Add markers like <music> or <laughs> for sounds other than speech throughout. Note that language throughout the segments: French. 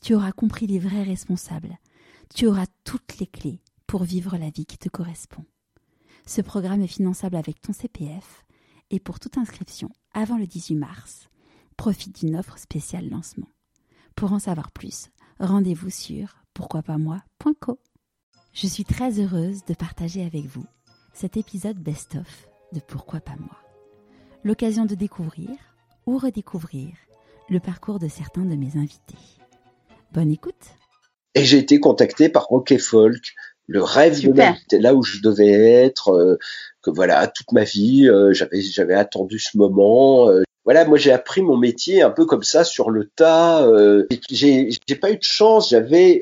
tu auras compris les vrais responsables, tu auras toutes les clés pour vivre la vie qui te correspond. Ce programme est finançable avec ton CPF et pour toute inscription avant le 18 mars, profite d'une offre spéciale lancement. Pour en savoir plus, rendez-vous sur pourquoipasmoi.co. Je suis très heureuse de partager avec vous cet épisode best-of de Pourquoi pas moi. L'occasion de découvrir ou redécouvrir le parcours de certains de mes invités. Bonne écoute. Et j'ai été contacté par Rock Folk, le rêve de ma vie, là où je devais être, euh, que voilà, toute ma vie, euh, j'avais j'avais attendu ce moment. Euh. voilà, moi j'ai appris mon métier un peu comme ça sur le tas. j'ai j'ai pas eu de chance, j'avais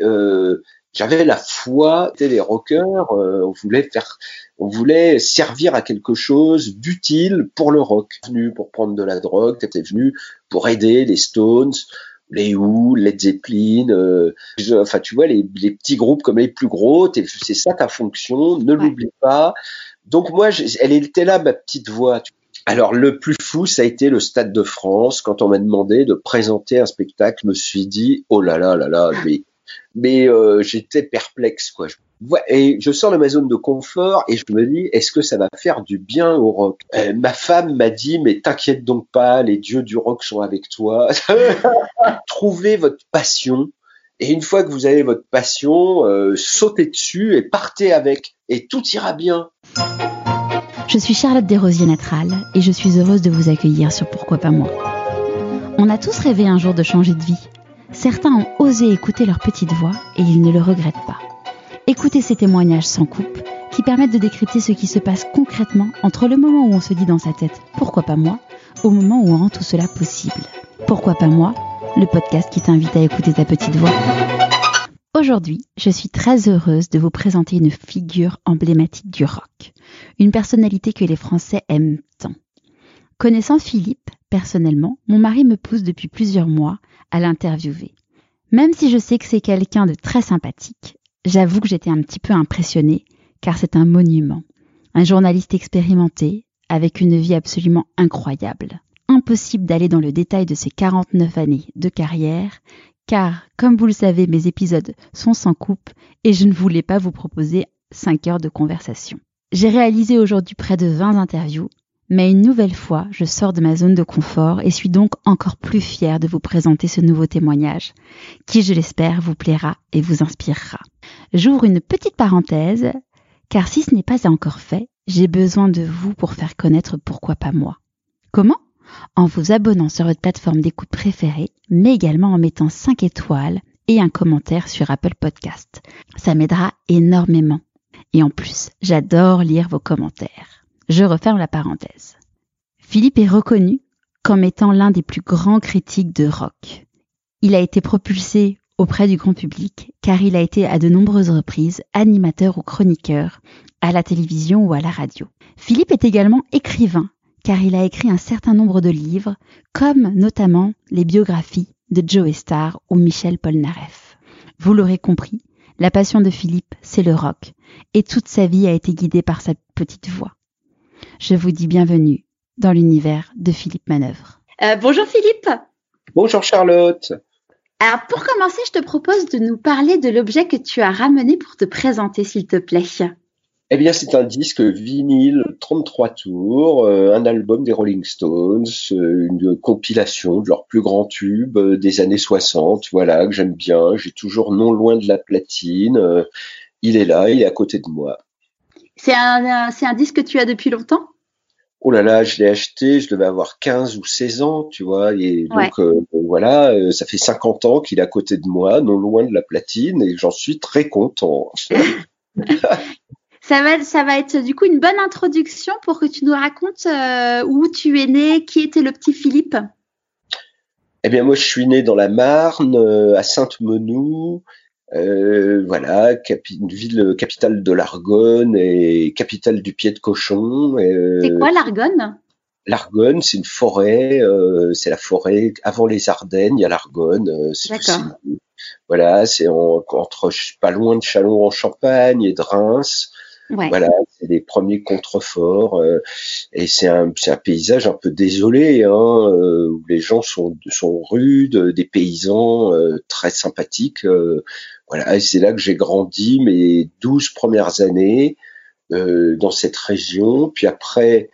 j'avais la foi, c'était les rockers, on voulait faire, on voulait servir à quelque chose d'utile pour le rock. Venu pour prendre de la drogue, t'étais venu pour aider les Stones, les Who, Led Zeppelin, euh, enfin tu vois les, petits groupes comme les plus gros, c'est ça ta fonction, ne l'oublie pas. Donc moi, elle était là ma petite voix. Alors le plus fou, ça a été le Stade de France quand on m'a demandé de présenter un spectacle. Je me suis dit oh là là là là, mais mais euh, j'étais perplexe quoi et je sors de ma zone de confort et je me dis est-ce que ça va faire du bien au rock? Euh, Ma femme m'a dit mais t'inquiète donc pas, les dieux du rock sont avec toi. <laughs> Trouvez votre passion et une fois que vous avez votre passion, euh, sautez dessus et partez avec et tout ira bien. Je suis Charlotte Desrosiers Natral et je suis heureuse de vous accueillir sur Pourquoi pas moi. On a tous rêvé un jour de changer de vie. Certains ont osé écouter leur petite voix et ils ne le regrettent pas. Écoutez ces témoignages sans coupe qui permettent de décrypter ce qui se passe concrètement entre le moment où on se dit dans sa tête pourquoi pas moi au moment où on rend tout cela possible. Pourquoi pas moi Le podcast qui t'invite à écouter ta petite voix. Aujourd'hui, je suis très heureuse de vous présenter une figure emblématique du rock, une personnalité que les Français aiment tant. Connaissant Philippe, personnellement, mon mari me pousse depuis plusieurs mois à l'interviewer. Même si je sais que c'est quelqu'un de très sympathique, J'avoue que j'étais un petit peu impressionnée, car c'est un monument. Un journaliste expérimenté, avec une vie absolument incroyable. Impossible d'aller dans le détail de ses 49 années de carrière, car, comme vous le savez, mes épisodes sont sans coupe et je ne voulais pas vous proposer 5 heures de conversation. J'ai réalisé aujourd'hui près de 20 interviews, mais une nouvelle fois, je sors de ma zone de confort et suis donc encore plus fière de vous présenter ce nouveau témoignage, qui, je l'espère, vous plaira et vous inspirera. J'ouvre une petite parenthèse, car si ce n'est pas encore fait, j'ai besoin de vous pour faire connaître pourquoi pas moi. Comment? En vous abonnant sur votre plateforme d'écoute préférée, mais également en mettant 5 étoiles et un commentaire sur Apple Podcast. Ça m'aidera énormément. Et en plus, j'adore lire vos commentaires. Je referme la parenthèse. Philippe est reconnu comme étant l'un des plus grands critiques de rock. Il a été propulsé auprès du grand public, car il a été à de nombreuses reprises animateur ou chroniqueur à la télévision ou à la radio. Philippe est également écrivain, car il a écrit un certain nombre de livres, comme notamment les biographies de Joe Starr ou Michel Polnareff. Vous l'aurez compris, la passion de Philippe, c'est le rock, et toute sa vie a été guidée par sa petite voix. Je vous dis bienvenue dans l'univers de Philippe Manœuvre. Euh, bonjour Philippe. Bonjour Charlotte. Alors pour commencer, je te propose de nous parler de l'objet que tu as ramené pour te présenter, s'il te plaît. Eh bien, c'est un disque vinyle 33 tours, euh, un album des Rolling Stones, euh, une compilation de leurs plus grands tubes euh, des années 60, voilà, que j'aime bien. J'ai toujours non loin de la platine. il est là, il est à côté de moi. C'est un, c'est un disque que tu as depuis longtemps? Oh là là, je l'ai acheté, je devais avoir 15 ou 16 ans, tu vois, et donc euh, voilà, euh, ça fait 50 ans qu'il est à côté de moi, non loin de la platine, et j'en suis très content. ça va, ça va être du coup une bonne introduction pour que tu nous racontes euh, où tu es né, qui était le petit Philippe? Eh bien, moi, je suis né dans la Marne, à Sainte-Menou, euh, voilà, une ville capitale de l'Argonne et capitale du pied de cochon. Euh, c'est quoi l'Argonne? L'Argonne, c'est une forêt, euh, c'est la forêt avant les Ardennes, il y a l'Argonne. Euh, D'accord. Voilà, c'est entre pas loin de Châlons en Champagne et de Reims. Voilà, c'est les premiers contreforts euh, et c'est un, un paysage un peu désolé hein, euh, où les gens sont, sont rudes, des paysans euh, très sympathiques. voilà, et c'est là que j'ai grandi mes douze premières années dans cette région. Puis après,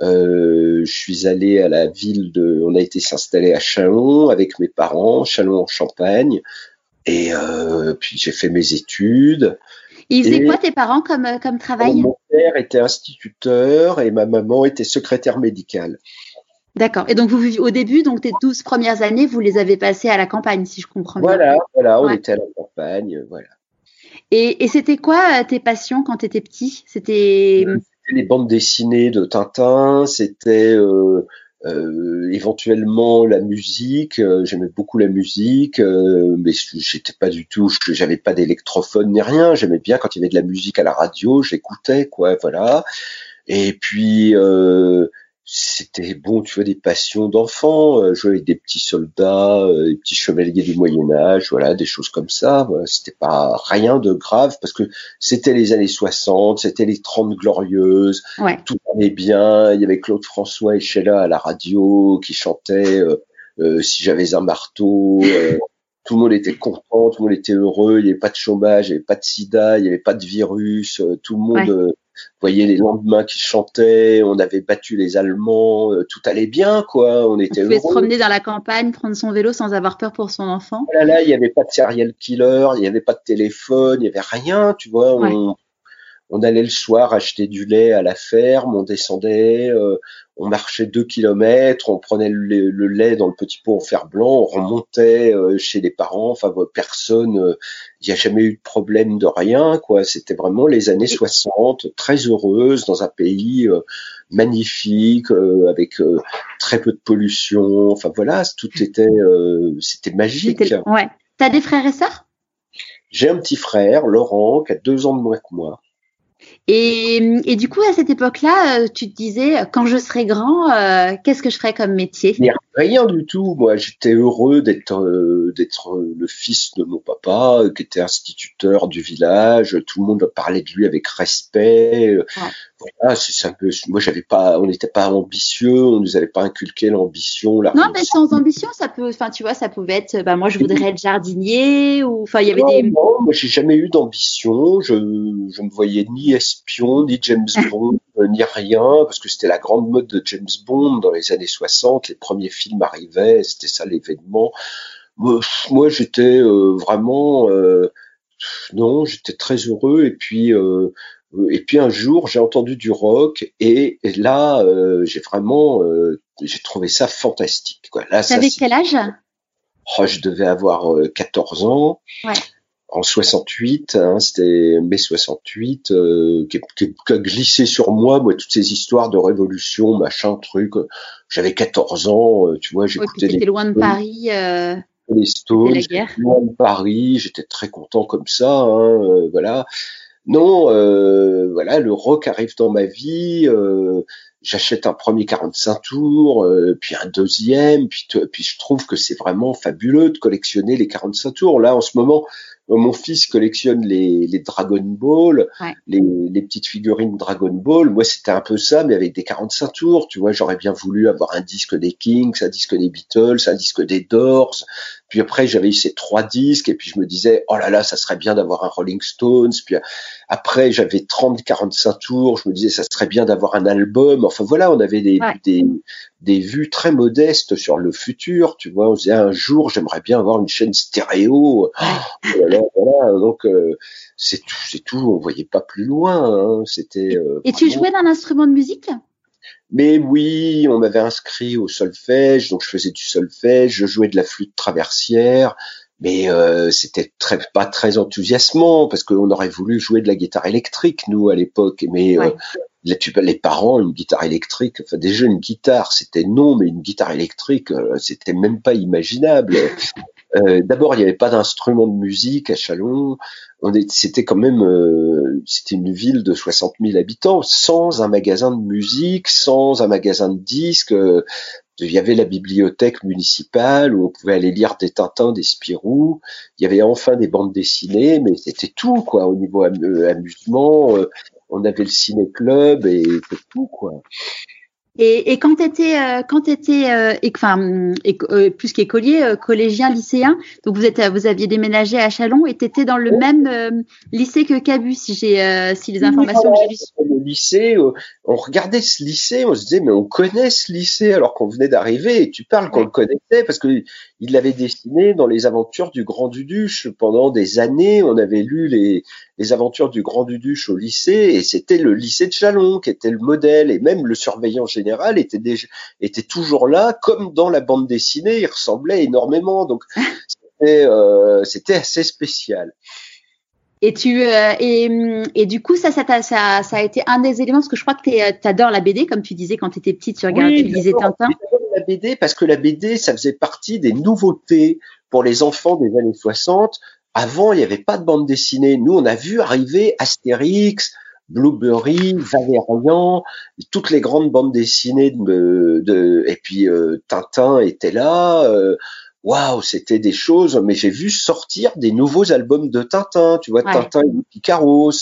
je suis allé à la ville de, on a été s'installer à Chalon avec mes parents, Chalon en Champagne, et puis j'ai fait mes études. Ils faisaient quoi tes parents comme, euh, comme travail? Mon père était instituteur et ma maman était secrétaire médicale. D'accord. Et donc, vous, au début, donc tes 12 premières années, vous les avez passées à la campagne, si je comprends bien. Voilà, voilà, on était à la campagne, voilà. Et, et c'était quoi euh, tes passions quand tu étais petit C'était les bandes dessinées de Tintin, c'était euh, euh, éventuellement la musique, euh, j'aimais beaucoup la musique, euh, mais j'étais pas du tout, j'avais pas d'électrophone ni rien. J'aimais bien quand il y avait de la musique à la radio, j'écoutais quoi, voilà. Et puis c'était bon, tu vois, des passions d'enfants, euh, jouer avec des petits soldats, euh, des petits chevaliers du Moyen Âge, voilà, des choses comme ça. Voilà, c'était pas rien de grave parce que c'était les années 60, c'était les 30 glorieuses, tout allait bien. Il y avait Claude François et Sheila à la radio qui chantaient euh, Si j'avais un marteau. tout le monde était content, tout le monde était heureux, il n'y avait pas de chômage, il n'y avait pas de sida, il n'y avait pas de virus, tout le monde voyez les lendemains qui chantaient, on avait battu les Allemands, euh, tout allait bien, quoi. On était on pouvait se promener dans la campagne, prendre son vélo sans avoir peur pour son enfant. Là, là, il n'y avait pas de serial killer, il n'y avait pas de téléphone, il n'y avait rien, tu vois. On, on allait le soir acheter du lait à la ferme, on descendait, euh, on marchait deux kilomètres, on prenait le, lait dans le petit pot en fer blanc, on remontait euh, chez les parents. Enfin, personne, il n'y a jamais eu de problème de rien, quoi. C'était vraiment les années 60, très heureuses dans un pays euh, magnifique, avec très peu de pollution. Enfin voilà, tout était, c'était magique. Ouais. T'as des frères et sœurs? J'ai un petit frère, Laurent, qui a deux ans de moins que moi. Et, et, du coup, à cette époque-là, euh, tu te disais, quand je serai grand, euh, qu'est-ce que je ferai comme métier? Rien du tout. Moi, j'étais heureux d'être euh, d'être le fils de mon papa, qui était instituteur du village. Tout le monde parlait de lui avec respect. Voilà, c'est un peu. Moi, j'avais pas, on n'était pas ambitieux. On nous avait pas inculqué l'ambition. Non, mais sans ambition, ça peut. Enfin, tu vois, ça pouvait être. Bah, moi, je voudrais être jardinier ou. Enfin, il y avait des. Non, moi, j'ai jamais eu d'ambition. Je, je me voyais ni espion, ni James Bond, ni rien, parce que c'était la grande mode de James Bond dans les années 60. Les premiers films arrivaient, c'était ça l'événement. Moi, j'étais euh, vraiment, euh, non, j'étais très heureux. Et puis, euh, et puis un jour, j'ai entendu du rock, et, là, j'ai vraiment, j'ai trouvé ça fantastique. Quoi. Là, T'avais quel âge? Oh, Je devais avoir 14 ans. Ouais en 68, hein, c'était mai 68, euh, qui, qui, qui, a glissé sur moi, moi, toutes ces histoires de révolution, machin, truc. J'avais 14 ans, euh, tu vois, j'écoutais ouais, loin de Paris. Euh, les Stones, loin de Paris, j'étais très content comme ça, hein, voilà. Non, voilà, le rock arrive dans ma vie. J'achète un premier 45 tours, puis un deuxième, puis, puis je trouve que c'est vraiment fabuleux de collectionner les 45 tours. Là, en ce moment, mon fils collectionne les, les Dragon Ball, les, les, petites figurines Dragon Ball. Moi, c'était un peu ça, mais avec des 45 tours. Tu vois, j'aurais bien voulu avoir un disque des Kings, un disque des Beatles, un disque des Doors. Puis après, j'avais eu ces trois disques, et puis je me disais, oh là là, ça serait bien d'avoir un Rolling Stones. Puis après, j'avais 30, 45 tours. Je me disais, ça serait bien d'avoir un album. Enfin voilà, on avait des, des, des vues très modestes sur le futur. Tu vois, on disait un jour, j'aimerais bien avoir une chaîne stéréo. Oh, voilà, donc euh, c'est tout, c'est tout. On voyait pas plus loin. Hein. C'était. Euh, et tu jouais d'un instrument de musique? Mais oui, on m'avait inscrit au solfège, donc je faisais du solfège, je jouais de la flûte traversière, mais euh, c'était très, pas très enthousiasmant parce qu'on aurait voulu jouer de la guitare électrique nous à l'époque, mais tu les parents, une guitare électrique, enfin déjà une guitare, c'était non, mais une guitare électrique, euh, c'était même pas imaginable. <laughs> Euh, D'abord, il n'y avait pas d'instrument de musique à Chalon. C'était quand même, euh, c'était une ville de 60 000 habitants, sans un magasin de musique, sans un magasin de disques. Euh, il y avait la bibliothèque municipale où on pouvait aller lire des Tintins, des Spirou. Il y avait enfin des bandes dessinées, mais c'était tout quoi au niveau amusement. On avait le ciné-club et c'était tout quoi. Et, et quand tu étais, euh, quand t'étais, euh, enfin, euh, plus qu'écolier, euh, collégien, lycéen, donc vous êtes, vous aviez déménagé à Chalon et tu étais dans le même lycée que Cabu, si j'ai, si les informations que j'ai Le lycée, on regardait ce lycée, on se disait mais on connaît ce lycée alors qu'on venait d'arriver. Et tu parles qu'on le connaissait parce que il l'avait dessiné dans les aventures du Grand Duduche pendant des années. On avait lu les, les aventures du Grand Duduche au lycée et c'était le lycée de Chalon qui était le modèle et même le surveillant général était déjà, était toujours là comme dans la bande dessinée il ressemblait énormément donc <laughs> c'était euh, c'était assez spécial. Et tu euh, et, et, du coup ça ça, ça ça, a été un des éléments parce que je crois que tu euh, adores la BD comme tu disais quand tu étais petite tu regardais tu lisais Tintin. la BD parce que la BD ça faisait partie des nouveautés pour les enfants des années 60 avant, il n'y avait pas de bande dessinée. Nous, on a vu arriver Astérix, Blueberry, Valérian, toutes les grandes bandes dessinées de, de et puis euh, Tintin était là. Euh, waouh, c'était des choses. Mais j'ai vu sortir des nouveaux albums de Tintin. Tu vois, Tintin et Picaros,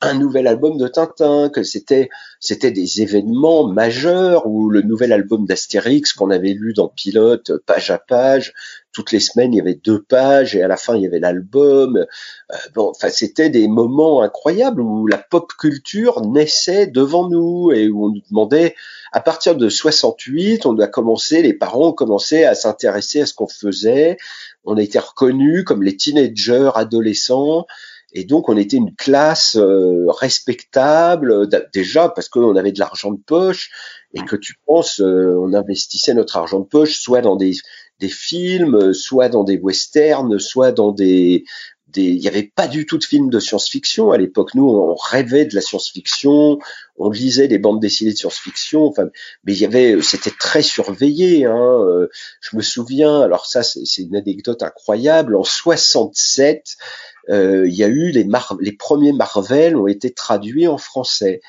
un nouvel album de Tintin. Que c'était c'était des événements majeurs. Ou le nouvel album d'Astérix qu'on avait lu dans Pilote, page à page toutes les semaines il y avait deux pages et à la fin il y avait l'album. Euh, bon, enfin c'était des moments incroyables où la pop culture naissait devant nous et où on nous demandait à partir de 68, on a commencé, les parents ont commencé à s'intéresser à ce qu'on faisait. On a été reconnus comme les teenagers, adolescents. Et donc on était une classe euh, respectable déjà parce qu'on avait de l'argent de poche et que tu penses euh, on investissait notre argent de poche soit dans des des films, soit dans des westerns, soit dans des il n'y avait pas du tout de films de science-fiction à l'époque. Nous, on rêvait de la science-fiction, on lisait des bandes dessinées de science-fiction. Enfin, mais il y avait, c'était très surveillé. Hein. Euh, je me souviens. Alors ça, c'est une anecdote incroyable. En 67, euh, il y a eu les, les premiers Marvel ont été traduits en français,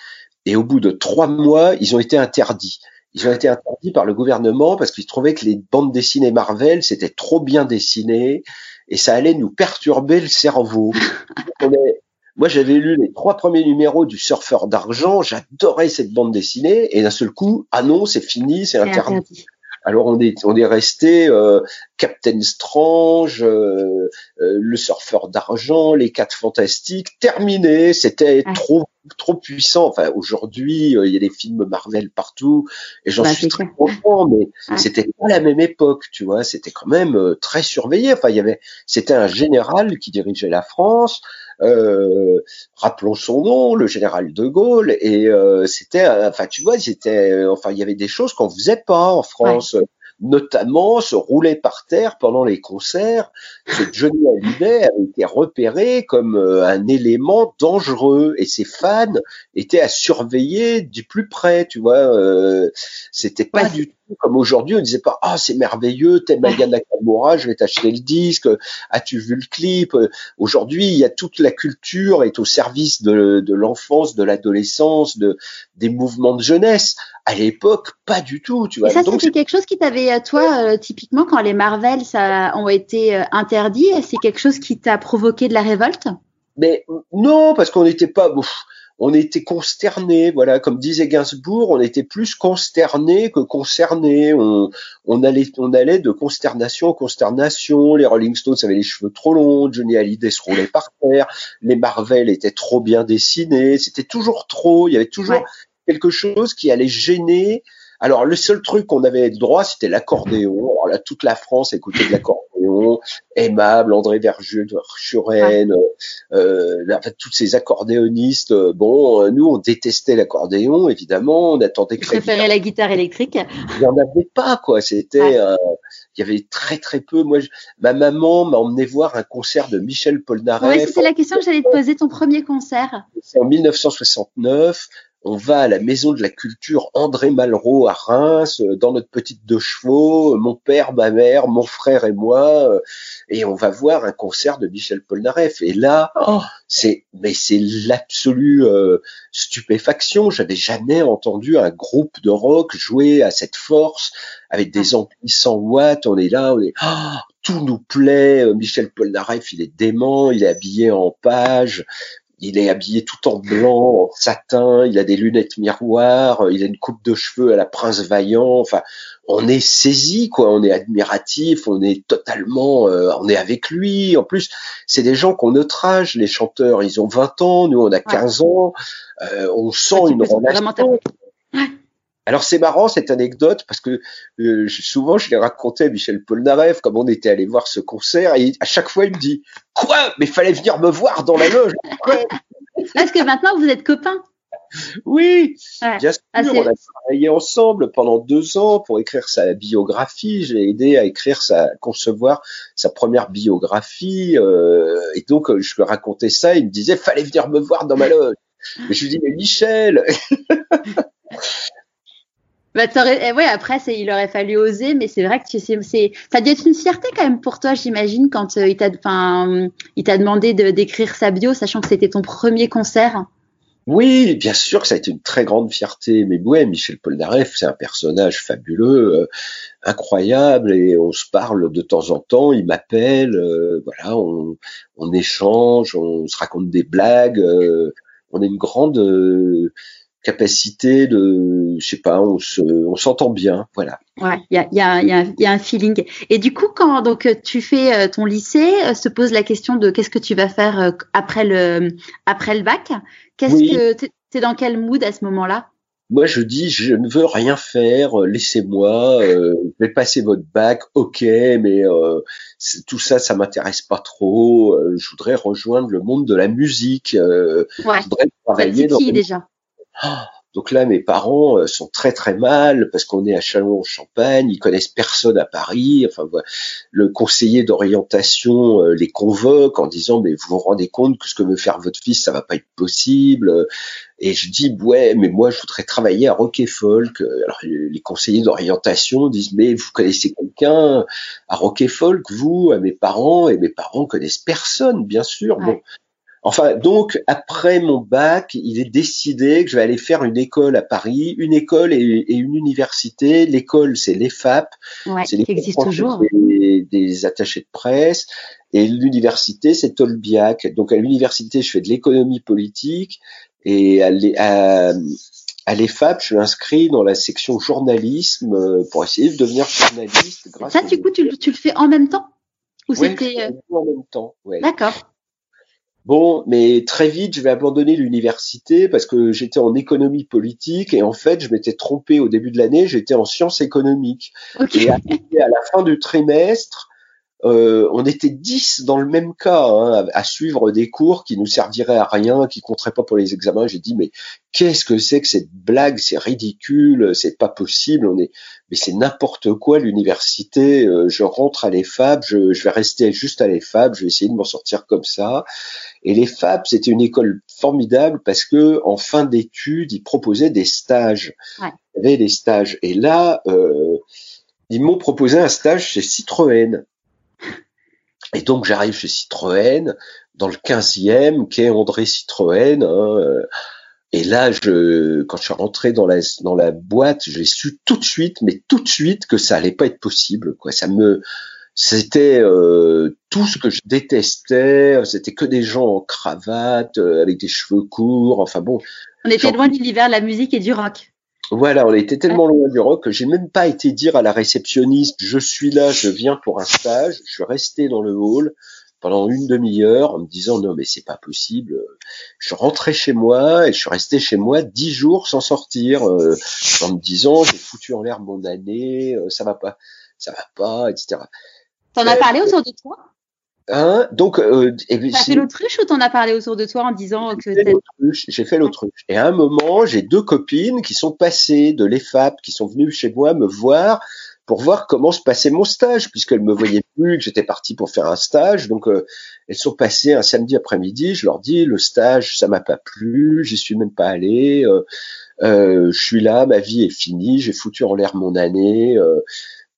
et au bout de trois mois, ils ont été interdits. Ils ont été interdits par le gouvernement parce qu'ils trouvaient que les bandes dessinées Marvel, c'était trop bien dessiné et ça allait nous perturber le cerveau. <laughs> Moi, j'avais lu les trois premiers numéros du Surfeur d'argent, j'adorais cette bande dessinée, et d'un seul coup, ah non, c'est fini, c'est interdit. Alors on est on est resté euh, Captain Strange, euh, euh, le Surfeur d'argent, les Quatre Fantastiques, terminé. C'était trop trop puissant. Enfin, aujourd'hui, euh, il y a des films Marvel partout, et j'en bah, suis très content. Mais c'était pas la même époque, tu vois. C'était quand même euh, très surveillé. Enfin, il y avait, c'était un général qui dirigeait la France. Euh, rappelons son nom, le général de Gaulle, et euh, c'était, enfin, tu vois, c'était, enfin, il y avait des choses qu'on faisait pas en France notamment se rouler par terre pendant les concerts. Ce Johnny Hallyday avait été repéré comme euh, un élément dangereux et ses fans étaient à surveiller du plus près, tu vois. Euh, C'était pas du tout comme aujourd'hui, on disait pas ah c'est merveilleux, t'es Magan Nakamura, je vais t'acheter le disque, as-tu vu le clip? Aujourd'hui, il y a toute la culture est au service de, de l'enfance, de l'adolescence, de des mouvements de jeunesse. À l'époque, pas du tout, tu vois. Et ça, c'était quelque chose qui t'avait, euh, toi, euh, typiquement, quand les Marvel ça, ont été euh, interdits, c'est quelque chose qui t'a provoqué de la révolte? Mais non, parce qu'on n'était pas on était consterné, voilà, comme disait Gainsbourg, on était plus consterné que concerné. On, on, allait, on allait de consternation en consternation. Les Rolling Stones avaient les cheveux trop longs, Johnny Hallyday se roulait par terre, les Marvel étaient trop bien dessinés, c'était toujours trop. Il y avait toujours quelque chose qui allait gêner alors le seul truc qu'on avait droit, c'était l'accordéon. Alors là, toute la France écoutait de l'accordéon, aimable, André Verchuren, euh, euh, tous ces accordéonistes. Euh, bon, nous on détestait l'accordéon, évidemment. On attendait. que préférais la guitare électrique. Il n'y en avait pas, quoi. C'était, il y avait très très peu. Moi, ma maman m'a emmené voir un concert de Michel Polnareff. Oui, c'est la question que j'allais te poser. Ton premier concert. C'est en 1969 on va à la maison de la culture André Malraux à Reims, euh, dans notre petite deux chevaux, euh, mon père, ma mère, mon frère et moi, euh, et on va voir un concert de Michel Polnareff. Et là, oh, c'est mais c'est l'absolue stupéfaction. J'avais jamais entendu un groupe de rock jouer à cette force avec des amplis 100 watts. On est là, on est oh, tout nous plaît. Michel Polnareff, il est dément, il est habillé en page il est habillé tout en blanc, en satin, il a des lunettes miroirs, il a une coupe de cheveux à la Prince Vaillant. Enfin, on est saisi, quoi. On est admiratif, on est totalement, euh, on est avec lui. En plus, c'est des gens qu'on notre âge, les chanteurs. Ils ont 20 ans, nous on a 15 ans. Euh, on sent une relation. Alors c'est marrant cette anecdote parce que euh, souvent je l'ai raconté à Michel Polnareff comme on était allé voir ce concert et à chaque fois il me dit quoi mais fallait venir me voir dans la loge. Parce que maintenant vous êtes copains. Oui, bien sûr, ah, on a travaillé ensemble pendant deux ans pour écrire sa biographie. J'ai aidé à écrire sa, concevoir sa première biographie. Euh, et donc, je lui racontais ça. Il me disait, fallait venir me voir dans ma loge. Mais je lui dis, mais Michel, <laughs> bah, eh après, il aurait fallu oser, mais c'est vrai que ça doit être une fierté quand même pour toi, j'imagine, quand euh, il t'a, demandé de, d'écrire sa bio, sachant que c'était ton premier concert. Oui, bien sûr que ça a été une très grande fierté. Mais ouais, Michel Polnareff, c'est un personnage fabuleux, euh, incroyable, et on se parle de temps en temps. Il m'appelle, euh, voilà, on, échange, on se raconte des blagues. on a une grande capacité de, je sais pas, on se, on s'entend bien, voilà. Ouais, il y a, y, a, y, a, y a, un feeling. Et du coup, quand donc tu fais euh, ton lycée, euh, se pose la question de qu'est-ce que tu vas faire euh, après le après le bac. Qu'est-ce que tu es dans quel mood à ce moment-là? Moi, je dis, je ne veux rien faire, laissez-moi, euh, je vais passer votre bac, ok, mais euh, tout ça, ça m'intéresse pas trop. je voudrais rejoindre le monde de la musique. ouais. Je voudrais travailler dans. déjà donc là, mes parents euh, sont très très mal parce qu'on est à Châlons-en-Champagne, ils connaissent personne à Paris. Enfin, le conseiller d'orientation euh, les convoque en disant mais vous vous rendez compte que ce que veut faire votre fils, ça va pas être possible. Et je dis ouais, mais moi je voudrais travailler à Rock Folk. Alors les conseillers d'orientation disent mais vous connaissez quelqu'un à Rock Folk, vous, à mes parents? Et mes parents connaissent personne, bien sûr. Bon, Enfin, donc, après mon bac, il est décidé que je vais aller faire une école à Paris, une école et, une université. L'école, c'est l'EFAP. Ouais, c'est qui existe toujours. Des, attachés de presse. Et l'université, c'est Tolbiac. Donc, à l'université, je fais de l'économie politique. Et à, l'EFAP, je suis inscrit dans la section journalisme euh, pour essayer de devenir journaliste. ça, du coup, tu, le fais en même temps? Ou c'était euh, en même temps. Ouais. D'accord. Bon, mais très vite, je vais abandonner l'université parce que j'étais en économie politique et en fait, je m'étais trompé au début de l'année, j'étais en sciences économiques. Et à la fin du trimestre, euh, on était dix dans le même cas hein, à, suivre des cours qui nous serviraient à rien, qui compteraient pas pour les examens. J'ai dit mais qu'est-ce que c'est que cette blague? C'est ridicule, c'est pas possible. On est mais c'est n'importe quoi l'université. Euh, je rentre à l'EFAB, je, je vais rester juste à l'EFAB, je vais essayer de m'en sortir comme ça. Et l'EFAB c'était une école formidable parce que en fin d'études ils proposaient des stages. Ouais. Il y avait des stages et là euh, ils m'ont proposé un stage chez Citroën. Et donc j'arrive chez Citroën, dans le 15e, quai André Citroën. Hein, euh, et là, je, quand je suis rentré dans la, dans la boîte, j'ai su tout de suite, mais tout de suite, que ça allait pas être possible. Quoi. Ça me, c'était euh, tout ce que je détestais. C'était que des gens en cravate, euh, avec des cheveux courts. Enfin bon. On était loin de l'univers de la musique et du rock. Voilà, on était tellement loin du rock que j'ai même pas été dire à la réceptionniste je suis là, je viens pour un stage. Je suis resté dans le hall pendant une demi-heure en me disant non mais c'est pas possible. Je rentrais chez moi et je suis resté chez moi dix jours sans sortir euh, en me disant j'ai foutu en l'air mon année, euh, ça va pas, ça va pas, etc. T'en as parlé autour de toi? Hein? Donc, euh, t'as fait l'autruche ou t'en as parlé autour de toi en disant que j'ai fait l'autruche. Et à un moment, j'ai deux copines qui sont passées de l'EFAP, qui sont venues chez moi me voir pour voir comment se passait mon stage, puisqu'elles me voyaient plus, que j'étais parti pour faire un stage. Donc, euh, elles sont passées un samedi après-midi. Je leur dis, le stage, ça m'a pas plu, j'y suis même pas allé. Euh, euh, je suis là, ma vie est finie, j'ai foutu en l'air mon année.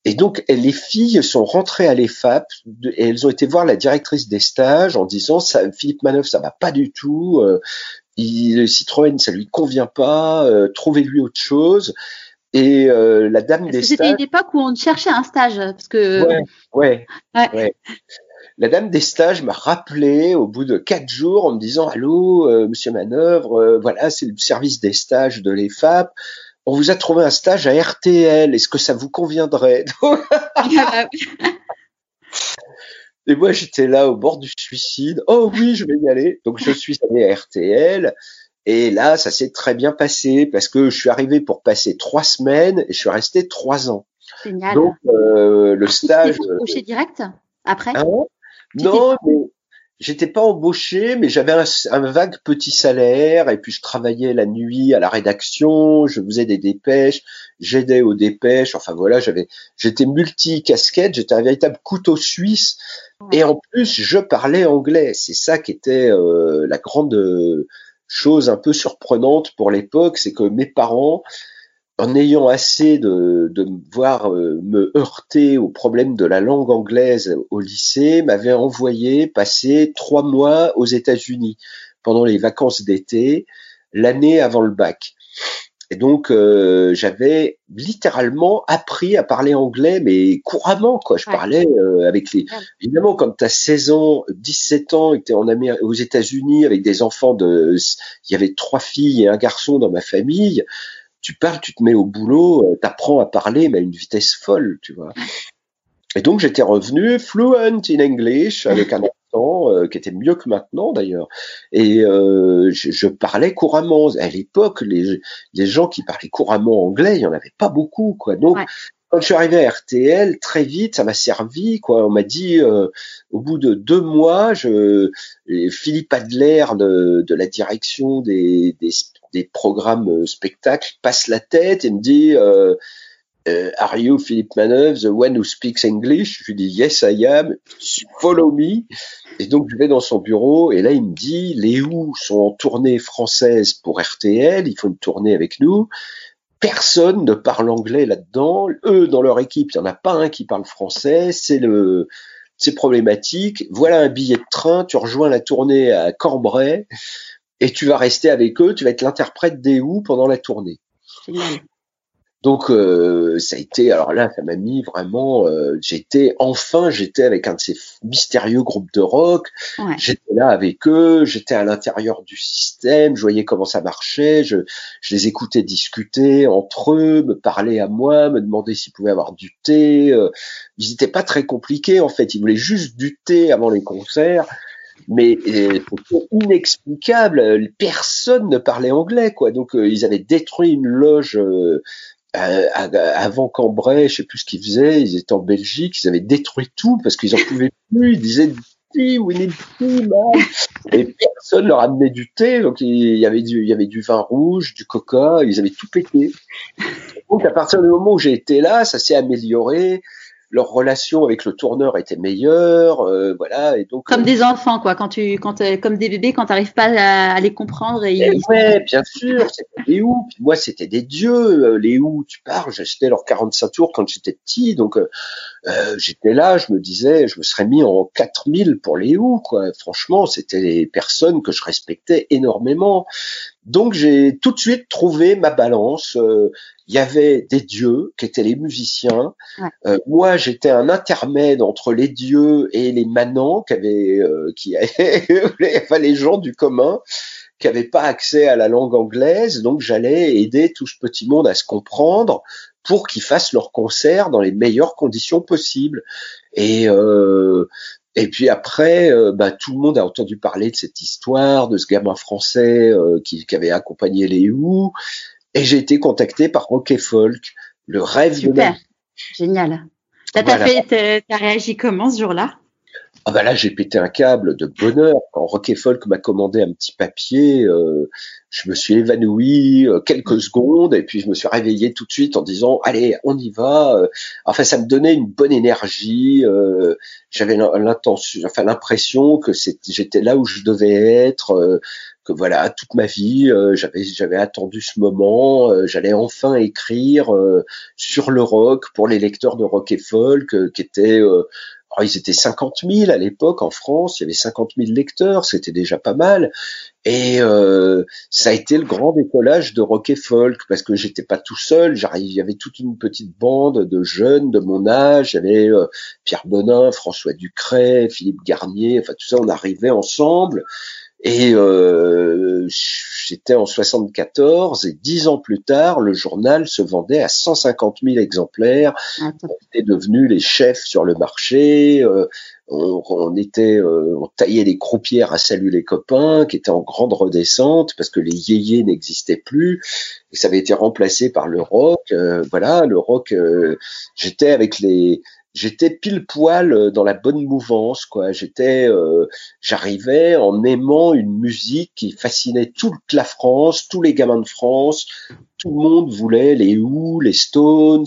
Et donc, les filles sont rentrées à l'EFAP et elles ont été voir la directrice des stages en disant, ça, Philippe Manœuvre, ça va pas du tout. il, le Citroën, ça lui convient pas. Trouvez-lui autre chose. Et euh, la dame des stages. C'était une époque où on cherchait un stage, parce que. Ouais, ouais, ouais. La dame des stages m'a rappelé au bout de quatre jours en me disant allô, euh, Monsieur Manœuvre, euh, voilà, c'est le service des stages de l'EFAP. On vous a trouvé un stage à RTL. Est-ce que ça vous conviendrait <laughs> Et moi, j'étais là au bord du suicide. Oh oui, je vais y aller. Donc, je suis allé à RTL. Et là, ça s'est très bien passé parce que je suis arrivé pour passer trois semaines et je suis resté trois ans. Génial. Donc euh, le stage. Tu direct après? Ah Non, mais j'étais pas embauché, mais j'avais un, vague petit salaire et puis je travaillais la nuit à la rédaction, je faisais des dépêches, j'aidais aux dépêches. Enfin voilà, j'avais, j'étais multi casquette, j'étais un véritable couteau suisse. Et en plus, je parlais anglais. C'est ça qui était euh, la grande chose un peu surprenante pour l'époque, c'est que mes parents, en ayant assez de, de voir euh, me heurter au problème de la langue anglaise au lycée, m'avaient envoyé passer trois mois aux États-Unis pendant les vacances d'été, l'année avant le bac. Et donc euh, j'avais littéralement appris à parler anglais, mais couramment quoi. Je parlais euh, avec les. Évidemment, quand tu as 16 ans, 17 ans, et que tu es en Amérique, aux États-Unis avec des enfants de, il y avait trois filles et un garçon dans ma famille. Tu parles, tu te mets au boulot, euh, tu apprends à parler, mais à une vitesse folle, tu vois. Et donc j'étais revenu fluent in English avec un euh, qui était mieux que maintenant d'ailleurs. Et euh, je, parlais couramment. À l'époque, les, gens qui parlaient couramment anglais, il y en avait pas beaucoup, quoi. Donc quand je suis arrivé à RTL, très vite, ça m'a servi. Quoi. On m'a dit, euh, au bout de deux mois, je, Philippe Adler de, de la direction des, des, des, programmes spectacles passe la tête et me dit, euh, euh, Are you Philippe Manœuvre, the one who speaks English? Je lui dis Yes, I am. Follow me. Et donc je vais dans son bureau et là il me dit les Who sont en tournée française pour RTL, il faut une tournée avec nous. Personne ne parle anglais là-dedans. Eux, dans leur équipe, il n'y en a pas un qui parle français. C'est le, c'est problématique. Voilà un billet de train. Tu rejoins la tournée à Cambrai et tu vas rester avec eux. Tu vas être l'interprète des Who pendant la tournée. Donc euh, ça a été alors là ça m'a mis vraiment euh, j'étais enfin j'étais avec un de ces mystérieux groupes de rock j'étais là avec eux j'étais à l'intérieur du système je voyais comment ça marchait je, je les écoutais discuter entre eux me parler à moi me demander s'ils pouvaient avoir du thé euh, ils n'étaient pas très compliqués en fait ils voulaient juste du thé avant les concerts mais c'était inexplicable. Personne ne parlait anglais, quoi. Donc ils avaient détruit une loge euh, avant Cambrai, je sais plus ce qu'ils faisaient, ils étaient en Belgique, ils avaient détruit tout parce qu'ils en pouvaient <laughs> plus, ils disaient we need tea. Et personne leur amenait du thé, donc il y avait du, il y avait du vin rouge, du coca, ils avaient tout pété. Donc à partir du moment où j'ai été là, ça s'est amélioré leur relation avec le tourneur était meilleure, euh, voilà. Et donc comme euh, des enfants, quoi. Quand tu, quand comme des bébés, quand tu n'arrives pas à, les comprendre. Et, et ouais, bien sûr. C'était les ou. moi, c'était des dieux. Euh, les ou, tu parles. J'achetais leurs 45 tours quand j'étais petit, donc euh, j'étais là. Je me disais, je me serais mis en 4000 pour les ou, quoi. Franchement, c'était des personnes que je respectais énormément. Donc j'ai tout de suite trouvé ma balance. Euh, il y avait des dieux qui étaient les musiciens. Euh, moi, j'étais un intermède entre les dieux et les manants qui avaient, euh, qui <laughs> avaient, enfin, les gens du commun qui n'avaient pas accès à la langue anglaise. Donc j'allais aider tout ce petit monde à se comprendre pour qu'ils fassent leur concert dans les meilleures conditions possibles. Et et puis après, euh, bah, tout le monde a entendu parler de cette histoire, de ce gamin français euh, qui, qui, avait accompagné les Who. Et j'ai été contacté par Rock et Folk, le rêve Super. de Génial. T'as fait, réagi comment ce jour-là? Ah bah là j'ai pété un câble de bonheur quand Rock Folk m'a commandé un petit papier. Euh, je me suis évanoui euh, quelques secondes et puis je me suis réveillé tout de suite en disant allez on y va. Euh, enfin ça me donnait une bonne énergie. J'avais l'intention, enfin l'impression que j'étais là où je devais être. que voilà toute ma vie j'avais j'avais attendu ce moment. J'allais enfin écrire sur le rock pour les lecteurs de Rock et Folk qui étaient alors, ils étaient 50 000 à l'époque en France, il y avait 50 000 lecteurs, c'était déjà pas mal. Et euh, ça a été le grand décollage de rock et folk parce que j'étais pas tout seul. Il y avait toute une petite bande de jeunes de mon âge. Il y avait euh, Pierre Bonin, François Ducret, Philippe Garnier. Enfin tout ça, on arrivait ensemble. Et euh, j'étais en 74 et dix ans plus tard, le journal se vendait à 150 000 exemplaires. On était devenus les chefs sur le marché. Euh, on, était, euh, on taillait les croupières à salut les copains, qui étaient en grande redescente parce que les yéyés n'existaient plus. Et ça avait été remplacé par le rock. Euh, voilà, le rock. J'étais avec les j'étais pile poil euh, dans la bonne mouvance quoi. J'étais euh, j'arrivais en aimant une musique qui fascinait toute la France tous les gamins de France. Tout le monde voulait les Who les Stones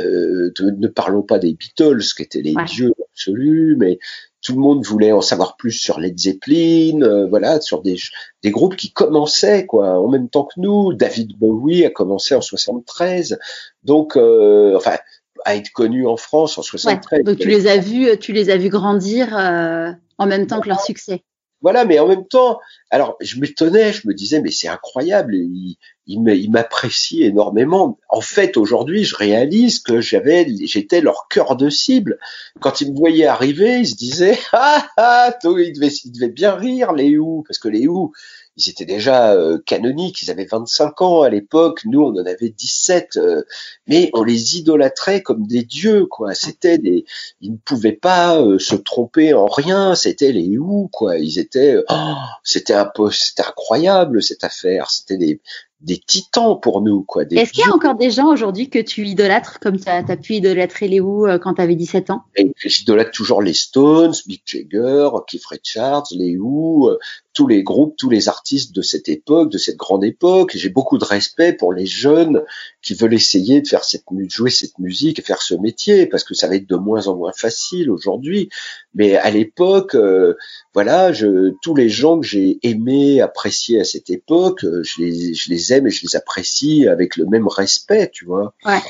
euh, ne parlons pas des Beatles qui étaient les dieux absolus mais tout le monde voulait en savoir plus sur Led Zeppelin, voilà, sur des, des groupes qui commençaient quoi, en même temps que nous. David Bowie a commencé en 73, donc enfin à être connu en France en 73. donc tu les as vus, tu les as vus grandir euh, en même temps que leur succès. Voilà, mais en même temps, alors je m'étonnais, je me disais mais c'est incroyable, il, il m'apprécie énormément. En fait, aujourd'hui, je réalise que j'avais, j'étais leur cœur de cible. Quand ils me voyaient arriver, ils se disaient <laughs> ah ah, il devait, il devait bien rire les ou parce que les ou ils étaient déjà euh, canoniques, ils avaient 25 ans à l'époque, nous on en avait 17, euh, mais on les idolâtrait comme des dieux, quoi. C'était des, ils ne pouvaient pas euh, se tromper en rien, c'était les ou quoi. Ils étaient, oh, c'était un c'était incroyable cette affaire, c'était des, des titans pour nous. quoi. Est-ce qu'il y a encore des gens aujourd'hui que tu idolâtres, comme tu as, pu idolâtrer les Who euh, quand tu avais 17 ans J'idolâtre toujours les Stones, Mick Jagger, Keith Richards, les Who, euh, tous les groupes, tous les artistes de cette époque, de cette grande époque. J'ai beaucoup de respect pour les jeunes qui veulent essayer de faire cette jouer cette musique et faire ce métier, parce que ça va être de moins en moins facile aujourd'hui. Mais à l'époque, euh, voilà, je, tous les gens que j'ai aimés, appréciés à cette époque, je les, je les mais je les apprécie avec le même respect, tu vois. Ouais.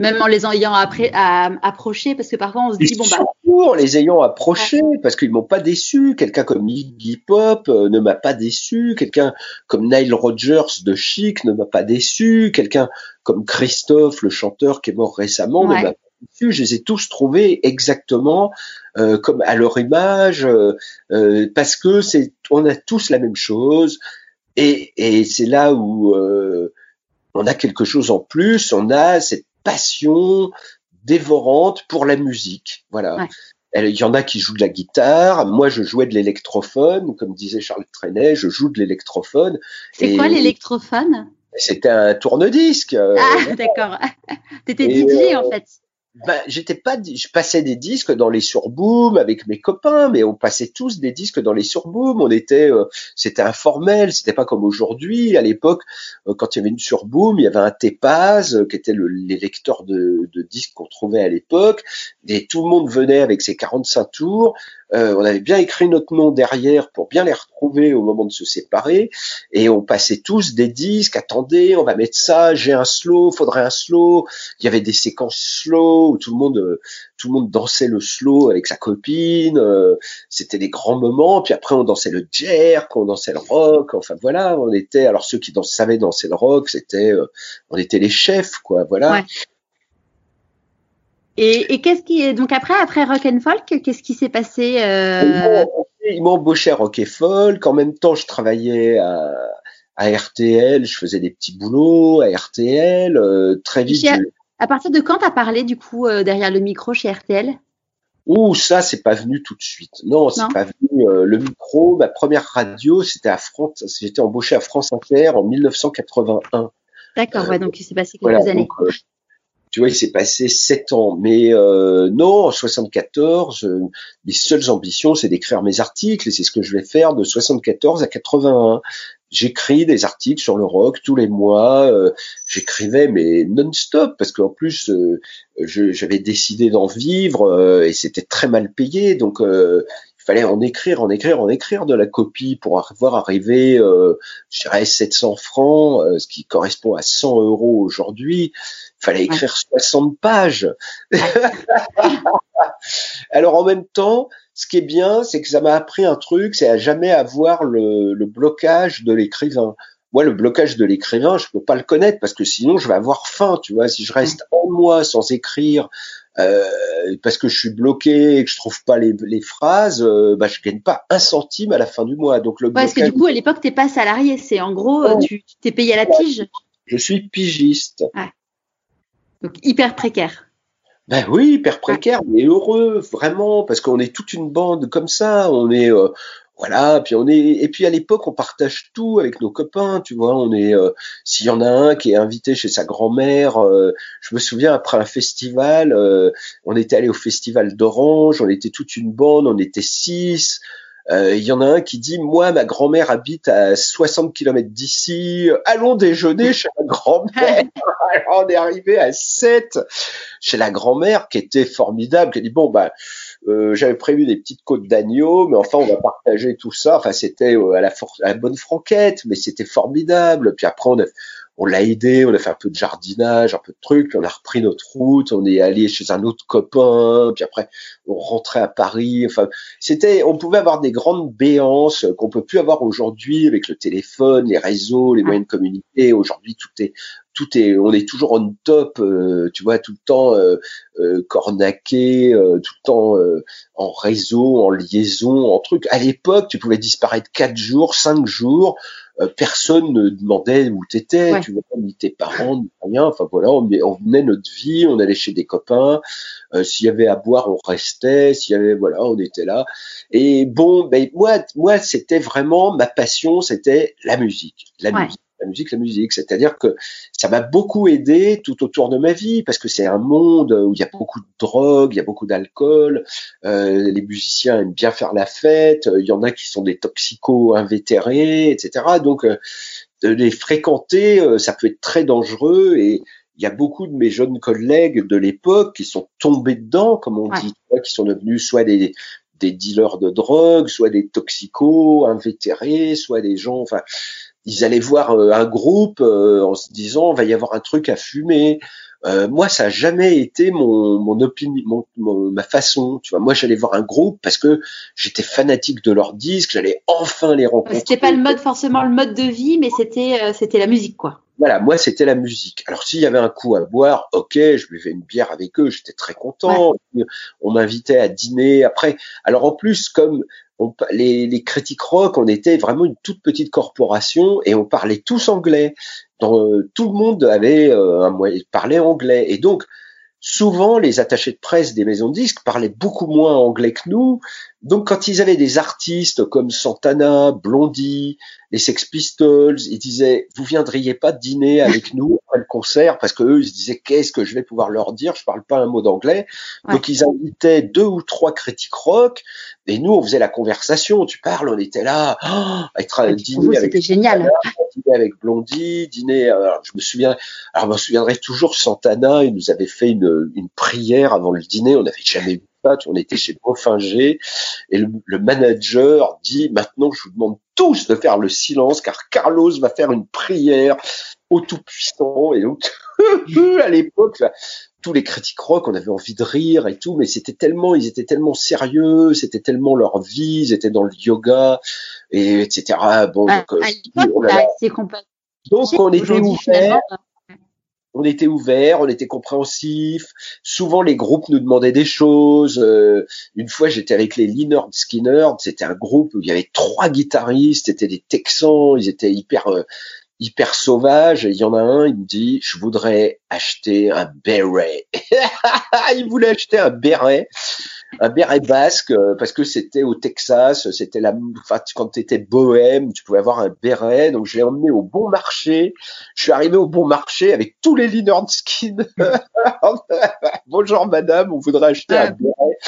Même en les ayant approchés, parce que parfois on se dit, bon bah. En les ayant approchés, parce qu'ils m'ont pas déçu. Quelqu'un comme Iggy Pop euh, ne m'a pas déçu. Quelqu'un comme Nile Rodgers de Chic ne m'a pas déçu. Quelqu'un comme Christophe, le chanteur qui est mort récemment, ne m'a pas déçu. Je les ai tous trouvés exactement euh, comme à leur image, euh, parce que c'est, on a tous la même chose. Et, c'est là où euh, on a quelque chose en plus, on a cette passion dévorante pour la musique. Voilà. Il y en a qui jouent de la guitare. Moi, je jouais de l'électrophone. Comme disait Charles Trenet, je joue de l'électrophone. C'est quoi l'électrophone? C'était un tourne-disque. Euh, ah, d'accord. <laughs> T'étais DJ en euh, fait ben, j'étais pas, je passais des disques dans les surboom avec mes copains, mais on passait tous des disques dans les surboom. On était, euh, c'était informel, c'était pas comme aujourd'hui. À l'époque, euh, quand il y avait une surboom, il y avait un Tepaz euh, qui était le, les lecteurs de, de disques qu'on trouvait à l'époque, et tout le monde venait avec ses 45 tours. Euh, on avait bien écrit notre nom derrière pour bien les retrouver au moment de se séparer, et on passait tous des disques. Attendez, on va mettre ça. J'ai un slow, faudrait un slow. Il y avait des séquences slow où tout le monde, tout le monde dansait le slow avec sa copine. Euh, c'était des grands moments. Puis après, on dansait le jerk, on dansait le rock. Enfin voilà, on était. Alors ceux qui savaient danser le rock, c'était, euh, on était les chefs, quoi. Voilà. Et, qu'est-ce qui est donc après après Rock and Folk, qu'est-ce qui s'est passé euh... Ils m'ont embauché à Rock and Folk. En même temps, je travaillais à, RTL, je faisais des petits boulots à RTL. Euh, très vite. À partir de quand t'as parlé du coup euh, derrière le micro chez RTL Ouh, ça, c'est pas venu tout de suite. Non, c'est pas venu. Euh, le micro, ma première radio, c'était à France. J'étais embauché à France Inter en 1981. D'accord, ouais, donc il s'est passé quelques années. Tu vois, il s'est passé sept ans. Mais euh, non, en 74, euh, mes seules ambitions, c'est d'écrire mes articles, et c'est ce que je vais faire de 74 à 81. J'écris des articles sur le rock tous les mois. Euh, j'écrivais mais non-stop parce qu'en plus j'avais décidé d'en vivre et c'était très mal payé. Donc il fallait en écrire, en écrire, en écrire de la copie pour avoir arrivé, je dirais 700 francs, ce qui correspond à 100 euros aujourd'hui. Il fallait écrire 60 pages. <laughs> Alors en même temps, ce qui est bien, c'est que ça m'a appris un truc, c'est à jamais avoir le, blocage de l'écrivain. Moi, le blocage de l'écrivain, je peux pas le connaître parce que sinon, je vais avoir faim. Tu vois, si je reste en moi sans écrire euh, parce que je suis bloqué et que je trouve pas les, phrases, euh, bah, je gagne pas un centime à la fin du mois. Donc le Parce que du coup, à l'époque, t'es pas salarié. C'est en gros, euh, tu t'es payé à la pige. Je suis pigiste. Ouais. Donc hyper précaire. Ben oui, hyper précaire, mais heureux, vraiment, parce qu'on est toute une bande comme ça. On est, euh, voilà, puis on est, et puis à l'époque, on partage tout avec nos copains, tu vois. On est, euh, s'il y en a un qui est invité chez sa grand-mère, euh, je me souviens après un festival, on était allé au festival d'Orange, on était toute une bande, on était six. Euh, il y en a un qui dit moi ma grand-mère habite à 60 km d'ici, allons déjeuner chez ma grand-mère. <laughs> on est arrivé à 7 chez la grand-mère qui était formidable, qui a dit bon bah euh, j'avais prévu des petites côtes d'agneau, mais enfin on va partager tout ça. Enfin c'était euh, à la, à la bonne franquette, mais c'était formidable. Puis après on a on l'a aidé, on a fait un peu de jardinage, un peu de trucs, puis on a repris notre route, on est allé chez un autre copain, puis après on rentrait à Paris. Enfin, c'était, on pouvait avoir des grandes béances qu'on peut plus avoir aujourd'hui avec le téléphone, les réseaux, les moyens de communiquer. Aujourd'hui, tout est tout est, on est toujours on top, euh, tu vois, tout le temps euh, euh cornaqué, euh, tout le temps en réseau, en liaison, en truc. À l'époque, tu pouvais disparaître quatre jours, cinq jours, personne ne demandait où t'étais, tu vois, ni tes parents, ni rien. Enfin voilà, on, on menait notre vie, on allait chez des copains. s'il y avait à boire, on restait. S'il y avait, voilà, on était là. Et bon, ben moi, moi, c'était vraiment ma passion, c'était la musique, la musique la musique, la musique. C'est-à-dire que ça m'a beaucoup aidé tout autour de ma vie parce que c'est un monde où il y a beaucoup de drogue, il y a beaucoup d'alcool. Euh, les musiciens aiment bien faire la fête. Il y en a qui sont des toxicos invétérés, etc. Donc euh, de les fréquenter, euh, ça peut être très dangereux et il y a beaucoup de mes jeunes collègues de l'époque qui sont tombés dedans, comme on dit, qui sont devenus soit des, des dealers de drogue, soit des toxicos invétérés, soit des gens, enfin, ils allaient voir euh, un groupe euh, en se disant, va y avoir un truc à fumer. Euh, moi, ça a jamais été mon, mon opinion, mon, ma façon. Tu vois, moi, j'allais voir un groupe parce que j'étais fanatique de leurs disques. J'allais enfin les rencontrer. C'était pas le mode forcément le mode de vie, mais c'était c'était la musique, quoi. Voilà, moi, c'était la musique. Alors, s'il y avait un coup à boire, ok, je buvais une bière avec eux, j'étais très content. On m'invitait à dîner. Après, alors en plus, comme les, les, critiques rock, on était vraiment une toute petite corporation et on parlait tous anglais. Euh, tout le monde avait euh, un moyen parlait anglais et donc souvent les attachés de presse des maisons de disques parlaient beaucoup moins anglais que nous. Donc quand ils avaient des artistes comme Santana, Blondie, les Sex Pistols, ils disaient vous viendriez pas dîner avec <laughs> nous après le concert? Parce que eux ils se disaient qu'est-ce que je vais pouvoir leur dire, je parle pas un mot d'anglais. Donc ils invitaient deux ou trois critiques rock et nous on faisait la conversation, tu parles, on était là. Oh, être à dîner avec génial. dîner avec Blondie, dîner alors, je me souviens alors je me souviendrai toujours Santana, il nous avait fait une, une prière avant le dîner, on n'avait jamais vu on était chez Boffinger et le, manager dit maintenant je vous demande tous de faire le silence car Carlos va faire une prière au Tout-Puissant et donc <laughs> à l'époque tous les critiques rock, on avait envie de rire et tout, mais c'était tellement, ils étaient tellement sérieux, c'était tellement leur vie, ils étaient dans le yoga et etc. Bon, donc, euh, donc on était ouvert on était ouvert, on était compréhensif. Souvent, les groupes nous demandaient des choses. Euh, une fois, j'étais avec les Leonard Skinner. C'était un groupe où il y avait trois guitaristes. C'était des Texans. Ils étaient hyper euh, hyper sauvages. Il y en a un, il me dit, je voudrais acheter un béret. <laughs> il voulait acheter un béret. Un béret basque euh, parce que c'était au Texas, c'était la, enfin, quand tu étais bohème, tu pouvais avoir un béret. Donc, je l'ai emmené au bon marché. Je suis arrivé au bon marché avec tous les Leonard Skin. <laughs> Bonjour madame, on voudrait acheter un <laughs> béret.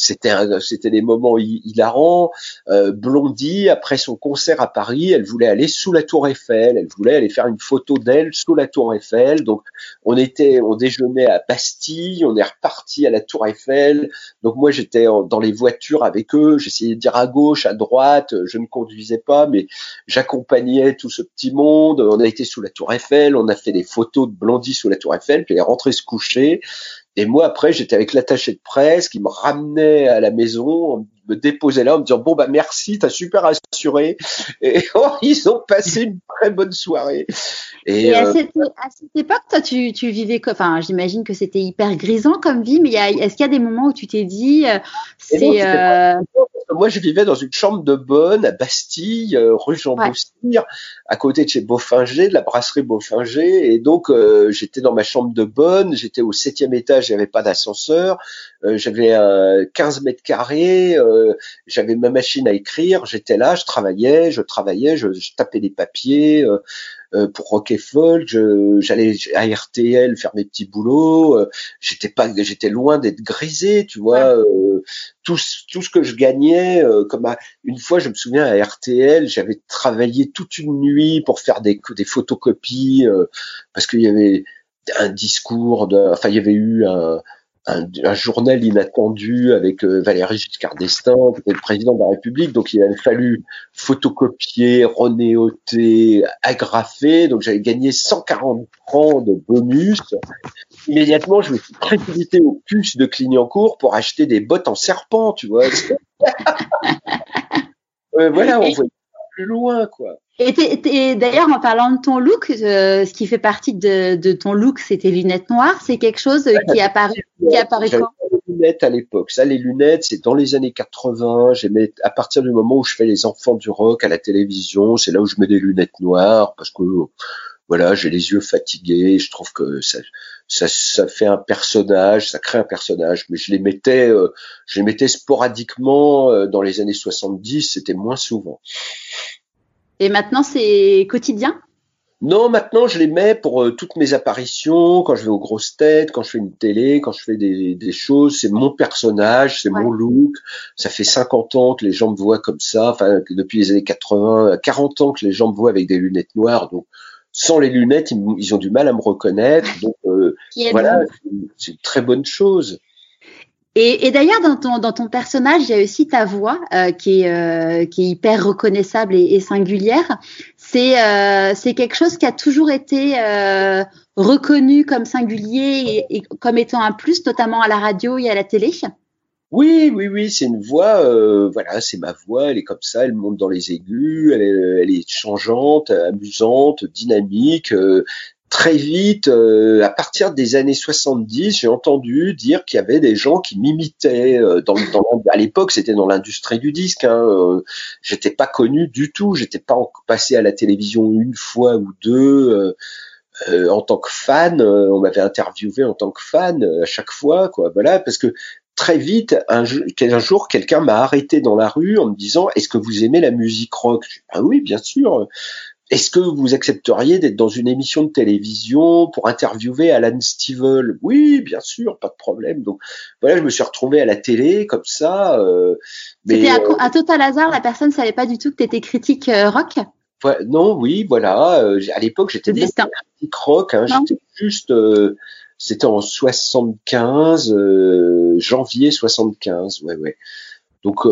C'était c'était des moments hilarants. Euh, Blondie, après son concert à Paris, elle voulait aller sous la Tour Eiffel. Elle voulait aller faire une photo d'elle sous la Tour Eiffel. Donc, on était, on déjeunait à Bastille, on est reparti à la Tour Eiffel. Donc moi j'étais dans les voitures avec eux, j'essayais de dire à gauche, à droite, je ne conduisais pas, mais j'accompagnais tout ce petit monde. On a été sous la Tour Eiffel, on a fait des photos de Blondie sous la Tour Eiffel, puis elle est rentrée se coucher. Et moi, après, j'étais avec l'attaché de presse qui me ramenait à la maison, me déposait là en me disant bon bah merci, t'as super assuré. Et <laughs> oh, ils ont passé une très bonne soirée. Et, à, euh, cette, époque, toi, tu, tu vivais, enfin, j'imagine que c'était hyper grisant comme vie, mais est-ce qu'il y a des moments où tu t'es dit, euh, c'est moi, je vivais dans une chambre de bonne à Bastille, euh, rue Jean ouais. à côté de chez Beaufinger, de la brasserie Beaufinger. Et donc, euh, j'étais dans ma chambre de bonne. J'étais au septième étage, il n'y avait pas d'ascenseur. Euh, j'avais 15 mètres carrés. j'avais ma machine à écrire. J'étais là, je travaillais, je travaillais, je, je tapais des papiers. Euh, pour Rock et Folk, j'allais à RTL faire mes petits boulots. Euh, j'étais pas, j'étais loin d'être grisé, tu vois. Euh, tout, tout ce que je gagnais, comme une fois, je me souviens à RTL, j'avais travaillé toute une nuit pour faire des, des photocopies parce qu'il y avait un discours, de, enfin il y avait eu un, un, journal inattendu avec euh, Valéry Giscard d'Estaing, qui était le président de la République, donc il avait fallu photocopier, renéoter, agrafer, donc j'avais gagné 140 francs de bonus. Immédiatement, je me suis précipité au puce de Clignancourt pour acheter des bottes en serpent, tu vois. <laughs> euh, voilà, on voit plus loin, quoi. Et, d'ailleurs, en parlant de ton look, euh, ce qui fait partie de, ton look, c'est tes lunettes noires. C'est quelque chose qui est apparu, qui apparu quand? les lunettes à l'époque. Ça, les lunettes, c'est dans les années 80. J'aimais, à partir du moment où je fais les enfants du rock à la télévision, c'est là où je mets des lunettes noires parce que, voilà, j'ai les yeux fatigués. Je trouve que ça, ça, ça fait un personnage, ça crée un personnage. Mais je les mettais, euh, je les mettais sporadiquement euh, dans les années 70. C'était moins souvent. Et maintenant, c'est quotidien? Non, maintenant je les mets pour euh, toutes mes apparitions, quand je vais aux grosses têtes, quand je fais une télé, quand je fais des, des choses, c'est mon personnage, c'est mon look. Ça fait 50 ans que les gens me voient comme ça, enfin depuis les années 80, 40 ans que les gens me voient avec des lunettes noires, donc sans les lunettes, ils, ont du mal à me reconnaître. Donc euh, voilà, c'est une très bonne chose. Et, d'ailleurs, dans ton, dans ton personnage, il y a aussi ta voix euh, qui, est, euh, qui est hyper reconnaissable et, singulière. C'est euh, c'est quelque chose qui a toujours été reconnu comme singulier et, comme étant un plus, notamment à la radio et à la télé. Oui, oui, oui, c'est une voix, voilà, c'est ma voix, elle est comme ça, elle monte dans les aigus, elle est changeante, amusante, dynamique, très vite, euh, à partir des années 70, j'ai entendu dire qu'il y avait des gens qui m'imitaient. Euh, dans, à l'époque, c'était dans l'industrie du disque. Hein, euh, j'étais pas connu du tout. J'étais pas passé à la télévision une fois ou deux. en tant que fan, on m'avait interviewé en tant que fan à chaque fois, quoi. Voilà, parce que très vite, un, un jour, quelqu'un m'a arrêté dans la rue en me disant Est-ce que vous aimez la musique rock? Ah oui, bien sûr. Est-ce que vous accepteriez d'être dans une émission de télévision pour interviewer Alan Stivell? Oui, bien sûr, pas de problème. Donc voilà, je me suis retrouvé à la télé comme ça. Euh, C'était un, euh, total hasard. La personne savait pas du tout que tu étais critique euh, rock? non, oui, voilà. Euh, à l'époque, j'étais critique rock. Hein, j'étais juste. C'était en 75, janvier 75. Ouais, ouais. Donc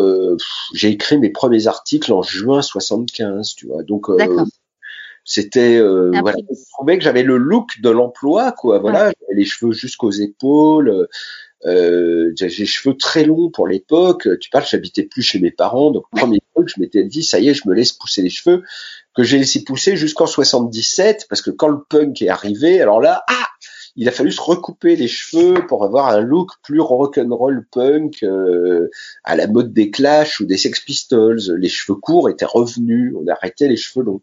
j'ai écrit mes premiers articles en juin 75, tu vois. Donc c'était euh, voilà, je trouvais que j'avais le look de l'emploi, quoi. Voilà, j'avais les cheveux jusqu'aux épaules. Euh, j'ai les cheveux très longs pour l'époque. Tu parles, j'habitais plus chez mes parents, donc premier truc, je m'étais dit, ça y est, je me laisse pousser les cheveux, que j'ai laissé pousser jusqu'en 77, parce que quand le punk est arrivé, alors là, ah, il a fallu se recouper les cheveux pour avoir un look plus rock'n'roll punk euh, à la mode des Clash ou des Sex Pistols. Les cheveux courts étaient revenus, on arrêtait les cheveux longs.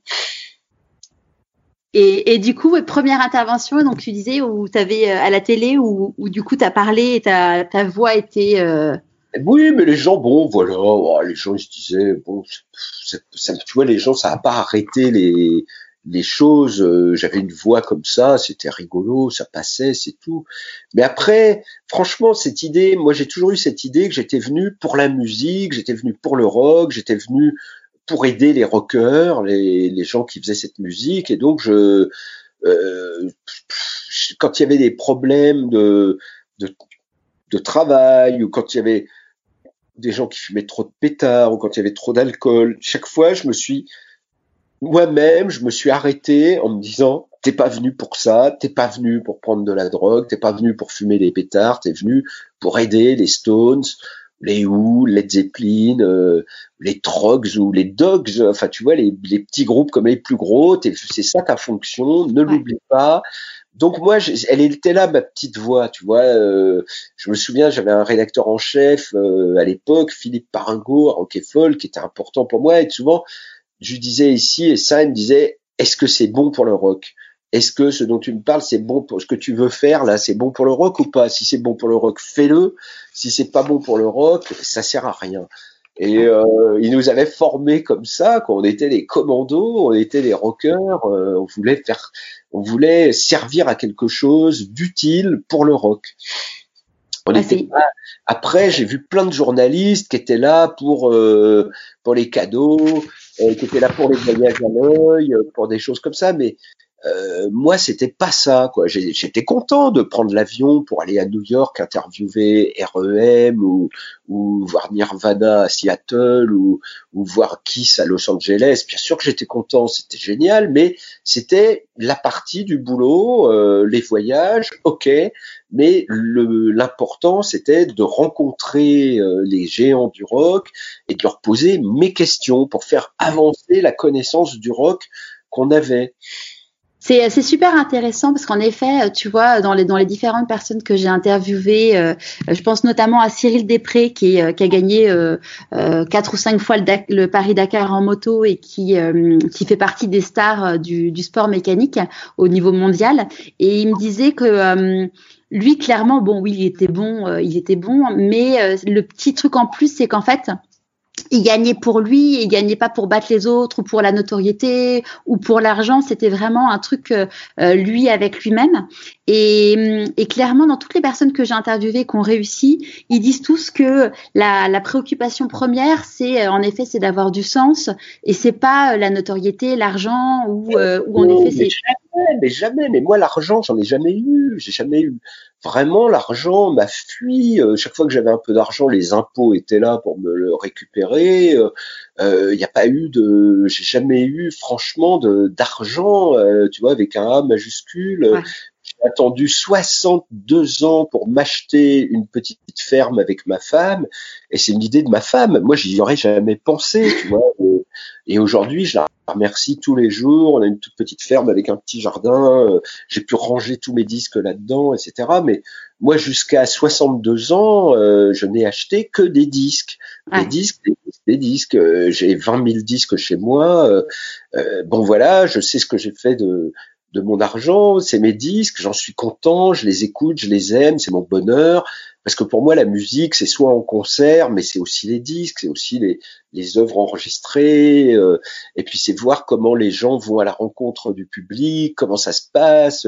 Et, du coup, première intervention, donc tu disais où tu avais euh, à la télé où, du coup tu as parlé et ta, ta voix était euh, Oui, mais les gens, bon, voilà, oh, les gens ils se disaient, bon, ça, tu vois, les gens, ça n'a pas arrêté les les choses. Euh, J'avais une voix comme ça, c'était rigolo, ça passait, c'est tout. Mais après, franchement, cette idée, moi, j'ai toujours eu cette idée que j'étais venu pour la musique, j'étais venu pour le rock, j'étais venu pour aider les rockers, les, gens qui faisaient cette musique, et donc je euh, quand il y avait des problèmes de, de, de travail ou quand il y avait des gens qui fumaient trop de pétards ou quand il y avait trop d'alcool, chaque fois je me suis moi-même, je me suis arrêté en me disant t'es pas venu pour ça, t'es pas venu pour prendre de la drogue, t'es pas venu pour fumer des pétards, t'es venu pour aider les Stones, les Who, Led Zeppelin, euh, les Trogs ou les Dogs, enfin tu vois les, petits groupes comme les plus gros, c'est ça ta fonction, ne l'oublie pas. Donc moi, elle était là ma petite voix, tu vois. Euh, je me souviens, j'avais un rédacteur en chef euh, à l'époque, Philippe Paringo, à Rock qui était important pour moi. Et souvent, je disais ici, et ça, il me disait, est-ce que c'est bon pour le rock? Est-ce que ce dont tu me parles, c'est bon pour ce que tu veux faire là, c'est bon pour le rock ou pas? Si c'est bon pour le rock, fais-le. Si c'est pas bon pour le rock, ça sert à rien. Et euh, il nous avait formés comme ça, quand on était les commandos, on était les rockers, euh, on voulait faire, on voulait servir à quelque chose d'utile pour le rock. On était Après, j'ai vu plein de journalistes qui étaient là pour euh, pour les cadeaux, euh, qui étaient là pour les voyages à l'œil, pour des choses comme ça, mais euh, moi, c'était pas ça. quoi. J'étais content de prendre l'avion pour aller à New York interviewer REM ou, ou voir Nirvana à Seattle ou, ou voir Kiss à Los Angeles. Bien sûr que j'étais content, c'était génial, mais c'était la partie du boulot, euh, les voyages, ok. Mais l'important, c'était de rencontrer euh, les géants du rock et de leur poser mes questions pour faire avancer la connaissance du rock qu'on avait. C'est, super intéressant parce qu'en effet, tu vois, dans les, dans les différentes personnes que j'ai interviewées, euh, je pense notamment à Cyril Després qui, euh, qui a gagné euh, quatre ou cinq fois le, Paris-Dakar en moto et qui, qui fait partie des stars du, du sport mécanique au niveau mondial. Et il me disait que lui, clairement, bon, oui, il était bon, il était bon, mais le petit truc en plus, c'est qu'en fait, il gagnait pour lui, il gagnait pas pour battre les autres ou pour la notoriété ou pour l'argent. C'était vraiment un truc euh, euh, lui avec lui-même. Et, et, clairement, dans toutes les personnes que j'ai interviewées qui ont réussi, ils disent tous que la, la préoccupation première, c'est euh, en effet, c'est d'avoir du sens et c'est pas la notoriété, l'argent ou, ou en effet, c'est mais jamais. Mais moi, l'argent, j'en ai jamais eu. J'ai jamais eu vraiment l'argent m'a fui. Euh, chaque fois que j'avais un peu d'argent, les impôts étaient là pour me le récupérer. Il euh, n'y euh, a pas eu de, j'ai jamais eu franchement de d'argent, euh, tu vois, avec un A majuscule. J'ai attendu 62 ans pour m'acheter une petite ferme avec ma femme, et c'est une idée de ma femme. Moi, j'y aurais jamais pensé, tu vois. Et aujourd'hui, je la remercie tous les jours. On a une toute petite ferme avec un petit jardin. Euh, j'ai pu ranger tous mes disques là-dedans, etc. Mais moi, jusqu'à 62 ans, euh, je n'ai acheté que des disques. Des disques, des disques, des disques. Euh, j'ai 20 000 disques chez moi. bon, voilà, je sais ce que j'ai fait de de mon argent, c'est mes disques, j'en suis content, je les écoute, je les aime, c'est mon bonheur. Parce que pour moi, la musique, c'est soit en concert, mais c'est aussi les disques, c'est aussi les, les œuvres enregistrées, euh, et puis c'est voir comment les gens vont à la rencontre du public, comment ça se passe,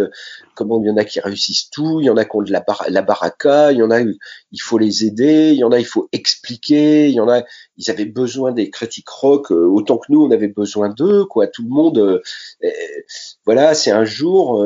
comment il y en a qui réussissent tout, il y en a qui ont de la, la baraka, il y en a, il faut les aider, il y en a, il faut expliquer, il y en a, ils avaient besoin des critiques rock euh, autant que nous, on avait besoin d'eux, quoi. Tout le monde, euh, voilà, c'est un jour,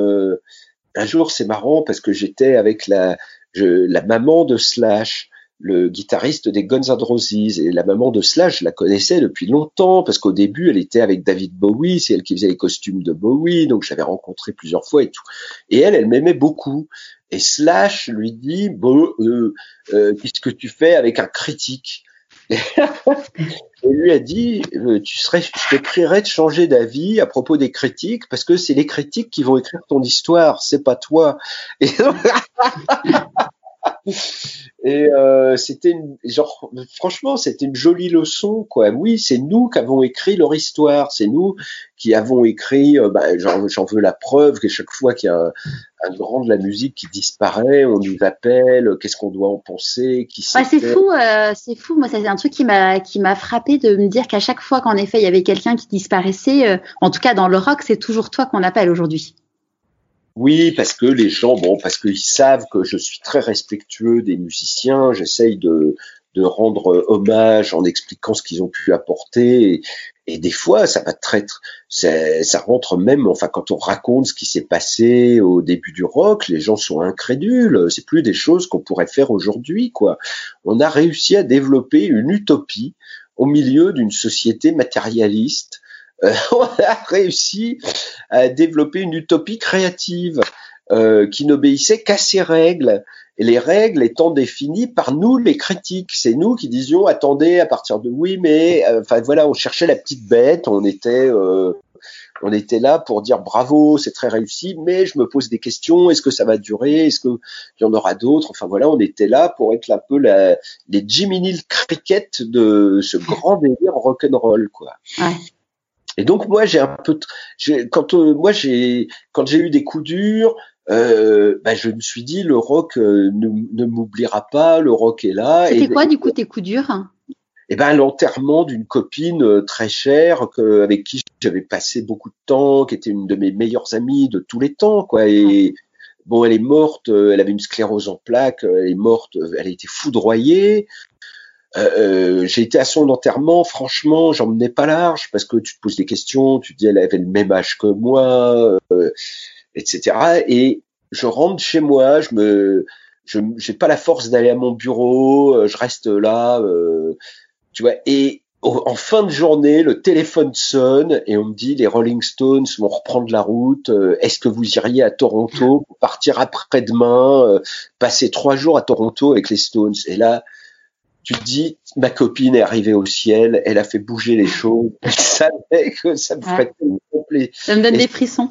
un jour, c'est marrant parce que j'étais avec la je, la maman de Slash, le guitariste des Guns N' Roses. Et la maman de Slash, je la connaissais depuis longtemps parce qu'au début, elle était avec David Bowie, c'est elle qui faisait les costumes de Bowie, donc j'avais rencontré plusieurs fois et tout. Et elle, elle m'aimait beaucoup. Et Slash lui dit, bon, euh, euh, qu'est-ce que tu fais avec un critique? <laughs> et lui a dit, euh, tu serais, je t'écrirais de changer d'avis à propos des critiques parce que c'est les critiques qui vont écrire ton histoire, c'est pas toi. <laughs> et euh, c'était genre franchement c'était une jolie leçon quoi. Oui, c'est nous qui avons écrit leur histoire, c'est nous qui avons écrit. Euh, bah, j'en veux la preuve que chaque fois qu'il y a un, un, grand de la musique qui disparaît, on nous appelle. Qu'est-ce qu'on doit en penser Qui ouais, c'est fou, euh, c'est fou. Moi, c'est un truc qui m'a qui m'a frappé de me dire qu'à chaque fois qu'en effet il y avait quelqu'un qui disparaissait, euh, en tout cas dans le rock, c'est toujours toi qu'on appelle aujourd'hui. Oui, parce que les gens, bon, parce qu'ils savent que je suis très respectueux des musiciens, j'essaye de, rendre hommage en expliquant ce qu'ils ont pu apporter. Et, des fois, ça va très, ça, ça rentre même, enfin, quand on raconte ce qui s'est passé au début du rock, les gens sont incrédules. C'est plus des choses qu'on pourrait faire aujourd'hui, quoi. On a réussi à développer une utopie au milieu d'une société matérialiste euh, <laughs> on a réussi à développer une utopie créative euh, qui n'obéissait qu'à ses règles. Et les règles étant définies par nous, les critiques. C'est nous qui disions, attendez, à partir de oui, mais, euh, enfin voilà, on cherchait la petite bête, on était, on était là pour dire bravo, c'est très réussi, mais je me pose des questions, est-ce que ça va durer, est-ce qu'il y en aura d'autres? Enfin voilà, on était là pour être un peu la, les Neal Cricket de ce grand délire rock'n'roll, quoi. Ouais. Et donc moi j'ai un peu, quand euh, moi j'ai, quand j'ai eu des coups durs, euh, bah, je me suis dit le rock euh, ne, ne m'oubliera pas, le rock est là. C'était quoi du coup tes coups durs? Eh ben l'enterrement d'une copine très chère que, avec qui j'avais passé beaucoup de temps, qui était une de mes meilleures amies de tous les temps, quoi. Et bon, elle est morte, elle avait une sclérose en plaques, elle est morte, elle a été foudroyée. Euh, euh, j'ai été à son enterrement, franchement, j'en menais pas large parce que tu te poses des questions, tu dis elle avait le même âge que moi, euh, etc. Et je rentre chez moi, je me, je j'ai pas la force d'aller à mon bureau, euh, je reste là, tu vois. Et en fin de journée, le téléphone sonne et on me dit les Rolling Stones vont reprendre la route. Est-ce que vous iriez à Toronto pour partir après-demain, passer trois jours à Toronto avec les Stones? Et là, tu te dis, ma copine est arrivée au ciel, elle a fait bouger les choses, elle <laughs> savait que ça me ferait complet. Ça me donne des frissons.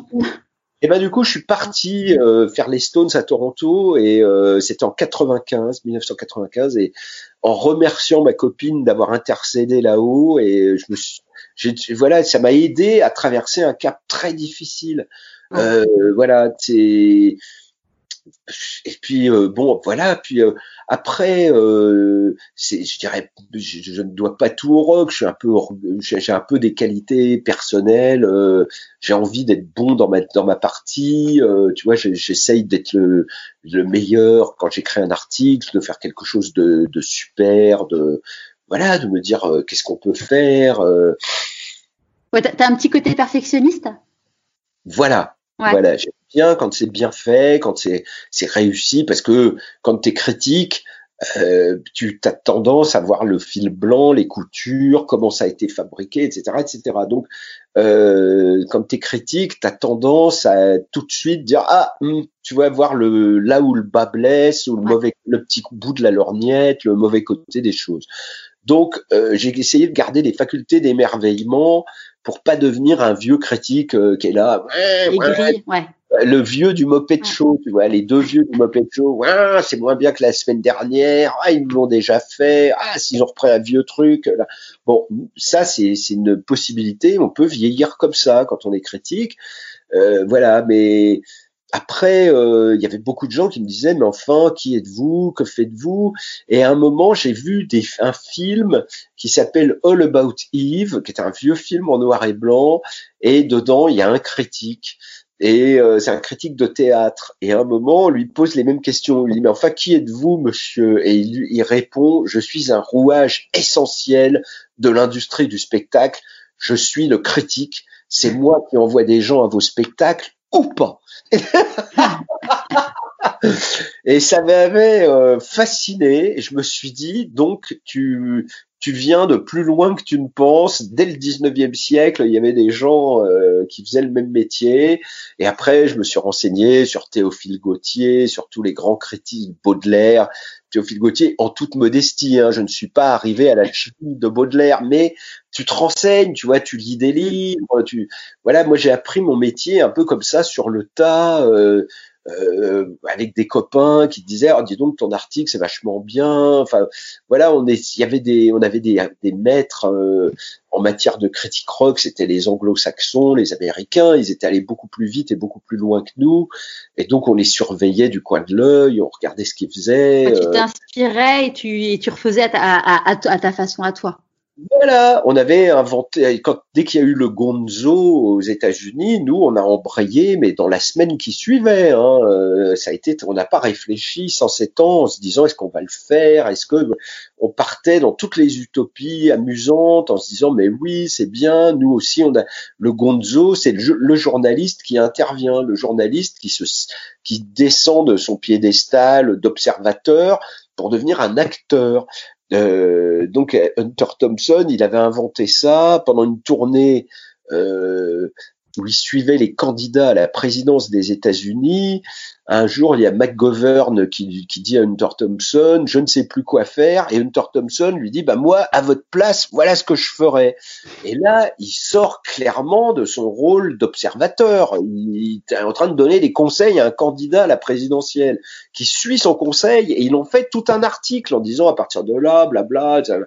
Et ben du coup, je suis parti euh, faire les Stones à Toronto et euh, c'était en 95, 1995 et en remerciant ma copine d'avoir intercédé là-haut et je me suis, voilà, ça m'a aidé à traverser un cap très difficile. Euh, voilà, c'est et puis euh, bon voilà puis euh, après euh, je dirais je, ne dois pas tout au rock je suis un peu j'ai un peu des qualités personnelles j'ai envie d'être bon dans ma dans ma partie tu vois j'essaye d'être le, le meilleur quand j'écris un article de faire quelque chose de, de super de voilà de me dire qu'est-ce qu'on peut faire ouais t'as un petit côté perfectionniste? Voilà. Voilà, bien quand c'est bien fait, quand c'est réussi, parce que quand tu es critique, euh, tu as tendance à voir le fil blanc, les coutures, comment ça a été fabriqué, etc., etc. Donc, euh, quand tu es critique, tu as tendance à tout de suite dire ah, hmm, tu vas voir le là où le bas blesse ou le mauvais, le petit bout de la lorgnette, le mauvais côté des choses. Donc, euh, j'ai essayé de garder les facultés d'émerveillement pour pas devenir un vieux critique euh, qui est là. Le vieux du moped show, tu vois, les deux vieux du moped show. Ouais, c'est moins bien que la semaine dernière. Ah, ils l'ont déjà fait. Ah, s'ils ont repris un vieux truc. Là. Bon, ça, c'est une possibilité. On peut vieillir comme ça quand on est critique. Euh, voilà, mais après, euh, il y avait beaucoup de gens qui me disaient, mais enfin, qui êtes-vous? Que faites-vous? Et à un moment, j'ai vu des, un film qui s'appelle All About Eve, qui est un vieux film en noir et blanc, et dedans, il y a un critique. Et euh, c'est un critique de théâtre. Et à un moment, on lui pose les mêmes questions. On lui dit, mais enfin, qui êtes-vous, monsieur? Et il, il répond, je suis un rouage essentiel de l'industrie du spectacle. Je suis le critique. C'est moi qui envoie des gens à vos spectacles ou pas. <laughs> et ça m'avait euh, fasciné. Je me suis dit, donc tu tu viens de plus loin que tu ne penses. Dès le 19e siècle, il y avait des gens euh, qui faisaient le même métier. Et après, je me suis renseigné sur Théophile Gautier, sur tous les grands critiques Baudelaire, Théophile Gautier, en toute modestie. Hein, je ne suis pas arrivé à la chimie de Baudelaire, mais tu te renseignes, tu vois, tu lis des livres, tu voilà. Moi, j'ai appris mon métier un peu comme ça sur le tas. Euh, euh, avec des copains qui disaient oh, dis donc ton article c'est vachement bien. Enfin voilà on est il y avait des on avait des, des maîtres euh, en matière de critique rock c'était les anglo-saxons les américains ils étaient allés beaucoup plus vite et beaucoup plus loin que nous. Et donc on les surveillait du coin de l'œil on regardait ce qu'ils faisaient tu euh. t'inspirais et tu et tu refaisais à ta, à, à ta façon à toi voilà, on avait inventé, quand, dès qu'il y a eu le Gonzo aux États-Unis, nous, on a embrayé, mais dans la semaine qui suivait, hein, euh, ça a été, on n'a pas réfléchi sans sept ans en se disant est-ce qu'on va le faire, est-ce que on partait dans toutes les utopies amusantes en se disant mais oui, c'est bien, nous aussi, on a le Gonzo, c'est le, le, journaliste qui intervient, le journaliste qui se, qui descend de son piédestal d'observateur pour devenir un acteur. Euh, donc Hunter Thompson, il avait inventé ça pendant une tournée euh, où il suivait les candidats à la présidence des États-Unis. Un jour, il y a McGovern qui, dit à Hunter Thompson, je ne sais plus quoi faire, et Hunter Thompson lui dit, bah moi, à votre place, voilà ce que je ferais. Et là, il sort clairement de son rôle d'observateur. Il est en train de donner des conseils à un candidat à la présidentielle qui suit son conseil, et ils ont fait tout un article en disant à partir de là, blabla. Bla,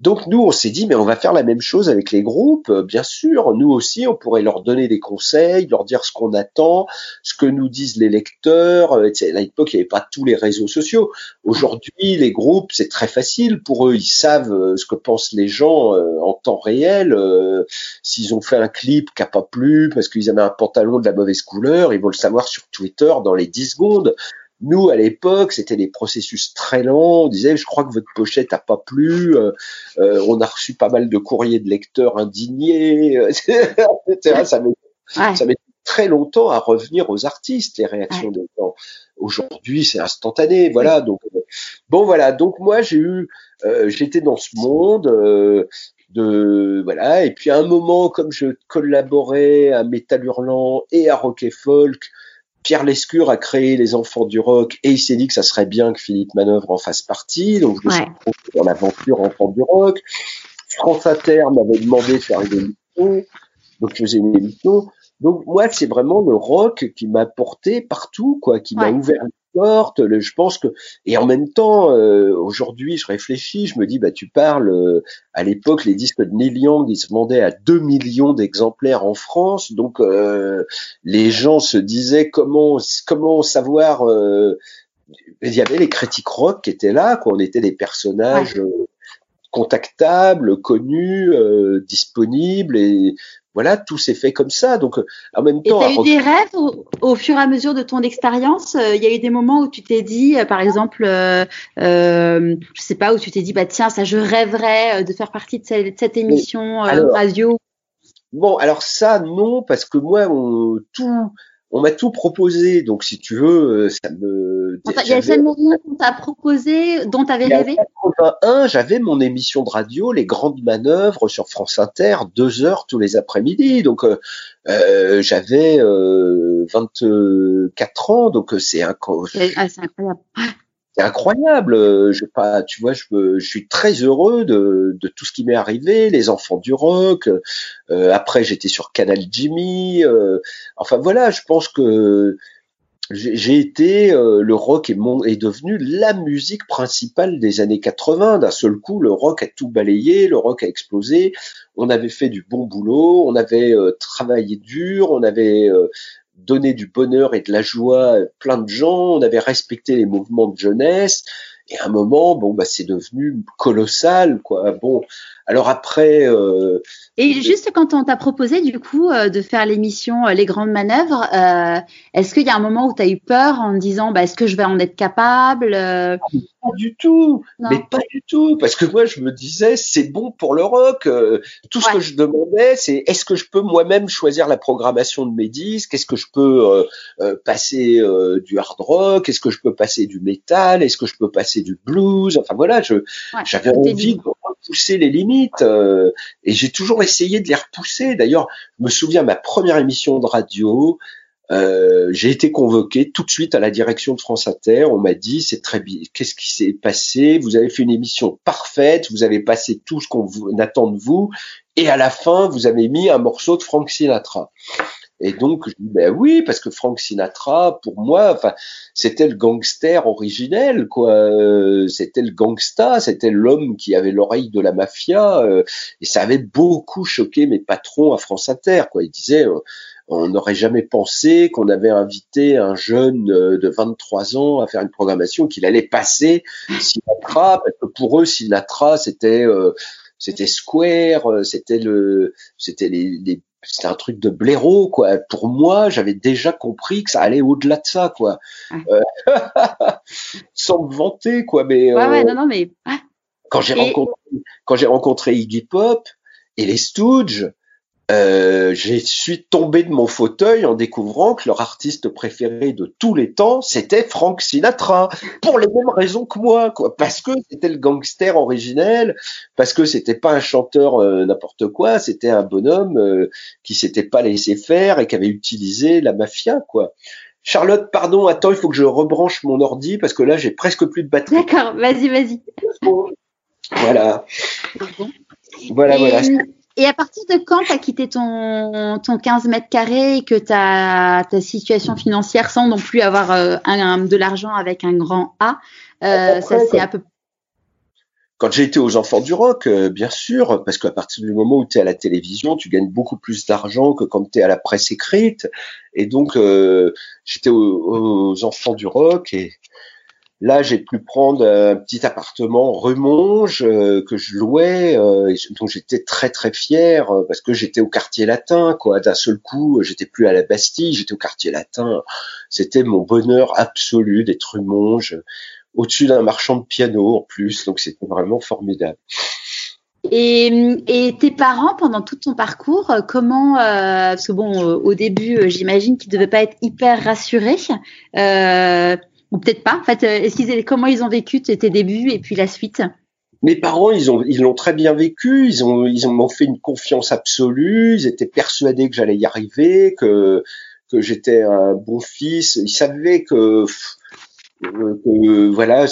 donc nous, on s'est dit, mais on va faire la même chose avec les groupes, euh, bien sûr. Nous aussi, on pourrait leur donner des conseils, leur dire ce qu'on attend, ce que nous disent les lecteurs. Euh, à l'époque, il n'y avait pas tous les réseaux sociaux. Aujourd'hui, les groupes, c'est très facile pour eux. Ils savent euh, ce que pensent les gens en temps réel. S'ils ont fait un clip qui pas plu parce qu'ils avaient un pantalon de la mauvaise couleur, ils vont le savoir sur Twitter dans les 10 secondes. Nous, à l'époque, c'était des processus très lents. On disait, je crois que votre pochette a pas plu. Euh, euh, on a reçu pas mal de courriers de lecteurs indignés, <laughs> etc. Ça met, très longtemps à revenir aux artistes, les réactions des gens. Aujourd'hui, c'est instantané. Voilà. Donc, euh, bon, voilà. Donc, moi, j'ai eu, j'étais dans ce monde. de voilà et puis à un moment comme je collaborais à Metal Hurlant et à Rock et Folk Pierre Lescure a créé les Enfants du Rock et il s'est dit que ça serait bien que Philippe Manœuvre en fasse partie. Donc je me suis dans l'aventure Enfants du Rock. France Inter m'avait demandé de faire une émission. Donc je faisais une émission. Donc moi, c'est vraiment le rock qui m'a porté partout, quoi, qui m'a ouvert je pense que et en même temps, euh, aujourd'hui, je réfléchis, je me dis, bah tu parles. Euh, à l'époque, les disques de Neil Young, ils se vendaient à 2 millions d'exemplaires en France, donc euh, les gens se disaient comment comment savoir. il y avait les critiques rock qui étaient là, quoi. On était des personnages. contactables, connus, disponibles et voilà, tout s'est fait comme ça. Donc, en même temps. Et tu as eu des rêves au, fur et à mesure de ton expérience? Euh, Il y a eu des moments où tu t'es dit, euh, par exemple, euh, euh, je sais pas, où tu t'es dit, bah tiens, ça, je rêverais de faire partie de cette, émission radio. Bon, alors ça, non, parce que moi, on, tout, on m'a tout proposé, donc si tu veux, euh, ça me. Il y a seulement rien qu'on t'a proposé, dont tu avais rêvé. En 81, j'avais mon émission de radio, les grandes manœuvres sur France Inter, deux heures tous les après-midi. Donc euh, euh j'avais euh, 24 ans, donc c'est un. Ah, c'est incroyable c'est incroyable. Euh, je pas, tu vois, je, je suis très heureux de, tout ce qui m'est arrivé, les enfants du rock. Euh, après, j'étais sur Canal Jimmy. Euh, enfin voilà, je pense que j'ai été le rock est, devenu la musique principale des années 80. D'un seul coup, le rock a tout balayé, le rock a explosé. On avait fait du bon boulot, on avait travaillé dur, on avait donner du bonheur et de la joie à plein de gens, on avait respecté les mouvements de jeunesse, et à un moment, bon, bah, c'est devenu colossal, quoi. Bon, alors après. Euh, et juste quand on t'a proposé du coup euh, de faire l'émission euh, Les Grandes Manœuvres, euh, est-ce qu'il y a un moment où tu as eu peur en disant, bah, est-ce que je vais en être capable Pas du tout, mais pas du tout, parce que moi je me disais, c'est bon pour le rock. tout ce que je demandais, c'est est-ce que je peux moi-même choisir la programmation de mes disques? Est-ce que je peux passer du hard rock? Est-ce que je peux passer du metal Est-ce que je peux passer du blues Enfin voilà, je j'avais envie de repousser les limites et j'ai toujours essayé de les repousser. D'ailleurs, je me souviens ma première émission de radio. Euh, j'ai été convoqué tout de suite à la direction de France Inter. On m'a dit c'est très bien. Qu'est-ce qui s'est passé? Vous avez fait une émission parfaite. Vous avez passé tout ce qu'on attend de vous. Et à la fin, vous avez mis un morceau de Frank Sinatra. Et donc, je dis, ben oui, parce que Frank Sinatra, pour moi, enfin, c'était le gangster originel, quoi. Euh, c'était le gangsta, c'était l'homme qui avait l'oreille de la mafia, euh, et ça avait beaucoup choqué mes patrons à France Inter, quoi. Ils disaient, euh, on n'aurait jamais pensé qu'on avait invité un jeune de 23 ans à faire une programmation qu'il allait passer Sinatra, parce que pour eux, Sinatra, c'était c'était Square, c'était le, c'était les, les c'était un truc de blaireau quoi. Pour moi, j'avais déjà compris que ça allait au-delà de ça quoi. Euh, <laughs> sans me vanter quoi, mais ouais, ouais, non, non, mais quand j'ai rencontré quand j'ai rencontré Iggy Pop et les Stooges, euh, je suis tombé de mon fauteuil en découvrant que leur artiste préféré de tous les temps, c'était Frank Sinatra, pour les mêmes raisons que moi, quoi. Parce que c'était le gangster originel, parce que c'était pas un chanteur euh, n'importe quoi, c'était un bonhomme euh, qui s'était pas laissé faire et qui avait utilisé la mafia, quoi. Charlotte, pardon, attends, il faut que je rebranche mon ordi parce que là, j'ai presque plus de batterie. D'accord, vas-y, vas-y. Voilà. Voilà, voilà. Et à partir de quand tu as quitté ton, ton 15 mètres carrés et que ta, ta situation financière sans non plus avoir euh, un, de l'argent avec un grand A, euh, ça c'est un peu quand j'ai été aux Enfants du Rock, euh, bien sûr, parce qu'à partir du moment où tu es à la télévision, tu gagnes beaucoup plus d'argent que quand tu es à la presse écrite. Et donc, j'étais aux, aux, Enfants du Rock et Là, j'ai pu prendre un petit appartement Remonge euh, que je louais, euh, dont j'étais très très fier euh, parce que j'étais au quartier latin. Quoi, d'un seul coup, j'étais plus à la Bastille, j'étais au quartier latin. C'était mon bonheur absolu d'être Remonge, au-dessus d'un marchand de piano en plus. Donc c'était vraiment formidable. Et, et, tes parents, pendant tout ton parcours, comment Parce que bon, au début, j'imagine qu'ils devaient pas être hyper rassurés. Euh, ou peut-être pas. En fait, euh, comment ils ont vécu tes débuts et puis la suite? Mes parents, ils ont, ils l'ont très bien vécu. Ils ont, ils m'ont fait une confiance absolue. Ils étaient persuadés que j'allais y arriver, que j'étais un bon fils. Ils savaient que, que voilà,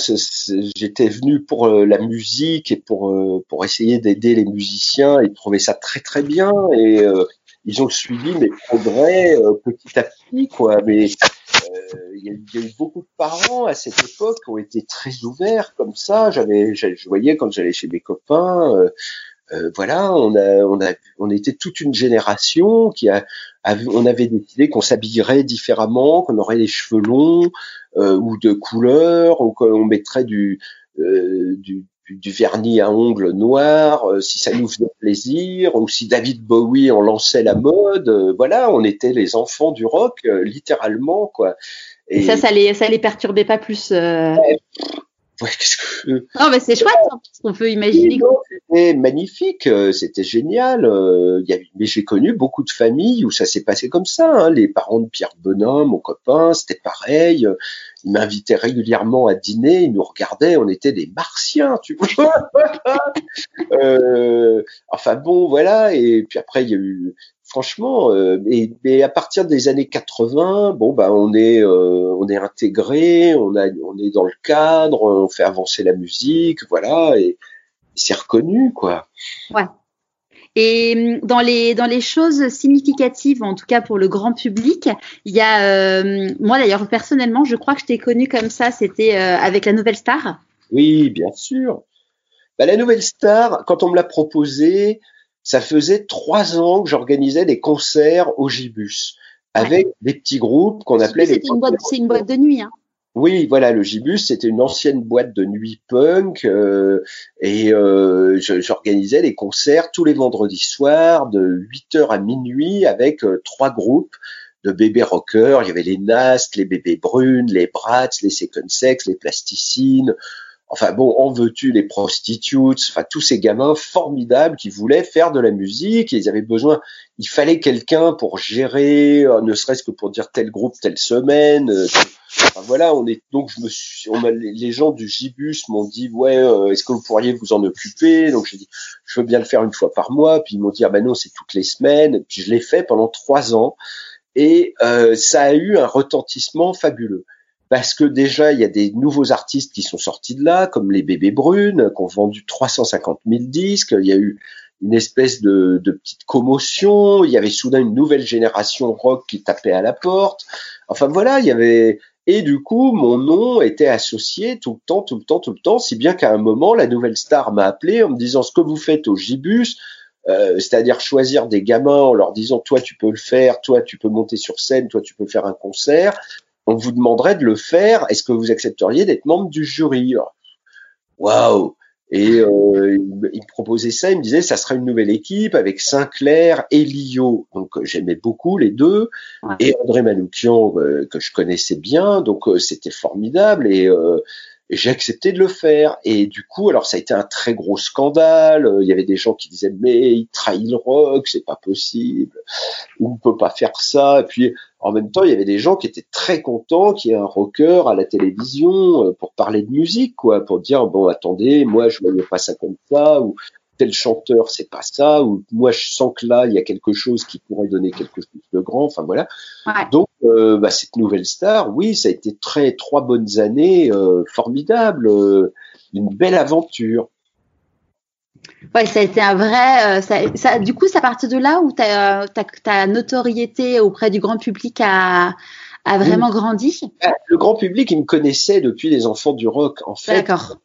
j'étais venu pour euh, la musique et pour euh, pour essayer d'aider les musiciens. Ils trouvaient ça très très bien et ils ont suivi mes progrès petit à petit, quoi. Mais il y, a eu beaucoup de parents à cette époque qui ont été très ouverts comme ça. J'avais, je voyais quand j'allais chez mes copains, euh, euh, voilà, on a, on a, on était toute une génération qui a, on avait décidé qu'on s'habillerait différemment, qu'on aurait les cheveux longs euh, ou de couleur, ou qu'on mettrait du, du, du vernis à ongles noirs, si ça nous faisait plaisir, ou si David Bowie en lançait la mode. voilà, on était les enfants du rock, littéralement, quoi. Et, ça, ça les, ça les perturbait pas plus. Euh... Ouais, qu'est-ce que... Non, mais c'est chouette, hein, parce qu'on peut imaginer. C'était magnifique, euh, c'était génial. Euh, y. Mais j'ai connu beaucoup de familles où ça s'est passé comme ça. Hein. Les parents de Pierre Bonhomme, mon copain, c'était pareil. Ils m'invitaient régulièrement à dîner, ils nous regardaient, on était des martiens, tu vois. <laughs> euh, enfin bon, voilà. Et puis après, il y a eu franchement, euh, et, à partir des années 80, bon bah on est euh, on est intégré, on a on est dans le cadre, on fait avancer la musique, voilà, et c'est reconnu quoi. Ouais. Et hum, dans les dans les choses significatives, en tout cas pour le grand public, il y a euh, moi d'ailleurs personnellement, je crois que je t'ai connu comme ça, c'était avec la Nouvelle Star. Oui, bien sûr. Bah, la Nouvelle Star, quand on me l'a proposé, ça faisait trois ans que j'organisais des concerts au Gibus avec des petits groupes qu'on appelait les. C'est une, boîte, une boîte de nuit. Hein. Oui, voilà, le Gibus, c'était une ancienne boîte de nuit punk euh, et euh, j'organisais des concerts tous les vendredis soirs de 8h à minuit avec euh, trois groupes de bébés rockers. Il y avait les Nast, les bébés brunes, les Brats, les Second Sex, les Plasticines, Enfin bon, en veux-tu les prostitutes, enfin tous ces gamins formidables qui voulaient faire de la musique ils avaient besoin, il fallait quelqu'un pour gérer, euh, ne serait-ce que pour dire tel groupe telle semaine. Euh, voilà, on est donc je me suis, on les gens du Gibus m'ont dit ouais, euh, est-ce que vous pourriez vous en occuper? Donc j'ai dit je veux bien le faire une fois par mois. Puis ils m'ont dit ah ben non c'est toutes les semaines. Puis je l'ai fait pendant trois ans et ça a eu un retentissement fabuleux parce que déjà il y a des nouveaux artistes qui sont sortis de là, comme les Bébés Brunes, qui ont vendu 350 000 disques. Il y a eu une espèce de, petite commotion. Il y avait soudain une nouvelle génération rock qui tapait à la porte. Enfin voilà, il y avait et du coup, mon nom était associé tout le temps, tout le temps, tout le temps, si bien qu'à un moment, la nouvelle star m'a appelé en me disant ce que vous faites au Gibus, euh, c'est-à-dire choisir des gamins en leur disant toi tu peux le faire, toi tu peux monter sur scène, toi tu peux faire un concert. On vous demanderait de le faire. Est-ce que vous accepteriez d'être membre du jury? Waouh! Et euh, il, me proposait ça, il me disait ça sera une nouvelle équipe avec Sinclair et Lio. Donc euh, j'aimais beaucoup les deux. Et André Manoukian euh, que je connaissais bien, donc c'était formidable. Et j'ai accepté de le faire. Et du coup, alors ça a été un très gros scandale. Il y avait des gens qui disaient mais il trahit le rock, c'est pas possible, on ne peut pas faire ça. Et puis en même temps, il y avait des gens qui étaient très contents qu'il y ait un rocker à la télévision euh, pour parler de musique, quoi, pour dire bon attendez, moi je voyais pas ça comme ça tel chanteur c'est pas ça ou moi je sens que là il y a quelque chose qui pourrait donner quelque chose de grand. Enfin voilà. Donc euh, bah, cette nouvelle star, oui, ça a été très trois bonnes années euh, formidables, euh, une belle aventure. Ouais, ça a été un vrai. Ça, ça, du coup, c'est à partir de là où ta, ta, ta notoriété auprès du grand public a, a vraiment grandi? Bah, Le grand public, il me connaissait depuis les enfants du rock, en fait. D'accord.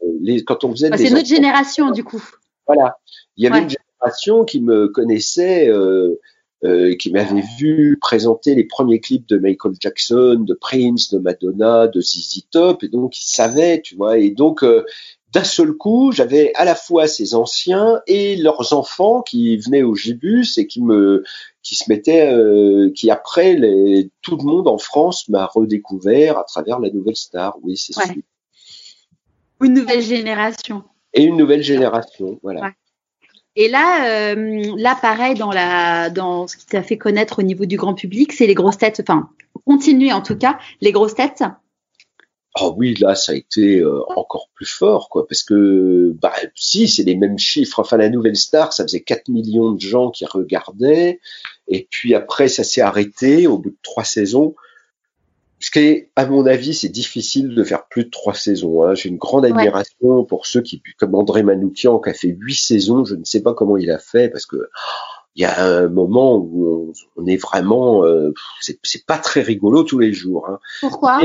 quand on faisait. c'est notre génération, du coup. Voilà. Il y avait une génération qui me connaissait. Euh, euh, qui m'avait vu présenter les premiers clips de Michael Jackson, de Prince, de Madonna, de ZZ Top, et donc ils savaient, tu vois, et donc euh, d'un seul coup, j'avais à la fois ces anciens et leurs enfants qui venaient au Gibus et qui me qui se mettaient, euh, qui après les, tout le monde en France m'a redécouvert à travers la nouvelle star. Oui, c'est ouais. Une nouvelle génération. Et une nouvelle génération, voilà. Et là, euh, là, pareil, dans, la, dans ce qui t'a fait connaître au niveau du grand public, c'est les grosses têtes, enfin, continue en tout cas, les grosses têtes. Oh oui, là, ça a été euh, encore plus fort, quoi, parce que, bah, si, c'est les mêmes chiffres. Enfin, la nouvelle star, ça faisait 4 millions de gens qui regardaient, et puis après, ça s'est arrêté au bout de trois saisons. Ce qui à mon avis, c'est difficile de faire plus de trois saisons. Hein. J'ai une grande admiration pour ceux qui, comme André Manoukian, qui a fait huit saisons. Je ne sais pas comment il a fait parce que il y a un moment où on, est vraiment, euh, c'est pas très rigolo tous les jours. Hein. Pourquoi?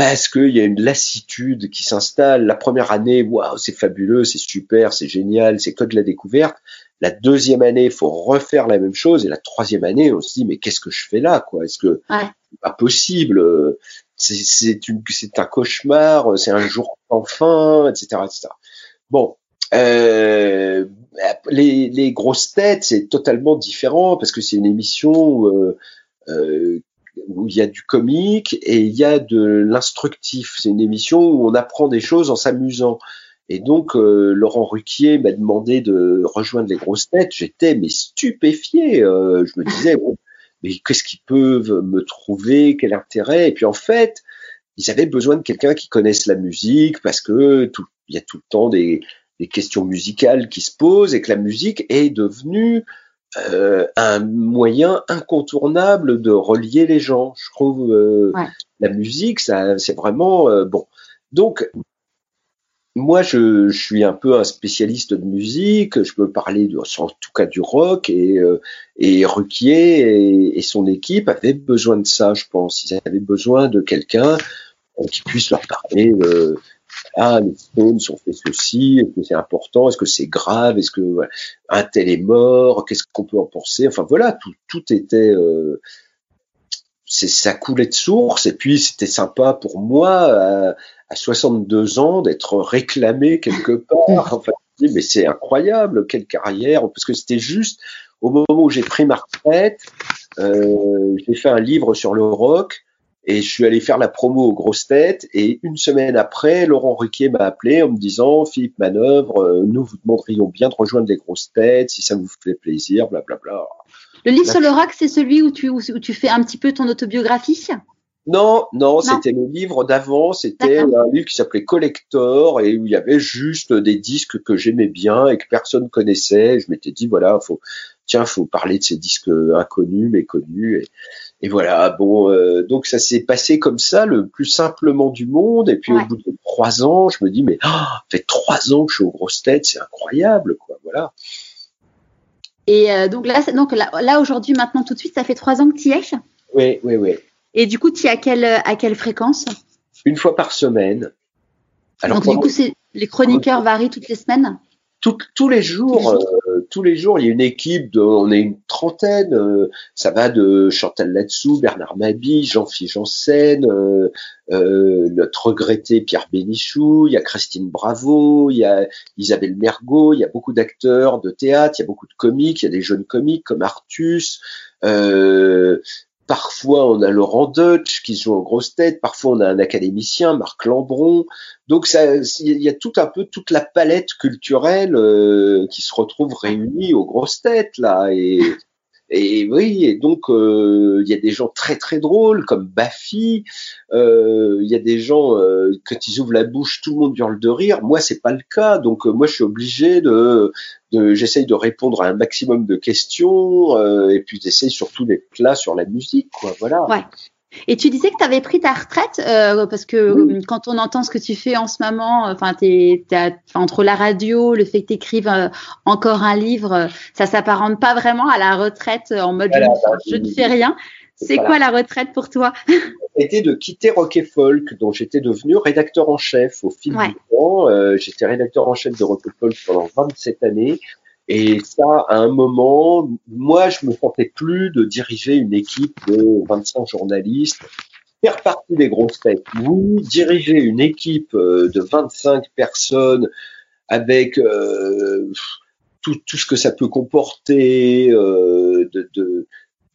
Parce qu'il y a une lassitude qui s'installe. La première année, waouh, c'est fabuleux, c'est super, c'est génial, c'est que de la découverte. La deuxième année, il faut refaire la même chose. Et la troisième année, on se dit, mais qu'est-ce que je fais là, quoi? Est-ce que c'est pas possible? C'est un cauchemar. C'est un jour sans fin, etc., etc. Bon, euh, les, les, grosses têtes, c'est totalement différent parce que c'est une émission euh, euh, où il y a du comique et il y a de l'instructif. C'est une émission où on apprend des choses en s'amusant. Et donc, euh, Laurent Ruquier m'a demandé de rejoindre les grosses têtes. J'étais mais stupéfié. Euh, je me disais, mais qu'est-ce qu'ils peuvent me trouver? Quel intérêt? Et puis en fait, ils avaient besoin de quelqu'un qui connaisse la musique parce que y a tout le temps des, questions musicales qui se posent et que la musique est devenue euh, un moyen incontournable de relier les gens. Je trouve ouais. la musique, ça, c'est vraiment bon. Donc, moi, je, je, suis un peu un spécialiste de musique. Je peux parler, de, en tout cas, du rock. Et, euh, et Ruquier et, et, son équipe avaient besoin de ça, je pense. Ils avaient besoin de quelqu'un euh, qui puisse leur parler. Ah, les Stones ont fait ceci. Est-ce que c'est important? Est-ce que c'est grave? Est-ce que voilà, un tel est mort? Qu'est-ce qu'on peut en penser? Enfin voilà, tout, tout était. Euh, ça coulait de source. Et puis c'était sympa pour moi à 62 ans d'être réclamé quelque part. <laughs> Enfin, mais c'est incroyable, quelle carrière, parce que c'était juste au moment où j'ai pris ma retraite, euh, j'ai fait un livre sur le rock et je suis allé faire la promo aux grosses têtes et une semaine après, Laurent Ruquier m'a appelé en me disant Philippe Manœuvre, euh, nous vous demanderions bien de rejoindre les grosses têtes si ça vous fait plaisir, blablabla. Bla, bla. Le livre sur le rock, c'est celui où tu, où tu fais un petit peu ton autobiographie? Non, non, c'était le livre d'avant. C'était un livre qui s'appelait Collector et où il y avait juste des disques que j'aimais bien et que personne connaissait. Je m'étais dit voilà, faut tiens, faut parler de ces disques inconnus mais connus. Et, et voilà. Bon, euh, donc ça s'est passé comme ça, le plus simplement du monde. Et puis au bout de trois ans, je me dis mais oh, ça fait trois ans que je suis aux grosses têtes, c'est incroyable, quoi. Voilà. Et donc là, donc là, là aujourd'hui, maintenant, tout de suite, ça fait trois ans que tu y es? Oui, oui, oui. Et du coup, tu y à quelle, à quelle fréquence? Une fois par semaine. Alors, donc, du coup, les chroniqueurs varient toutes les semaines? Tous les jours, euh, tous les jours, il y a une équipe de, on est une trentaine. Euh, ça va de Chantal Latsou, Bernard Mabi, Jean-Philippe Janssen, euh, euh, notre regretté Pierre Bénichou, il y a Christine Bravo, il y a Isabelle Mergot, il y a beaucoup d'acteurs de théâtre, il y a beaucoup de comiques, il y a des jeunes comiques comme Artus. Euh, Parfois, on a Laurent Deutsch qui joue en grosse tête. Parfois, on a un académicien, Marc Lambron. Donc, il y a tout un peu toute la palette culturelle euh, qui se retrouve réunie aux grosses têtes là. Et oui, et donc euh, il y a des gens très très drôles comme Baffy. Euh, il y a des gens euh, quand ils ouvrent la bouche, tout le monde hurle de rire. Moi, c'est pas le cas. Donc moi, je suis obligé de, de j'essaye de répondre à un maximum de questions et puis j'essaye surtout d'être là sur la musique, quoi. Voilà. Ouais. Et tu disais que tu avais pris ta retraite euh, parce que euh, quand on entend ce que tu fais en ce moment, euh, entre la radio, le fait que tu écrives encore un livre, ça s'apparente pas vraiment à la retraite en mode je, ne fais rien. C'est quoi la retraite pour toi? C'était de quitter Rock et Folk, dont j'étais devenu rédacteur en chef au fil du temps. j'étais rédacteur en chef de Rock et Folk pendant 27 années. Et ça, à un moment, moi, je me sentais plus de diriger une équipe de 25 journalistes, faire partie des grosses têtes. Oui, diriger une équipe euh, de 25 personnes avec euh, tout, tout, ce que ça peut comporter euh, de, de,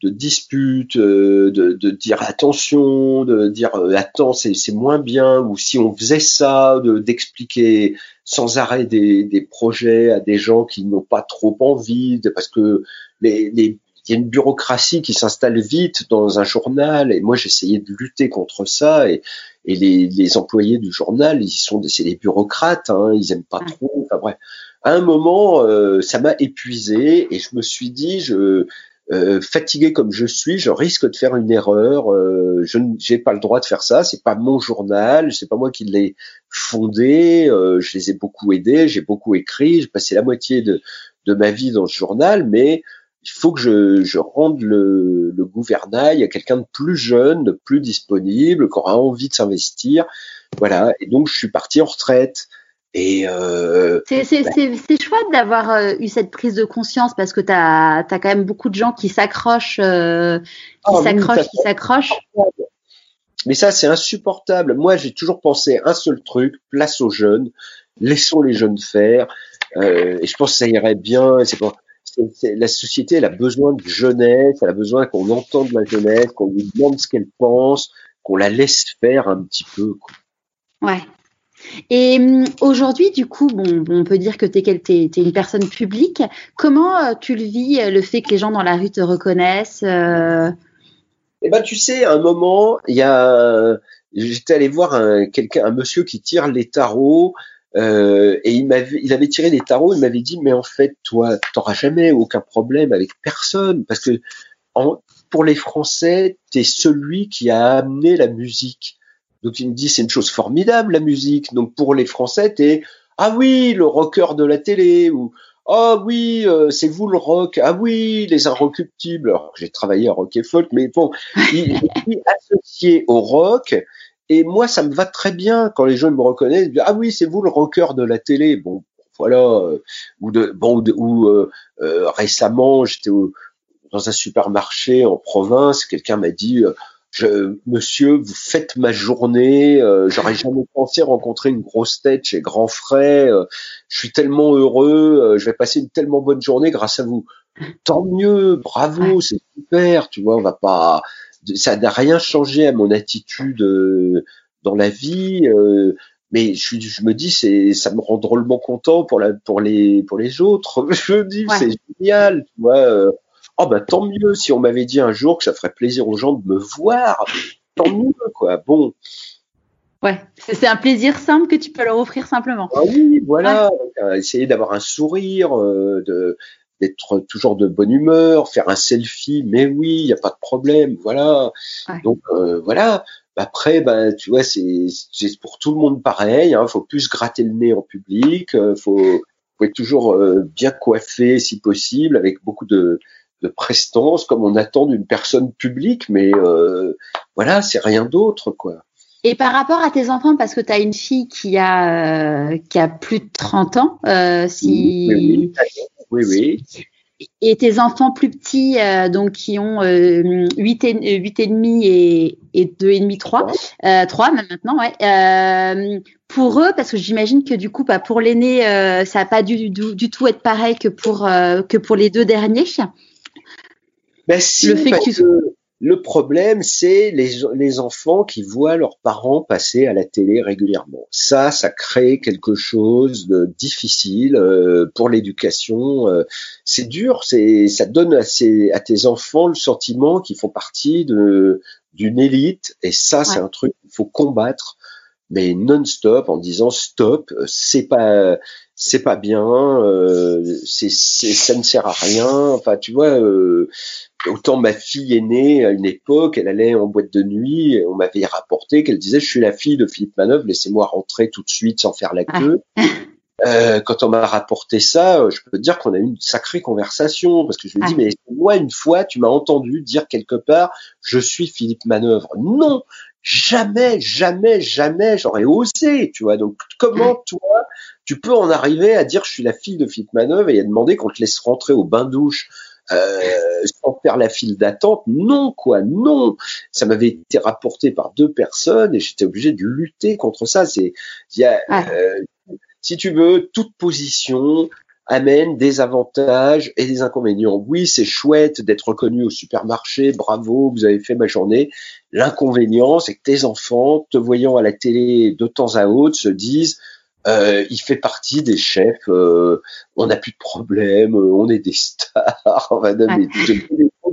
de disputes, euh, de, de, dire attention, de dire euh, attends c'est moins bien, ou si on faisait ça, d'expliquer sans arrêt des, des, projets à des gens qui n'ont pas trop envie, parce que les, les il y a une bureaucratie qui s'installe vite dans un journal et moi j'essayais de lutter contre ça et, et les, les, employés du journal ils sont des, des bureaucrates hein, ils aiment pas trop enfin bref. À un moment euh, ça m'a épuisé et je me suis dit je euh, fatigué comme je suis, je risque de faire une erreur. Euh, je n'ai pas le droit de faire ça. C'est pas mon journal. C'est pas moi qui l'ai fondé. Euh, je les ai beaucoup aidés. J'ai beaucoup écrit. J'ai passé la moitié de, de ma vie dans ce journal, mais il faut que je, je rende le, le gouvernail à quelqu'un de plus jeune, de plus disponible, qui aura envie de s'investir. Voilà. Et donc je suis parti en retraite. Et euh, c'est chouette d'avoir euh, eu cette prise de conscience parce que tu as, as, quand même beaucoup de gens qui s'accrochent, euh, qui ah s'accrochent, qui s'accrochent. Mais ça, c'est insupportable. Moi, j'ai toujours pensé un seul truc place aux jeunes, laissons les jeunes faire. Euh, et je pense que ça irait bien. C'est pas, la société, elle a besoin de jeunesse, elle a besoin qu'on entende la jeunesse, qu'on lui demande ce qu'elle pense, qu'on la laisse faire un petit peu. Quoi. Ouais, et hum, aujourd'hui, du coup, bon, on peut dire que tu es, une personne publique. Comment euh, tu le vis, euh, le fait que les gens dans la rue te reconnaissent euh? Eh ben, tu sais, à un moment, a, j'étais allé voir un quelqu'un, un monsieur qui tire les tarots. et il m'avait, il avait tiré les tarots. Il m'avait dit, mais en fait, toi, t'auras jamais aucun problème avec personne, parce que pour les Français, tu es celui qui a amené la musique. Donc il me dit c'est une chose formidable la musique. Donc pour les Français, t'es ah oui le rocker de la télé ou ah oui euh, c'est vous le rock ah oui les inrecuptibles. Alors j'ai travaillé à rock et folk, mais bon il, est <laughs> associé au rock. Et moi, ça me va très bien quand les gens me reconnaissent. Ah oui, c'est vous le rocker de la télé. Bon, voilà. Euh, ou de bon ou, euh, récemment, j'étais dans un supermarché en province. Quelqu'un m'a dit je, monsieur, vous faites ma journée. Euh, J'aurais jamais pensé rencontrer une grosse tête chez Grand Frais. Euh, je suis tellement heureux. Euh, je vais passer une tellement bonne journée grâce à vous. Tant mieux, bravo, c'est super. Tu vois, on va pas. Ça n'a rien changé à mon attitude euh, dans la vie. mais je, je, me dis, c'est, ça me rend drôlement content pour la, pour les, pour les autres. <laughs> Je me dis, c'est génial. Tu vois oh bah tant mieux si on m'avait dit un jour que ça ferait plaisir aux gens de me voir, tant mieux quoi. Bon. Ouais, c'est un plaisir simple que tu peux leur offrir simplement. Ah oui, voilà, euh, essayer d'avoir un sourire, euh, de d'être toujours de bonne humeur, faire un selfie, mais oui, il n'y a pas de problème, voilà. Donc euh, voilà. Après, bah, tu vois, c'est pour tout le monde pareil. Hein, faut plus gratter le nez en public. faut faut être toujours bien coiffé si possible, avec beaucoup de, de prestance, comme on attend d'une personne publique, mais voilà, c'est rien d'autre, quoi. Et par rapport à tes enfants, parce que tu as une fille qui a, euh, qui a plus de 30 ans, euh, si... Oui, oui. oui, Et tes enfants plus petits, euh, donc qui ont 8, et, 8 et demi et, et 2 et demi, 3, 3 même maintenant, ouais. pour eux, parce que j'imagine que du coup, bah, pour l'aîné, ça va pas du, du, tout être pareil que pour, que pour les deux derniers. Ben si, le fait que tu... Le problème, c'est les, les, enfants qui voient leurs parents passer à la télé régulièrement. Ça, ça crée quelque chose de difficile euh, pour l'éducation. Euh, c'est dur, c'est ça donne à, à, tes enfants le sentiment qu'ils font partie de d'une élite. Et ça, c'est un truc qu'il faut combattre, mais non-stop en disant stop, c'est pas c'est pas bien, euh, c'est ça ne sert à rien. Enfin, tu vois. Euh, Autant ma fille est née à une époque, elle allait en boîte de nuit, on m'avait rapporté qu'elle disait je suis la fille de Philippe Manœuvre, laissez-moi rentrer tout de suite sans faire la ah. queue. Euh, quand on m'a rapporté ça, je peux te dire qu'on a eu une sacrée conversation parce que je me dis ah. mais moi une fois tu m'as entendu dire quelque part je suis Philippe Manœuvre. Non, jamais, jamais, jamais j'aurais osé, tu vois. Donc comment toi tu peux en arriver à dire je suis la fille de Philippe Manœuvre et à demander qu'on te laisse rentrer au bain douche euh, sans faire la file d'attente? Non, quoi, non. Ça m'avait été rapporté par deux personnes et j'étais obligé de lutter contre ça. C'est, il y a, euh, si tu veux, toute position amène des avantages et des inconvénients. Oui, c'est chouette d'être reconnu au supermarché, bravo, vous avez fait ma journée. L'inconvénient, c'est que tes enfants, te voyant à la télé de temps à autre, se disent euh, il fait partie des chefs. Euh, on n'a plus de problème, euh, on est des stars. <laughs> On va donner des trucs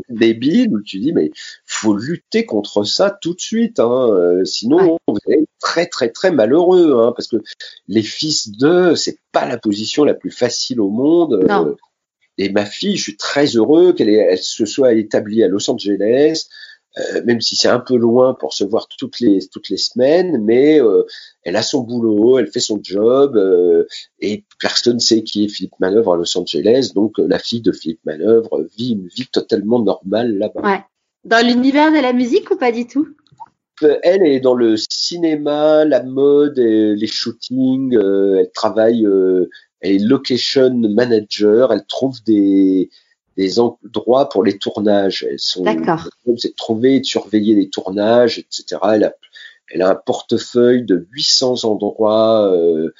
débiles où tu dis mais faut lutter contre ça tout de suite, hein, sinon vous allez très très très malheureux, hein, parce que les fils de c'est pas la position la plus facile au monde. et ma fille, je suis très heureux qu'elle elle se soit établie à Los Angeles. Euh, même si c'est un peu loin pour se voir toutes les toutes les semaines, mais euh, elle a son boulot, elle fait son job, euh, et personne ne sait qui est Philippe Manœuvre à Los Angeles, donc la fille de Philippe Manœuvre vit une vie totalement normale là-bas. Ouais. Dans l'univers de la musique ou pas du tout? Elle est dans le cinéma, la mode, les shootings, elle travaille, elle est location manager, elle trouve des des endroits pour les tournages. Elles sont, c'est de trouver et de surveiller les tournages, etc. Elle a, elle a un portefeuille de 800 endroits euh,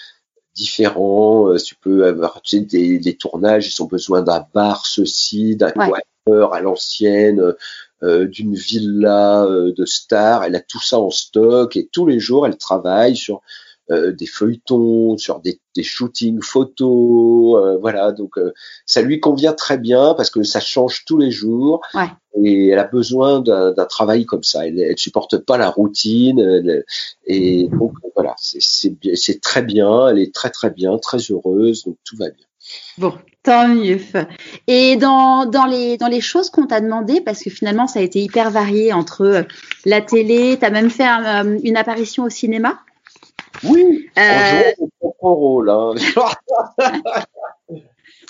différents. Euh, tu peux avoir tu sais, des, des, tournages, ils ont besoin d'un bar ceci, d'un ouais. à l'ancienne, euh, d'une villa euh, de stars. Elle a tout ça en stock et tous les jours, elle travaille sur euh, des feuilletons, sur des, des shootings photos, euh, voilà. Donc euh, ça lui convient très bien parce que ça change tous les jours ouais. et elle a besoin d'un travail comme ça. Elle, elle supporte pas la routine et donc voilà, c'est très bien. Elle est très très bien, très heureuse, donc tout va bien. Bon, tant mieux. Et dans, dans, les, dans les choses qu'on t'a demandé, parce que finalement ça a été hyper varié entre la télé, tu as même fait une apparition au cinéma? Oui, euh... mon propre rôle. Hein. <laughs>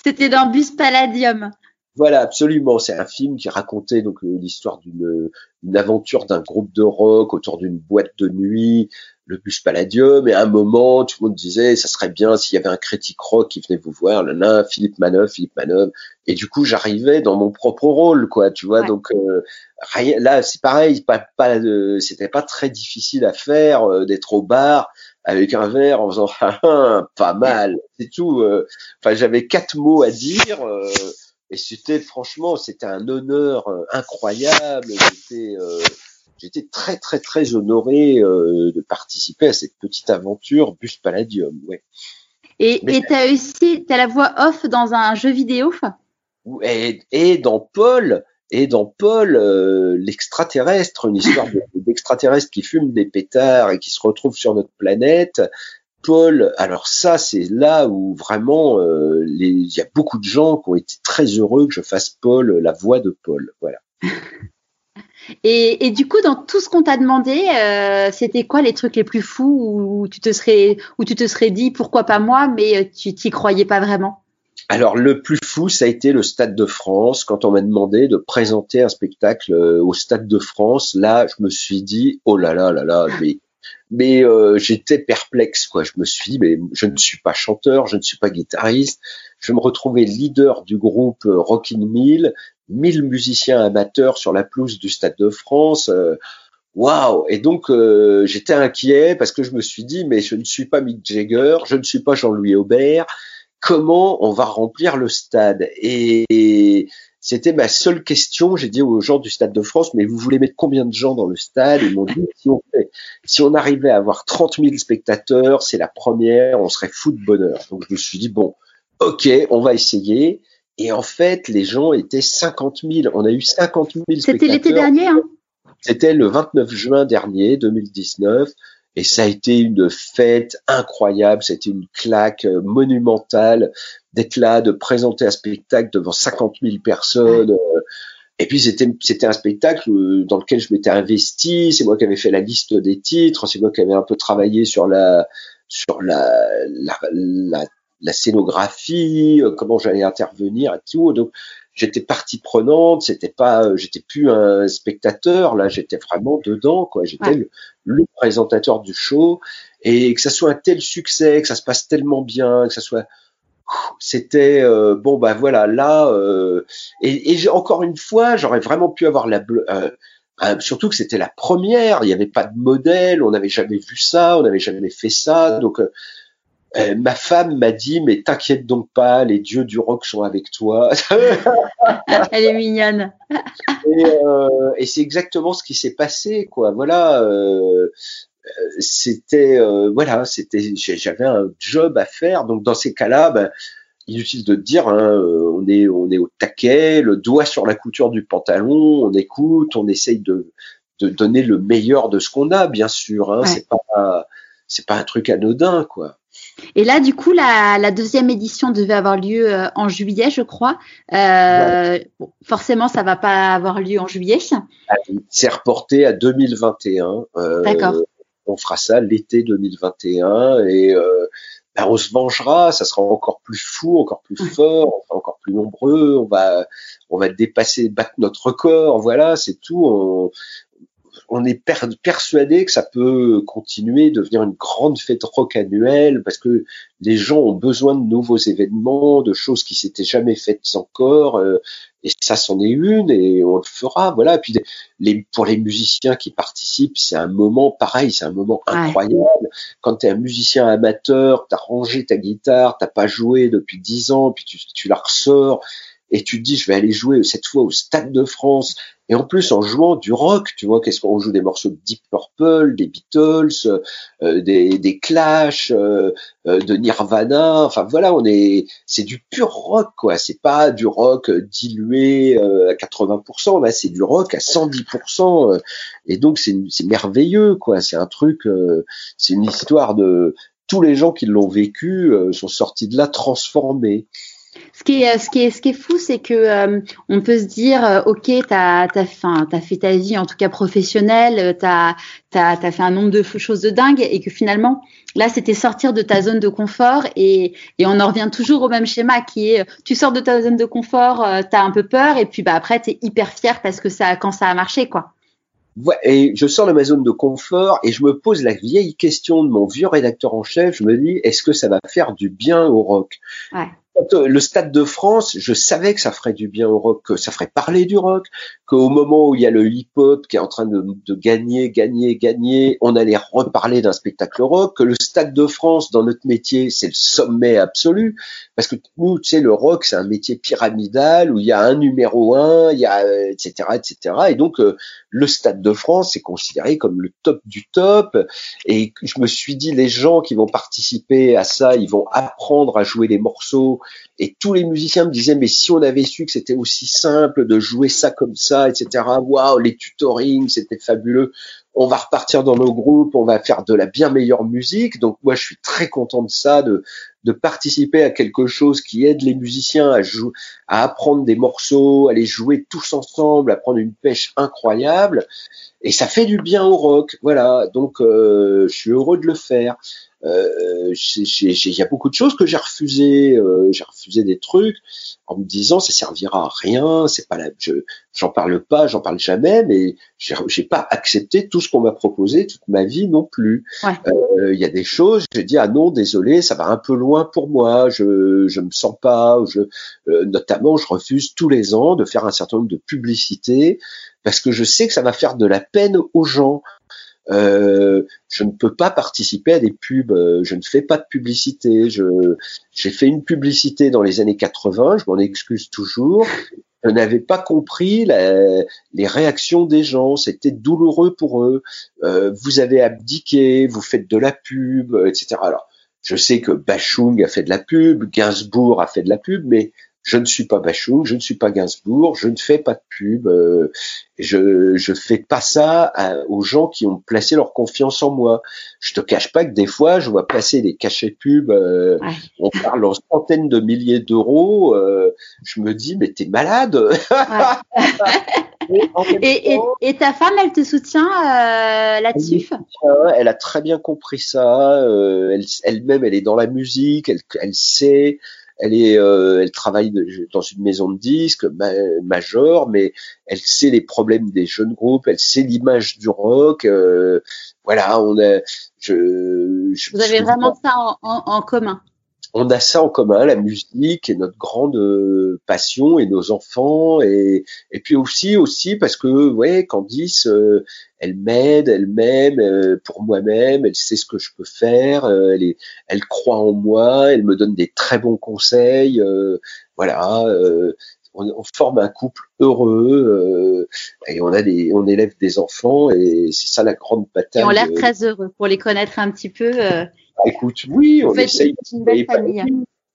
C'était dans Bus Palladium. Voilà, absolument. C'est un film qui racontait donc euh, l'histoire d'une une aventure d'un groupe de rock autour d'une boîte de nuit, le bus Palladium. Et à un moment, tout le monde disait, ça serait bien s'il y avait un critique rock qui venait vous voir, là, Philippe Manœuvre, Philippe Manœuvre. Et du coup, j'arrivais dans mon propre rôle, quoi. Tu vois, donc euh, là, c'est pareil, pas, pas, euh, c'était pas très difficile à faire euh, d'être au bar avec un verre en faisant <laughs> pas mal, c'est tout. Euh. Enfin, j'avais quatre mots à dire et c'était franchement, c'était un honneur incroyable. J'étais j'étais très très très honoré de participer à cette petite aventure Bus Palladium. Ouais. Et tu as aussi as la voix off dans un jeu vidéo et, et dans Paul, et dans Paul, euh, l'extraterrestre, une histoire <laughs> d'extraterrestre qui fume des pétards et qui se retrouve sur notre planète. Paul, alors ça, c'est là où vraiment euh, il y a beaucoup de gens qui ont été très heureux que je fasse Paul, la voix de Paul. Voilà. <laughs> Et, du coup, dans tout ce qu'on t'a demandé, euh, c'était quoi les trucs les plus fous où tu te serais, dit pourquoi pas moi, mais euh, tu t'y croyais pas vraiment? Alors le plus fou, ça a été le Stade de France. Quand on m'a demandé de présenter un spectacle euh, au Stade de France, là, je me suis dit, oh là là là là, mais, mais j'étais perplexe, quoi. Je me suis dit, mais je ne suis pas chanteur, je ne suis pas guitariste. Je me retrouvais leader du groupe Rockin' Mill 1000 musiciens amateurs sur la pelouse du Stade de France. Euh, waouh Et donc euh, j'étais inquiet parce que je me suis dit mais je ne suis pas Mick Jagger, je ne suis pas Jean-Louis Aubert. Comment on va remplir le stade? Et c'était ma seule question. J'ai dit aux gens du Stade de France, mais vous voulez mettre combien de gens dans le stade? Ils m'ont dit, si on, fait, si on arrivait à avoir 30 000 spectateurs, c'est la première, on serait fou de bonheur. Donc je me suis dit, bon, ok, on va essayer. Et en fait, les gens étaient 50 000. On a eu 50 000 C'était l'été dernier, hein C'était le 29 juin dernier, 2019. Et ça a été une fête incroyable. C'était une claque euh, monumentale d'être là, de présenter un spectacle devant 50 000 personnes. Et puis c'était c'était un spectacle euh, dans lequel je m'étais investi. C'est moi qui avais fait la liste des titres. C'est moi qui avais un peu travaillé sur la sur la, la, la la scénographie, euh, comment j'allais intervenir et tout. Donc j'étais partie prenante, c'était pas, euh, j'étais plus un spectateur, là j'étais vraiment dedans, quoi. J'étais le, présentateur du show et que ça soit un tel succès, que ça se passe tellement bien, que ça soit c'était euh, bon bah voilà là et, et encore une fois j'aurais vraiment pu avoir la surtout que c'était la première il n'y avait pas de modèle on n'avait jamais vu ça on n'avait jamais fait ça donc euh, ma femme m'a dit, mais t'inquiète donc pas, les dieux du rock sont avec toi. <laughs> Elle est mignonne. Euh, et, c'est exactement ce qui s'est passé, quoi. Voilà, euh, c'était, voilà, c'était, j'avais un job à faire. Donc dans ces cas-là, ben, inutile de dire, hein, on est, on est au taquet, le doigt sur la couture du pantalon, on écoute, on essaye de, de donner le meilleur de ce qu'on a, bien sûr. Hein, C'est pas, c'est pas un truc anodin, quoi. Et là, du coup, la, deuxième édition devait avoir lieu euh, en juillet, je crois. Euh, forcément, ça va pas avoir lieu en juillet. Ah c'est reporté à 2021. Euh, D'accord. On fera ça l'été 2021 et ben, on se vengera. Ça sera encore plus fou, encore plus fort, encore plus nombreux. On va, on va dépasser, battre notre record. Voilà, c'est tout. On, on est persuadé que ça peut continuer, devenir une grande fête rock annuelle, parce que les gens ont besoin de nouveaux événements, de choses qui s'étaient jamais faites encore, euh, et ça c'en est une, et on le fera, voilà. puis les, pour les musiciens qui participent, c'est un moment pareil, c'est un moment incroyable. Quand tu es un musicien amateur, tu as rangé ta guitare, t'as pas joué depuis dix ans, puis tu, tu la ressors, et tu te dis je vais aller jouer cette fois au Stade de France et en plus, en jouant du rock, tu vois, qu'est-ce qu'on joue? Des morceaux de Deep Purple, des Beatles, euh, des, des, Clash, euh, euh, de Nirvana. Enfin voilà, on est, c'est du pur rock, quoi. C'est pas du rock dilué à 80%, là, c'est du rock à 110%. et donc c'est, c'est merveilleux, quoi. C'est un truc, c'est une histoire de tous les gens qui l'ont vécu sont sortis de là transformés. Ce qui est, ce qui est, ce qui est fou, c'est que euh, on peut se dire, euh, ok, t'as, t'as, fin, t'as fait ta vie, en tout cas professionnelle, euh, t'as, t'as, t'as fait un nombre de choses de dingue, et que finalement, là, c'était sortir de ta zone de confort, et, et on en revient toujours au même schéma, qui est, tu sors de ta zone de confort, t'as un peu peur, et puis bah après, t'es hyper fier parce que ça, quand ça a marché, quoi. Ouais, et je sors de ma zone de confort et je me pose la vieille question de mon vieux rédacteur en chef. Je me dis, est-ce que ça va faire du bien au rock? Ouais. Le Stade de France, je savais que ça ferait du bien au rock, que ça ferait parler du rock, qu'au moment où il y a le hip-hop qui est en train de, gagner, gagner, gagner, on allait reparler d'un spectacle rock, que le Stade de France, dans notre métier, c'est le sommet absolu, parce que nous, tu sais, le rock, c'est un métier pyramidal où il y a un numéro un, il y a, etc., euh, etc., et donc, euh, le Stade de France est considéré comme le top du top, et je me suis dit, les gens qui vont participer à ça, ils vont apprendre à jouer les morceaux, et tous les musiciens me disaient, mais si on avait su que c'était aussi simple de jouer ça comme ça, etc. Waouh, les tutorings, c'était fabuleux. On va repartir dans nos groupes, on va faire de la bien meilleure musique. Donc moi, je suis très content de ça, de de participer à quelque chose qui aide les musiciens à, jouer, à apprendre des morceaux, à les jouer tous ensemble, à prendre une pêche incroyable. Et ça fait du bien au rock, voilà. Donc, euh, je suis heureux de le faire. Euh, il y a beaucoup de choses que j'ai refusé. Euh, j'ai refusé des trucs en me disant ça servira à rien. C'est pas la, je, j'en parle pas, j'en parle jamais, mais j'ai pas accepté tout ce qu'on m'a proposé toute ma vie non plus. Euh, il y a des choses, j'ai dit ah non désolé, ça va un peu loin pour moi. Je je me sens pas. Euh, notamment, je refuse tous les ans de faire un certain nombre de publicités parce que je sais que ça va faire de la peine aux gens. Euh, je ne peux pas participer à des pubs, euh, je ne fais pas de publicité. J'ai fait une publicité dans les années 80, je m'en excuse toujours. Je n'avais pas compris les réactions des gens, c'était douloureux pour eux. Vous avez abdiqué, vous faites de la pub, etc. Alors, je sais que Bachung a fait de la pub, Gainsbourg a fait de la pub, mais je ne suis pas Bachung, je ne suis pas Gainsbourg, je ne fais pas de pub, euh, je je fais pas ça aux gens qui ont placé leur confiance en moi. Je te cache pas que des fois, je vois passer des cachets pub, euh, on parle en centaines de milliers d'euros, euh, je me dis mais t'es malade. <laughs> et, et, ta femme, elle te soutient euh, là-dessus Elle a très bien compris ça. elle, elle-même, elle est dans la musique, elle, elle sait elle est, euh, elle travaille dans une maison de disques major, mais elle sait les problèmes des jeunes groupes, elle sait l'image du rock. Euh, voilà, on a. Je, Vous avez vraiment ça en commun on a ça en commun, la musique est notre grande euh, passion et nos enfants et, et puis aussi aussi parce que ouais Candice euh, elle m'aide, elle m'aime euh, pour moi-même, elle sait ce que je peux faire, elle est, elle croit en moi, elle me donne des très bons conseils, voilà. On, forme un couple heureux et on a des, on élève des enfants et c'est ça la grande bataille. Et on l'air très heureux pour les connaître un petit peu. Écoute, oui, on essaye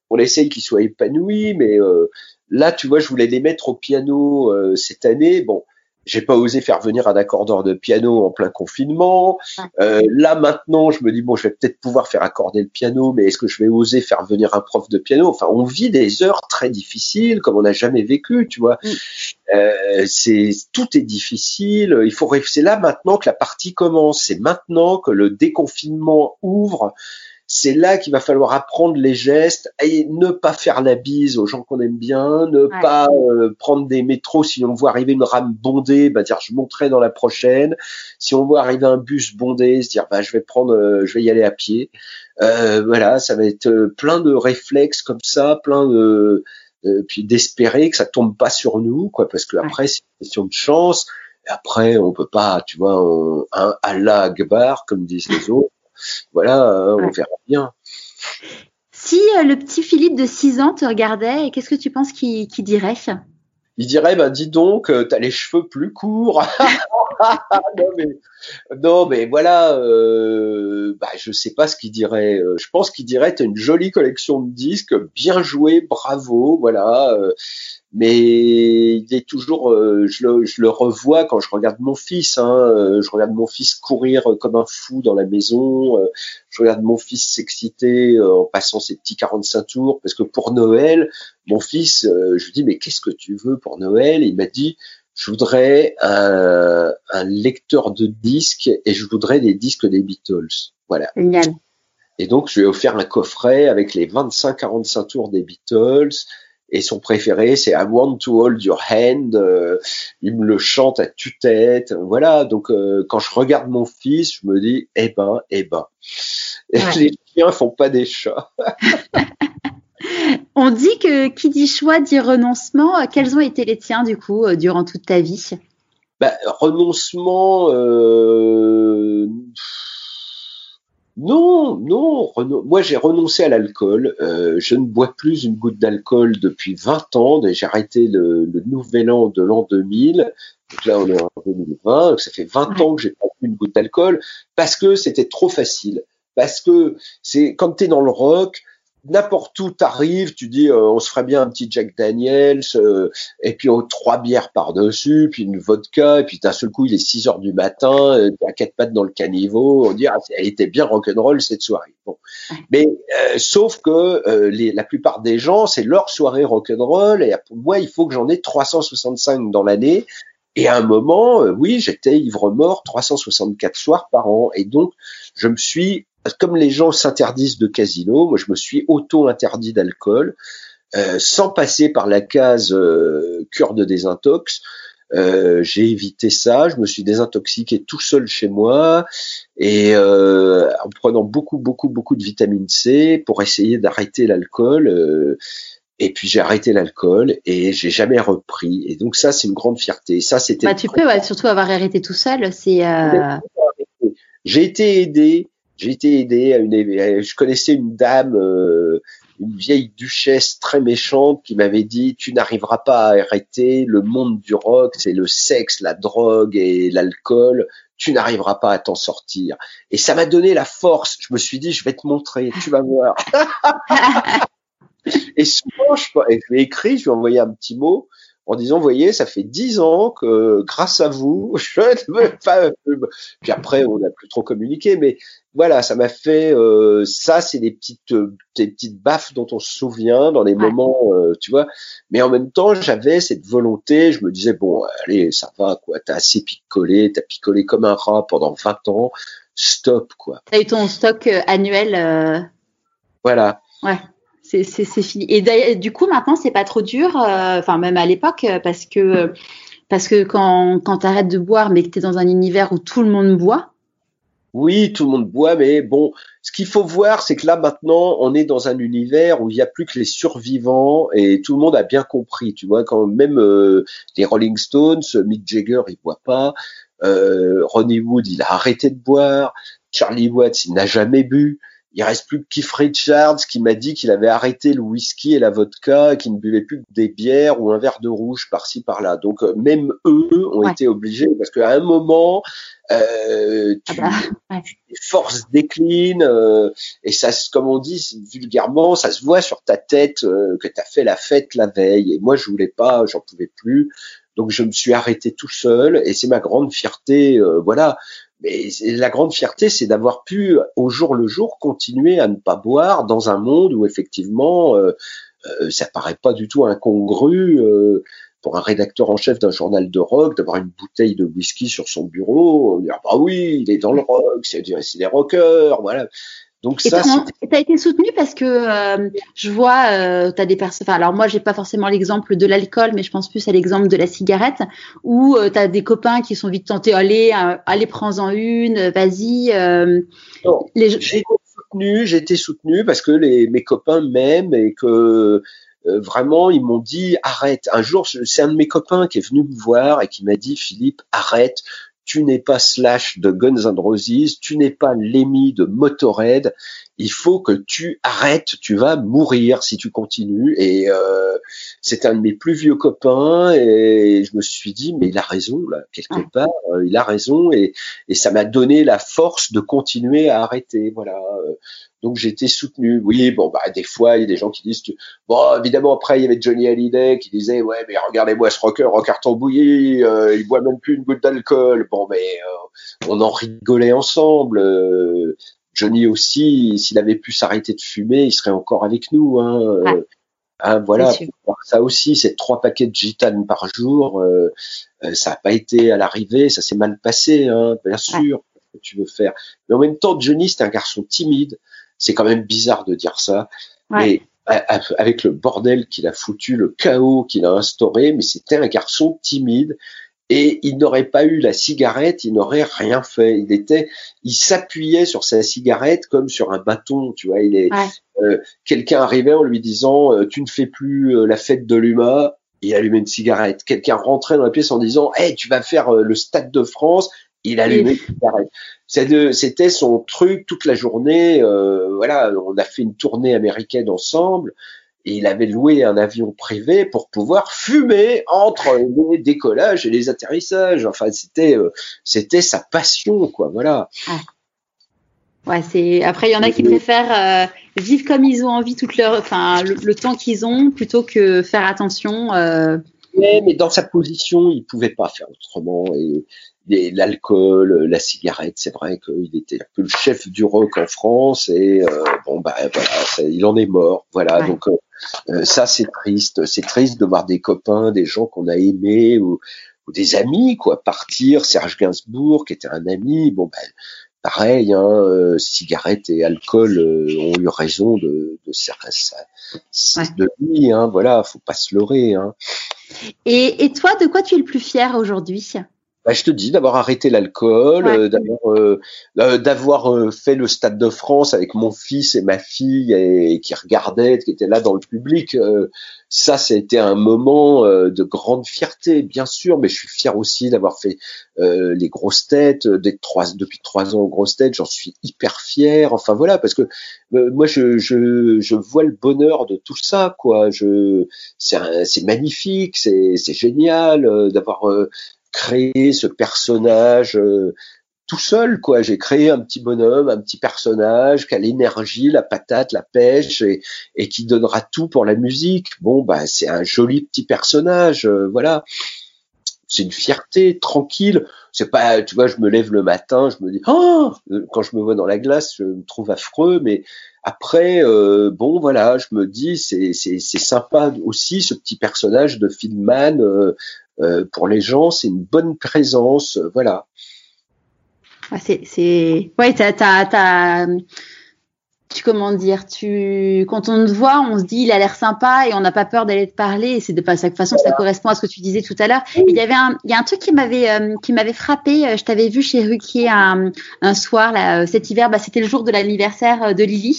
on essaye qu'ils soient épanouis, mais euh, là, tu vois, je voulais les mettre au piano euh, cette année. Bon, j'ai pas osé faire venir un accordeur de piano en plein confinement. Euh, là maintenant, je me dis bon, je vais peut-être pouvoir faire accorder le piano, mais est-ce que je vais oser faire venir un prof de piano? Enfin, on vit des heures très difficiles comme on n'a jamais vécu, tu vois. Mm. Euh, c'est tout est difficile. Il faut c'est là maintenant que la partie commence. C'est maintenant que le déconfinement ouvre c'est là qu'il va falloir apprendre les gestes et ne pas faire la bise aux gens qu'on aime bien, ne pas euh, prendre des métros si on voit arriver une rame bondée, bah dire je monterai dans la prochaine. Si on voit arriver un bus bondé, se dire bah je vais prendre, euh, je vais y aller à pied. Euh, voilà, ça va être plein de réflexes comme ça, plein de puis d'espérer que ça tombe pas sur nous, quoi, parce que après c'est une question de chance. après, on peut pas, tu vois, un Allah Akbar, comme disent les autres voilà, euh, on verra bien. Si euh, le petit Philippe de 6 ans te regardait, qu'est-ce que tu penses qu'il dirait? Il dirait ben dis donc euh, t'as les cheveux plus courts. <laughs> Non, mais, voilà euh, bah, je sais pas ce qu'il dirait. Je pense qu'il dirait t'as une jolie collection de disques bien joué bravo voilà mais il est toujours, euh, je, le, je, le, revois quand je regarde mon fils. Hein, euh, je regarde mon fils courir comme un fou dans la maison. Euh, je regarde mon fils s'exciter en passant ses petits 45 tours. Parce que pour Noël, mon fils, je lui dis mais qu'est-ce que tu veux pour Noël? Il m'a dit je voudrais un, un, lecteur de disques et je voudrais des disques des Beatles. Voilà. Génial. Et donc je lui ai offert un coffret avec les 25-45 tours des Beatles et son préféré c'est I want to hold your hand. Euh, il me le chante à tue-tête. Voilà. Donc euh, quand je regarde mon fils, je me dis eh ben, eh ben. Les chiens font pas des chats. <laughs> On dit que qui dit choix dit renoncement. Quels ont été les tiens du coup euh, durant toute ta vie? Bah, Renoncement. Euh non, non. Moi, j'ai renoncé à l'alcool. Euh, je ne bois plus une goutte d'alcool depuis 20 ans. J'ai arrêté le, le, nouvel an de l'an 2000. Donc là, on est en 2020. Donc ça fait 20 ans que j'ai pas bu une goutte d'alcool parce que c'était trop facile. Parce que c'est quand tu es dans le rock, n'importe où t'arrives, tu dis euh, on se ferait bien un petit Jack Daniels euh, et puis oh, trois bières par dessus, puis une vodka et puis d'un seul coup il est 6 heures du matin, euh, à quatre pattes dans le caniveau, on dit ah, elle était bien rock'n'roll cette soirée. Bon, mais euh, sauf que les, la plupart des gens c'est leur soirée rock'n'roll et pour moi il faut que j'en ai 365 dans l'année. Et à un moment, oui, j'étais ivre mort 364 soirs par an. Et donc, je me suis comme les gens s'interdisent de casino, moi je me suis auto-interdit d'alcool, euh, sans passer par la case euh, cure de désintox. Euh, j'ai évité ça, je me suis désintoxiqué tout seul chez moi et en prenant beaucoup beaucoup beaucoup de vitamine C pour essayer d'arrêter l'alcool. Et puis j'ai arrêté l'alcool et j'ai jamais repris. Et donc ça c'est une grande fierté. Ça c'était. Bah, tu peux ouais, surtout avoir arrêté tout seul. C'est. J'ai été aidé j'ai été aidé à une, je connaissais une dame, euh, une vieille duchesse très méchante qui m'avait dit tu n'arriveras pas à arrêter le monde du rock, c'est le sexe, la drogue et l'alcool, tu n'arriveras pas à t'en sortir. Et ça m'a donné la force. Je me suis dit je vais te montrer, tu vas voir. <laughs> et souvent je, je lui ai écrit, je lui ai envoyé un petit mot en disant, voyez, ça fait dix ans que grâce à vous, <laughs> je ne veux pas. Puis après, on n'a plus trop communiqué, mais voilà, ça m'a fait. Euh, ça, c'est des petites, des petites baffes dont on se souvient dans les moments, euh, tu vois. Mais en même temps, j'avais cette volonté. Je me disais, bon, allez, ça va, quoi. T'as assez picolé, t'as picolé comme un rat pendant 20 ans. Stop, quoi. T'as eu ton stock euh, annuel. Voilà. Ouais c'est fini. Et du coup, maintenant, c'est pas trop dur, euh, enfin même à l'époque, euh, parce que parce que quand quand t'arrêtes de boire, mais que t'es dans un univers où tout le monde boit. Oui, tout le monde boit, mais bon, ce qu'il faut voir, c'est que là maintenant, on est dans un univers où il n'y a plus que les survivants et tout le monde a bien compris. Tu vois, quand même euh, les Rolling Stones, Mick Jagger, il boit pas. Ronnie Wood, il a arrêté de boire. Charlie Watts, il n'a jamais bu il reste plus que Keith Richards qui m'a dit qu'il avait arrêté le whisky et la vodka et qu'il ne buvait plus que des bières ou un verre de rouge par-ci par-là. Donc euh, même eux ont été obligés parce qu'à un moment euh, tu, ah bah, forces déclinent euh, et ça, comme on dit vulgairement, ça se voit sur ta tête euh, que tu as fait la fête la veille. Et moi je voulais pas, j'en pouvais plus. Donc je me suis arrêté tout seul et c'est ma grande fierté. voilà, mais la grande fierté, c'est d'avoir pu, au jour le jour, continuer à ne pas boire dans un monde où effectivement, euh, euh ça paraît pas du tout incongru euh, pour un rédacteur en chef d'un journal de rock d'avoir une bouteille de whisky sur son bureau. On ah bah oui, il est dans le rock, c'est des rockers, voilà. Donc ça, tu as été soutenu parce que euh, je vois, euh, tu as des personnes. alors moi, j'ai pas forcément l'exemple de l'alcool, mais je pense plus à l'exemple de la cigarette, où euh, tu as des copains qui sont vite tentés, allez, euh, allez, prends-en une, vas-y. Les... J'ai été soutenu, j'ai été soutenu parce que les, mes copains m'aiment et que vraiment ils m'ont dit arrête. Un jour, c'est un de mes copains qui est venu me voir et qui m'a dit Philippe, arrête tu n'es pas Slash de Guns N' Roses, tu n'es pas Lemmy de Motorhead. Il faut que tu arrêtes, tu vas mourir si tu continues. Et euh, c'est un de mes plus vieux copains et je me suis dit mais il a raison là quelque part, euh, il a raison et, et ça m'a donné la force de continuer à arrêter. Voilà. Donc j'étais soutenu. Oui, bon bah des fois il y a des gens qui disent bon évidemment après il y avait Johnny Hallyday qui disait ouais mais regardez-moi ce rocker en carton bouilli, euh, il boit même plus une goutte d'alcool. Bon mais euh, on en rigolait ensemble. Euh, Johnny aussi, s'il avait pu s'arrêter de fumer, il serait encore avec nous. Hein. Euh, hein voilà, ça aussi, c'est trois paquets de gitane par jour, ça n'a pas été à l'arrivée, ça s'est mal passé, hein, bien sûr. Que tu veux faire. Mais en même temps, Johnny, c'est un garçon timide. C'est quand même bizarre de dire ça. Mais avec le bordel qu'il a foutu, le chaos qu'il a instauré, mais c'était un garçon timide et il n'aurait pas eu la cigarette, il n'aurait rien fait. Il était, il s'appuyait sur sa cigarette comme sur un bâton, tu vois. Il est, euh, quelqu'un arrivait en lui disant, euh, tu ne fais plus euh, la fête de l'UMA, il allumait une cigarette. Quelqu'un rentrait dans la pièce en disant, hey, tu vas faire le Stade de France, il allumait une cigarette. C'était son truc toute la journée. Euh, voilà, on a fait une tournée américaine ensemble. Et il avait loué un avion privé pour pouvoir fumer entre les décollages et les atterrissages. Enfin, c'était euh, c'était sa passion, quoi. Voilà. Ouais, c'est après il y en a qui préfèrent euh, vivre comme ils ont envie toute leur, enfin le, temps qu'ils ont plutôt que faire attention. Euh... mais dans sa position, il pouvait pas faire autrement et, l'alcool, la cigarette, c'est vrai qu'il était un peu le chef du rock en France et euh, bon bah voilà, il en est mort, voilà donc euh, ça c'est triste, c'est triste de voir des copains, des gens qu'on a aimés ou, ou des amis quoi partir. Serge Gainsbourg qui était un ami, bon ben pareil, hein, euh, cigarettes et alcool euh, ont eu raison de, de, de lui. Hein, voilà, faut pas se leurrer. Hein. Et, et toi, de quoi tu es le plus fier aujourd'hui? Bah, je te dis d'avoir arrêté l'alcool, euh, euh, euh, d'avoir fait le Stade de France avec mon fils et ma fille et, qui regardaient, qui étaient là dans le public. ça, c'était un moment de grande fierté, bien sûr, mais je suis fier aussi d'avoir fait les grosses têtes, d'être trois, depuis trois ans aux grosses têtes. J'en suis hyper fier. Enfin voilà, parce que moi, je, je, je, vois le bonheur de tout ça, quoi. Je, c'est magnifique, c'est génial d'avoir créé ce personnage euh, tout seul, quoi. J'ai créé un petit bonhomme, un petit personnage qui a l'énergie, la patate, la pêche et, et, qui donnera tout pour la musique. Bon, bah, c'est un joli petit personnage, euh, voilà. C'est une fierté tranquille. C'est pas, tu vois, je me lève le matin, je me dis, oh, quand je me vois dans la glace, je me trouve affreux, mais après, euh, bon, voilà, je me dis, c'est c'est sympa aussi ce petit personnage de Filmman euh, pour les gens, c'est une bonne présence, euh, voilà. c'est, c'est, ouais, t'as, t'as, t'as, tu comment dire, tu, quand on te voit, on se dit il a l'air sympa et on n'a pas peur d'aller te parler. Et c'est de pas cette façon, ça correspond à ce que tu disais tout à l'heure. Il y avait un, il y a un truc qui m'avait, euh, qui m'avait frappé. Je t'avais vu chez Ruquier un, un soir là, cet hiver. Bah, c'était le jour de l'anniversaire de Lily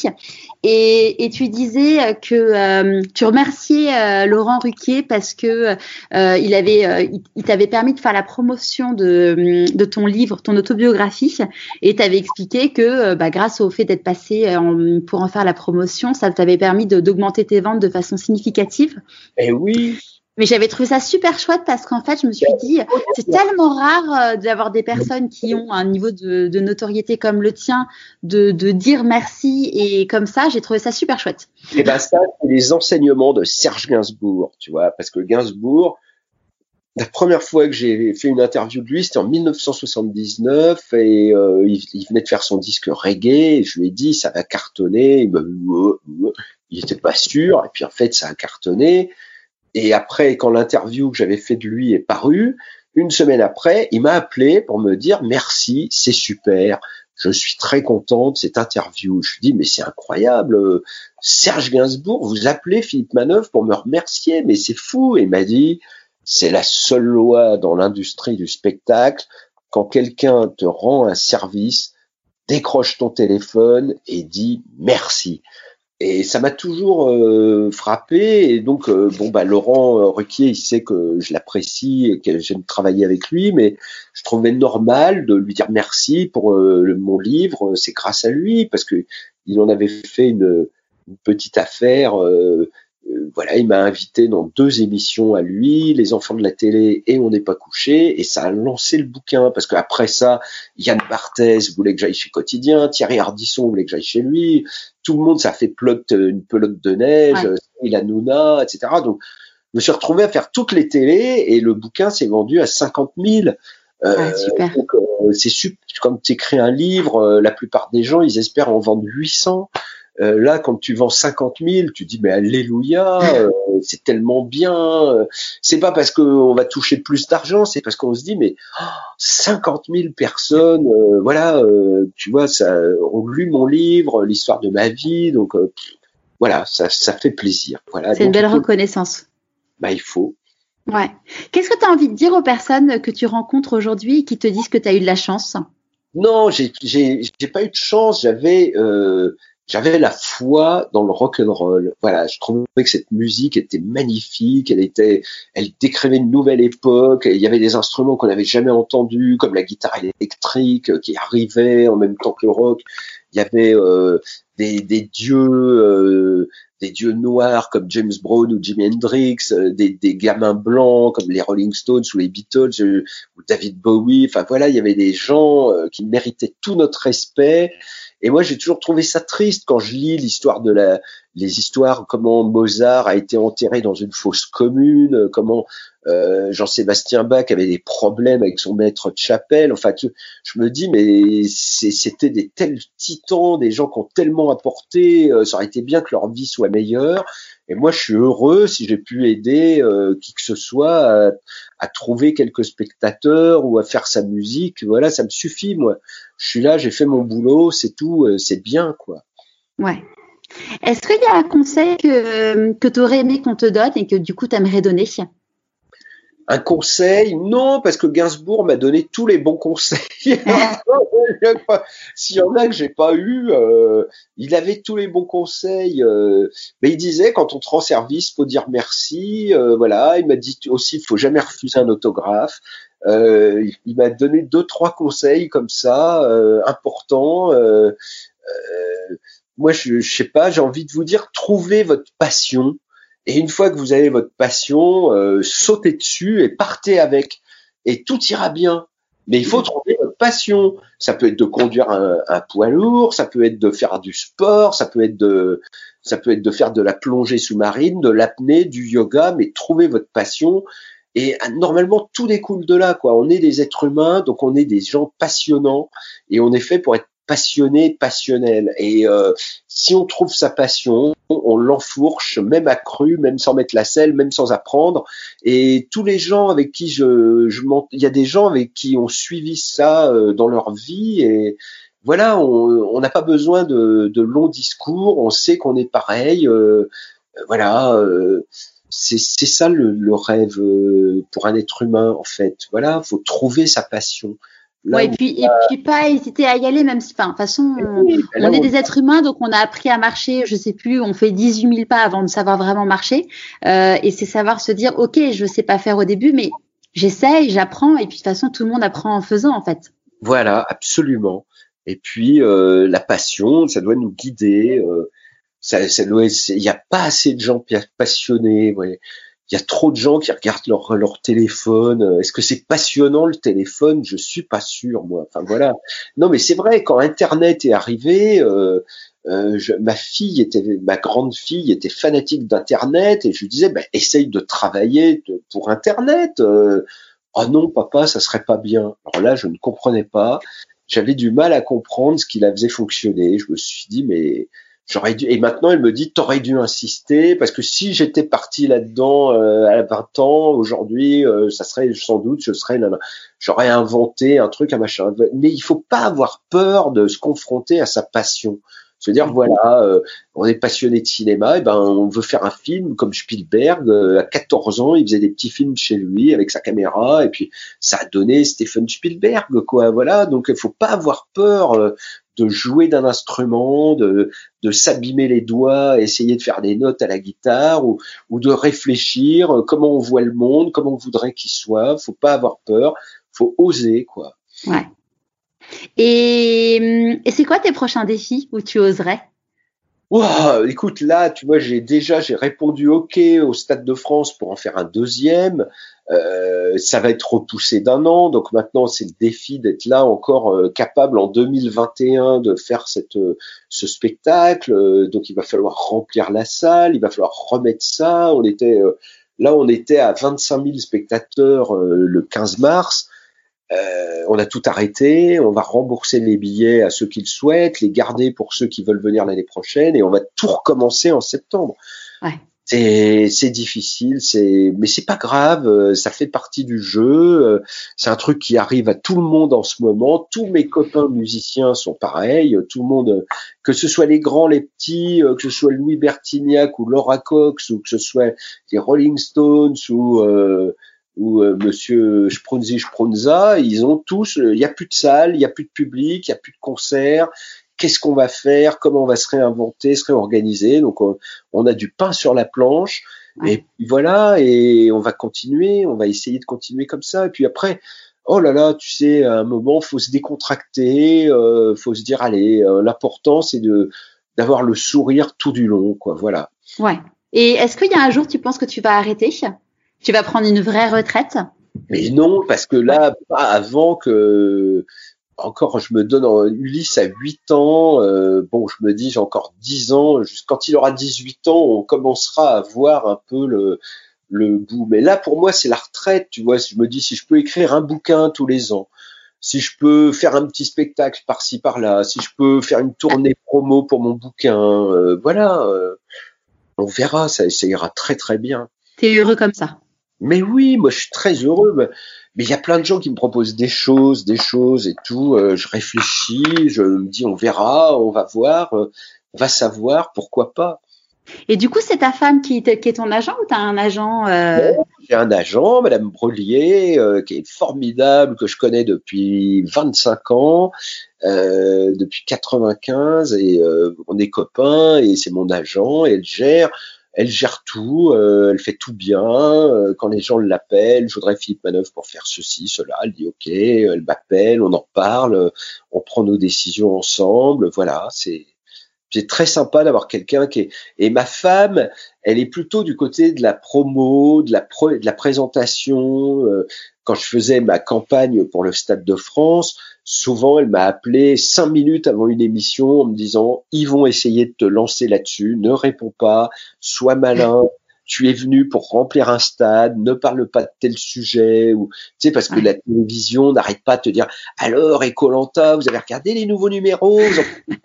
et, et, tu disais euh, que euh, tu remerciais euh, Laurent Ruquier parce que il avait, il, t'avait permis de faire la promotion de, de ton livre, ton autobiographie, et tu avais expliqué que bah, grâce au fait d'être passé en, pour en faire la promotion, ça t'avait permis d'augmenter tes ventes de façon significative. Eh oui. Mais j'avais trouvé ça super chouette parce qu'en fait, je me suis dit, c'est tellement rare euh, d'avoir des personnes qui ont un niveau de, notoriété comme le tien, de, dire merci et comme ça, j'ai trouvé ça super chouette. Et eh ben ça, c'est les enseignements de Serge Gainsbourg, tu vois, parce que Gainsbourg, la première fois que j'ai fait une interview de lui, c'était en 1979 et euh, il, venait de faire son disque reggae. Et je lui ai dit, ça va cartonner. Il, il était pas sûr. Et puis en fait, ça a cartonné. Et après, quand l'interview que j'avais fait de lui est parue, une semaine après, il m'a appelé pour me dire merci, c'est super, je suis très content de cette interview. Je lui dis mais c'est incroyable, Serge Gainsbourg, vous appelez Philippe Manœuvre pour me remercier, mais c'est fou. Et il m'a dit c'est la seule loi dans l'industrie du spectacle. Quand quelqu'un te rend un service, décroche ton téléphone et dit merci. Et ça m'a toujours euh, frappé. Et donc, euh, bon, bah, Laurent euh, Ruquier, il sait que je l'apprécie et que j'aime travailler avec lui, mais je trouvais normal de lui dire merci pour mon livre. C'est grâce à lui, parce que il en avait fait une, petite affaire voilà, il m'a invité dans deux émissions à lui, Les Enfants de la télé et On n'est pas couché, et ça a lancé le bouquin parce qu'après ça, Yann Barthès voulait que j'aille chez Quotidien, Thierry Ardisson voulait que j'aille chez lui, tout le monde, ça fait pelote, une pelote de neige, ouais. la Nouna, etc. Donc, je me suis retrouvé à faire toutes les télés et le bouquin s'est vendu à 50 000. Euh, super. Euh, c'est super. Comme tu écris un livre, euh, la plupart des gens, ils espèrent en vendre 800. Euh, là, quand tu vends 50 000, tu dis mais alléluia, <laughs> euh, c'est tellement bien. Euh, c'est pas parce qu'on va toucher plus d'argent, c'est parce qu'on se dit mais 50 000 personnes, voilà, tu vois, ça, ont lu mon livre, l'histoire de ma vie, donc voilà, ça, ça fait plaisir. Voilà. C'est une belle reconnaissance. Bah il faut. Ouais. Qu'est-ce que tu as envie de dire aux personnes que tu rencontres aujourd'hui qui te disent que tu as eu de la chance? Non, j'ai pas eu de chance. J'avais euh, j'avais la foi dans le rock and roll. Voilà, je trouvais que cette musique était magnifique. Elle était, elle décrivait une nouvelle époque. Il y avait des instruments qu'on n'avait jamais entendus, comme la guitare électrique euh, qui arrivait en même temps que le rock. Il y avait euh, des, des, dieux, euh, des dieux noirs comme James Brown ou Jimi Hendrix, euh, des, des, gamins blancs comme les Rolling Stones ou les Beatles euh, ou David Bowie. Enfin voilà, il y avait des gens euh, qui méritaient tout notre respect. Et moi, j'ai toujours trouvé ça triste quand je lis l'histoire de la, les histoires comment Mozart a été enterré dans une fosse commune, comment euh, Jean-Sébastien Bach avait des problèmes avec son maître de chapelle. Enfin, je me dis, mais c'était des tels titans, des gens qui ont tellement apporté. Euh, ça aurait été bien que leur vie soit meilleure. Et moi, je suis heureux si j'ai pu aider euh, qui que ce soit à, trouver quelques spectateurs ou à faire sa musique. Voilà, ça me suffit, moi. Je suis là, j'ai fait mon boulot, c'est tout, c'est bien, quoi. Ouais. Est-ce qu'il y a un conseil que, que tu aurais aimé qu'on te donne et que du coup tu aimerais donner? Un conseil? Non, parce que Gainsbourg m'a donné tous les bons conseils. <laughs> <laughs> S'il y en a que j'ai pas eu, euh, il avait tous les bons conseils. Euh, mais il disait quand on te rend service, faut dire merci. Euh, voilà, il m'a dit aussi, il faut jamais refuser un autographe. il m'a donné deux trois conseils comme ça importants. Moi, je, sais pas, j'ai envie de vous dire, trouvez votre passion et une fois que vous avez votre passion, euh, sautez dessus et partez avec. Et tout ira bien. Mais il faut trouver votre passion. Ça peut être de conduire un, poids lourd, ça peut être de faire du sport, ça peut être de, faire de la plongée sous-marine, de l'apnée, du yoga, mais trouvez votre passion. Et ah, normalement, tout découle de là, quoi. On est des êtres humains, donc on est des gens passionnants et on est fait pour être passionné, passionnel. Et euh, si on trouve sa passion, on l'enfourche, même à cru, même sans mettre la selle, même sans apprendre. Et tous les gens avec qui je, je il y a des gens avec qui ont suivi ça euh, dans leur vie et voilà, on n'a pas besoin de, de, longs discours, on sait qu'on est pareil. Euh, voilà, c'est ça le, le, rêve pour un être humain en fait. Voilà, faut trouver sa passion et puis, et puis pas hésiter à y aller, même si, enfin, de toute façon, on, est des êtres humains, donc on a appris à marcher, je sais plus, on fait 18 000 pas avant de savoir vraiment marcher. Euh, et c'est savoir se dire, OK, je sais pas faire au début, mais j'essaye, j'apprends, et puis de toute façon, tout le monde apprend en faisant, en fait. Voilà, absolument. Et puis, euh, la passion, ça doit nous guider. Euh, ça, ça doit, il n'y a pas assez de gens passionnés. Ouais il y a trop de gens qui regardent leur, téléphone. Est-ce que c'est passionnant le téléphone? Je suis pas sûr, moi. Enfin voilà. Non, mais c'est vrai. Quand Internet est arrivé, euh, euh, ma fille était, ma grande fille était fanatique d'Internet et je lui disais, ben, essaye de travailler pour Internet. Euh, oh non, papa, ça serait pas bien. Alors là, je ne comprenais pas. J'avais du mal à comprendre ce qui la faisait fonctionner. Je me suis dit, mais j'aurais dû et maintenant elle me dit t'aurais dû insister parce que si j'étais parti là-dedans euh, à 20 ans aujourd'hui euh, ça serait sans doute je serais j'aurais inventé un truc un machin. Mais il faut pas avoir peur de se confronter à sa passion. Se dire voilà euh, on est passionné de cinéma et ben on veut faire un film comme Spielberg à 14 ans il faisait des petits films chez lui avec sa caméra et puis ça a donné Stephen Spielberg quoi voilà. Donc il faut pas avoir peur de jouer d'un instrument, de, de s'abîmer les doigts, essayer de faire des notes à la guitare ou, ou de réfléchir euh, comment on voit le monde, comment on voudrait qu'il soit. Faut pas avoir peur, faut oser quoi. Ouais. Et, et c'est quoi tes prochains défis où tu oserais? Wow, écoute, là, tu vois, j'ai déjà j'ai répondu OK au Stade de France pour en faire un deuxième. Euh, ça va être repoussé d'un an, donc maintenant c'est le défi d'être là encore euh, capable en 2021 de faire cette euh, ce spectacle. Donc il va falloir remplir la salle, il va falloir remettre ça. On était là, on était à 25 000 spectateurs le 15 mars. Euh, on a tout arrêté, on va rembourser les billets à ceux qui le souhaitent, les garder pour ceux qui veulent venir l'année prochaine, et on va tout recommencer en septembre. Ouais. C'est difficile, c'est mais c'est pas grave, euh, ça fait partie du jeu. Euh, c'est un truc qui arrive à tout le monde en ce moment. Tous mes copains musiciens sont pareils. Tout le monde, que ce soit les grands, les petits, que ce soit Louis Bertignac ou Laura Cox ou que ce soit les Rolling Stones ou ou euh, Monsieur Sprunzi Sprunza, ils ont tous, euh, il n'y a plus de salle, il n'y a plus de public, il n'y a plus de concert. Qu'est-ce qu'on va faire? Comment on va se réinventer, se réorganiser? Donc on, a du pain sur la planche. Et voilà, et on va continuer, on va essayer de continuer comme ça. Et puis après, oh là là, tu sais, à un moment, faut se décontracter, euh, faut se dire, allez, euh, l'important c'est de d'avoir le sourire tout du long, quoi. Voilà. Ouais. Et est-ce qu'il y a un jour, tu penses que tu vas arrêter? Tu vas prendre une vraie retraite? Mais non, parce que là, pas avant que encore, je me donne en Ulysse à 8 ans. Euh, bon, je me dis, j'ai encore 10 ans. Quand il aura 18 ans, on commencera à voir un peu le, le bout. Mais là, pour moi, c'est la retraite. Tu vois, je me dis, si je peux écrire un bouquin tous les ans, si je peux faire un petit spectacle par-ci par-là, si je peux faire une tournée promo pour mon bouquin, euh, voilà, euh, on verra, ça, ça ira très très bien. T'es heureux comme ça? Mais oui, moi je suis très heureux. Mais il y a plein de gens qui me proposent des choses, des choses et tout. Euh, je réfléchis, je me dis on verra, on va voir, on va savoir, pourquoi pas. Et du coup, c'est ta femme qui, qui, est ton agent ou tu as un agent euh... J'ai un agent, Madame Brelier, euh, qui est formidable, que je connais depuis 25 ans, euh, depuis 95, et euh, on est copains, et c'est mon agent, et elle gère. Elle gère tout, euh, elle fait tout bien. Euh, quand les gens l'appellent, je voudrais Philippe Manœuvre pour faire ceci, cela. Elle dit OK, elle m'appelle, on en parle, on prend nos décisions ensemble. Voilà, c'est c'est très sympa d'avoir quelqu'un qui est. Et ma femme, elle est plutôt du côté de la promo, de la, de la présentation. Euh, quand je faisais ma campagne pour le Stade de France, souvent elle m'a appelé cinq minutes avant une émission en me disant ils vont essayer de te lancer là-dessus, ne réponds pas, sois malin. <laughs> Tu es venu pour remplir un stade, ne parle pas de tel sujet, ou tu sais parce que la télévision n'arrête pas de te dire alors et Colanta, vous avez regardé les nouveaux numéros,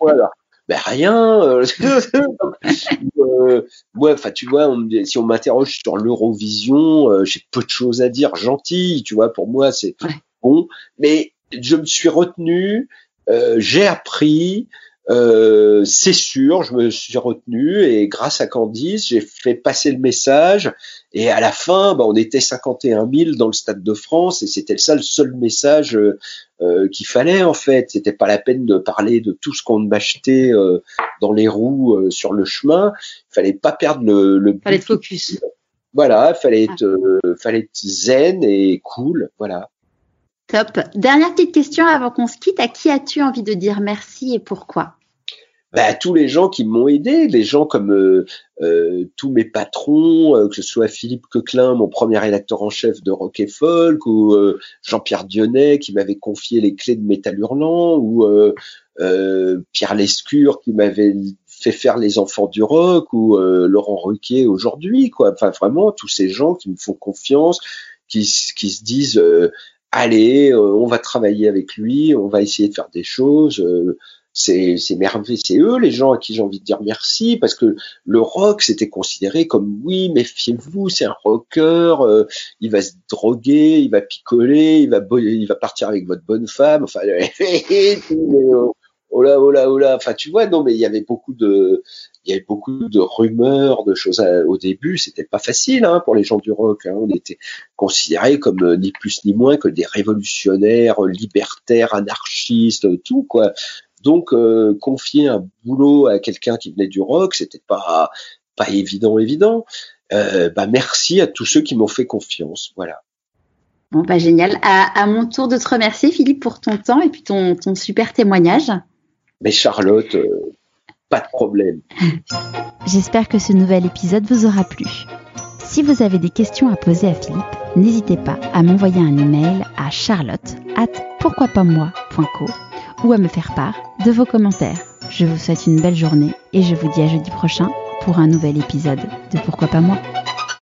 voilà ben rien. Euh, <laughs> <laughs> euh, ouais, enfin tu vois, on, si on m'interroge sur l'Eurovision, euh, j'ai peu de choses à dire. Gentil, tu vois, pour moi c'est bon, mais je me suis retenu, euh, j'ai appris. Euh, c'est sûr, je me suis retenu et grâce à Candice, j'ai fait passer le message. Et à la fin, bah, on était 51 000 dans le Stade de France et c'était ça le seul message euh, qu'il fallait en fait. C'était pas la peine de parler de tout ce qu'on m'achetait euh, dans les roues euh, sur le chemin. Il fallait pas perdre le. le fallait être focus. Voilà, fallait être, euh, fallait être zen et cool. Voilà. Top. Dernière petite question avant qu'on se quitte. À qui as-tu envie de dire merci et pourquoi? Bah, tous les gens qui m'ont aidé, les gens comme euh, euh, tous mes patrons, euh, que ce soit Philippe Coquelin, mon premier rédacteur en chef de Rock et Folk, ou Jean-Pierre Dionnet qui m'avait confié les clés de Métal Hurlant, ou Pierre Lescure qui m'avait fait faire les enfants du rock, ou Laurent Ruquier aujourd'hui, quoi. Enfin, vraiment, tous ces gens qui me font confiance, qui, qui se disent allez, on va travailler avec lui, on va essayer de faire des choses c'est merveilleux, c'est eux les gens à qui j'ai envie de dire merci parce que le rock c'était considéré comme oui méfiez-vous c'est un rocker, euh, il va se droguer, il va picoler, il va il va partir avec votre bonne femme, enfin <laughs> oh là oh là oh là, enfin tu vois non mais il y avait beaucoup de il y avait beaucoup de rumeurs, de choses au début. C'était pas facile hein, pour les gens du rock. Hein. On était considérés comme euh, ni plus ni moins que des révolutionnaires, libertaires, anarchistes, tout quoi. Donc euh, confier un boulot à quelqu'un qui venait du rock, c'était pas pas évident évident. Euh, bah merci à tous ceux qui m'ont fait confiance. Voilà. Bon bah génial. À, mon tour de te remercier Philippe pour ton temps et puis ton, ton super témoignage. Mais Charlotte, euh, pas de problème. <laughs> J'espère que ce nouvel épisode vous aura plu. Si vous avez des questions à poser à Philippe, n'hésitez pas à m'envoyer un email à charlotte at pourquoipasmoi.co ou à me faire part de vos commentaires. Je vous souhaite une belle journée et je vous dis à jeudi prochain pour un nouvel épisode de Pourquoi pas moi?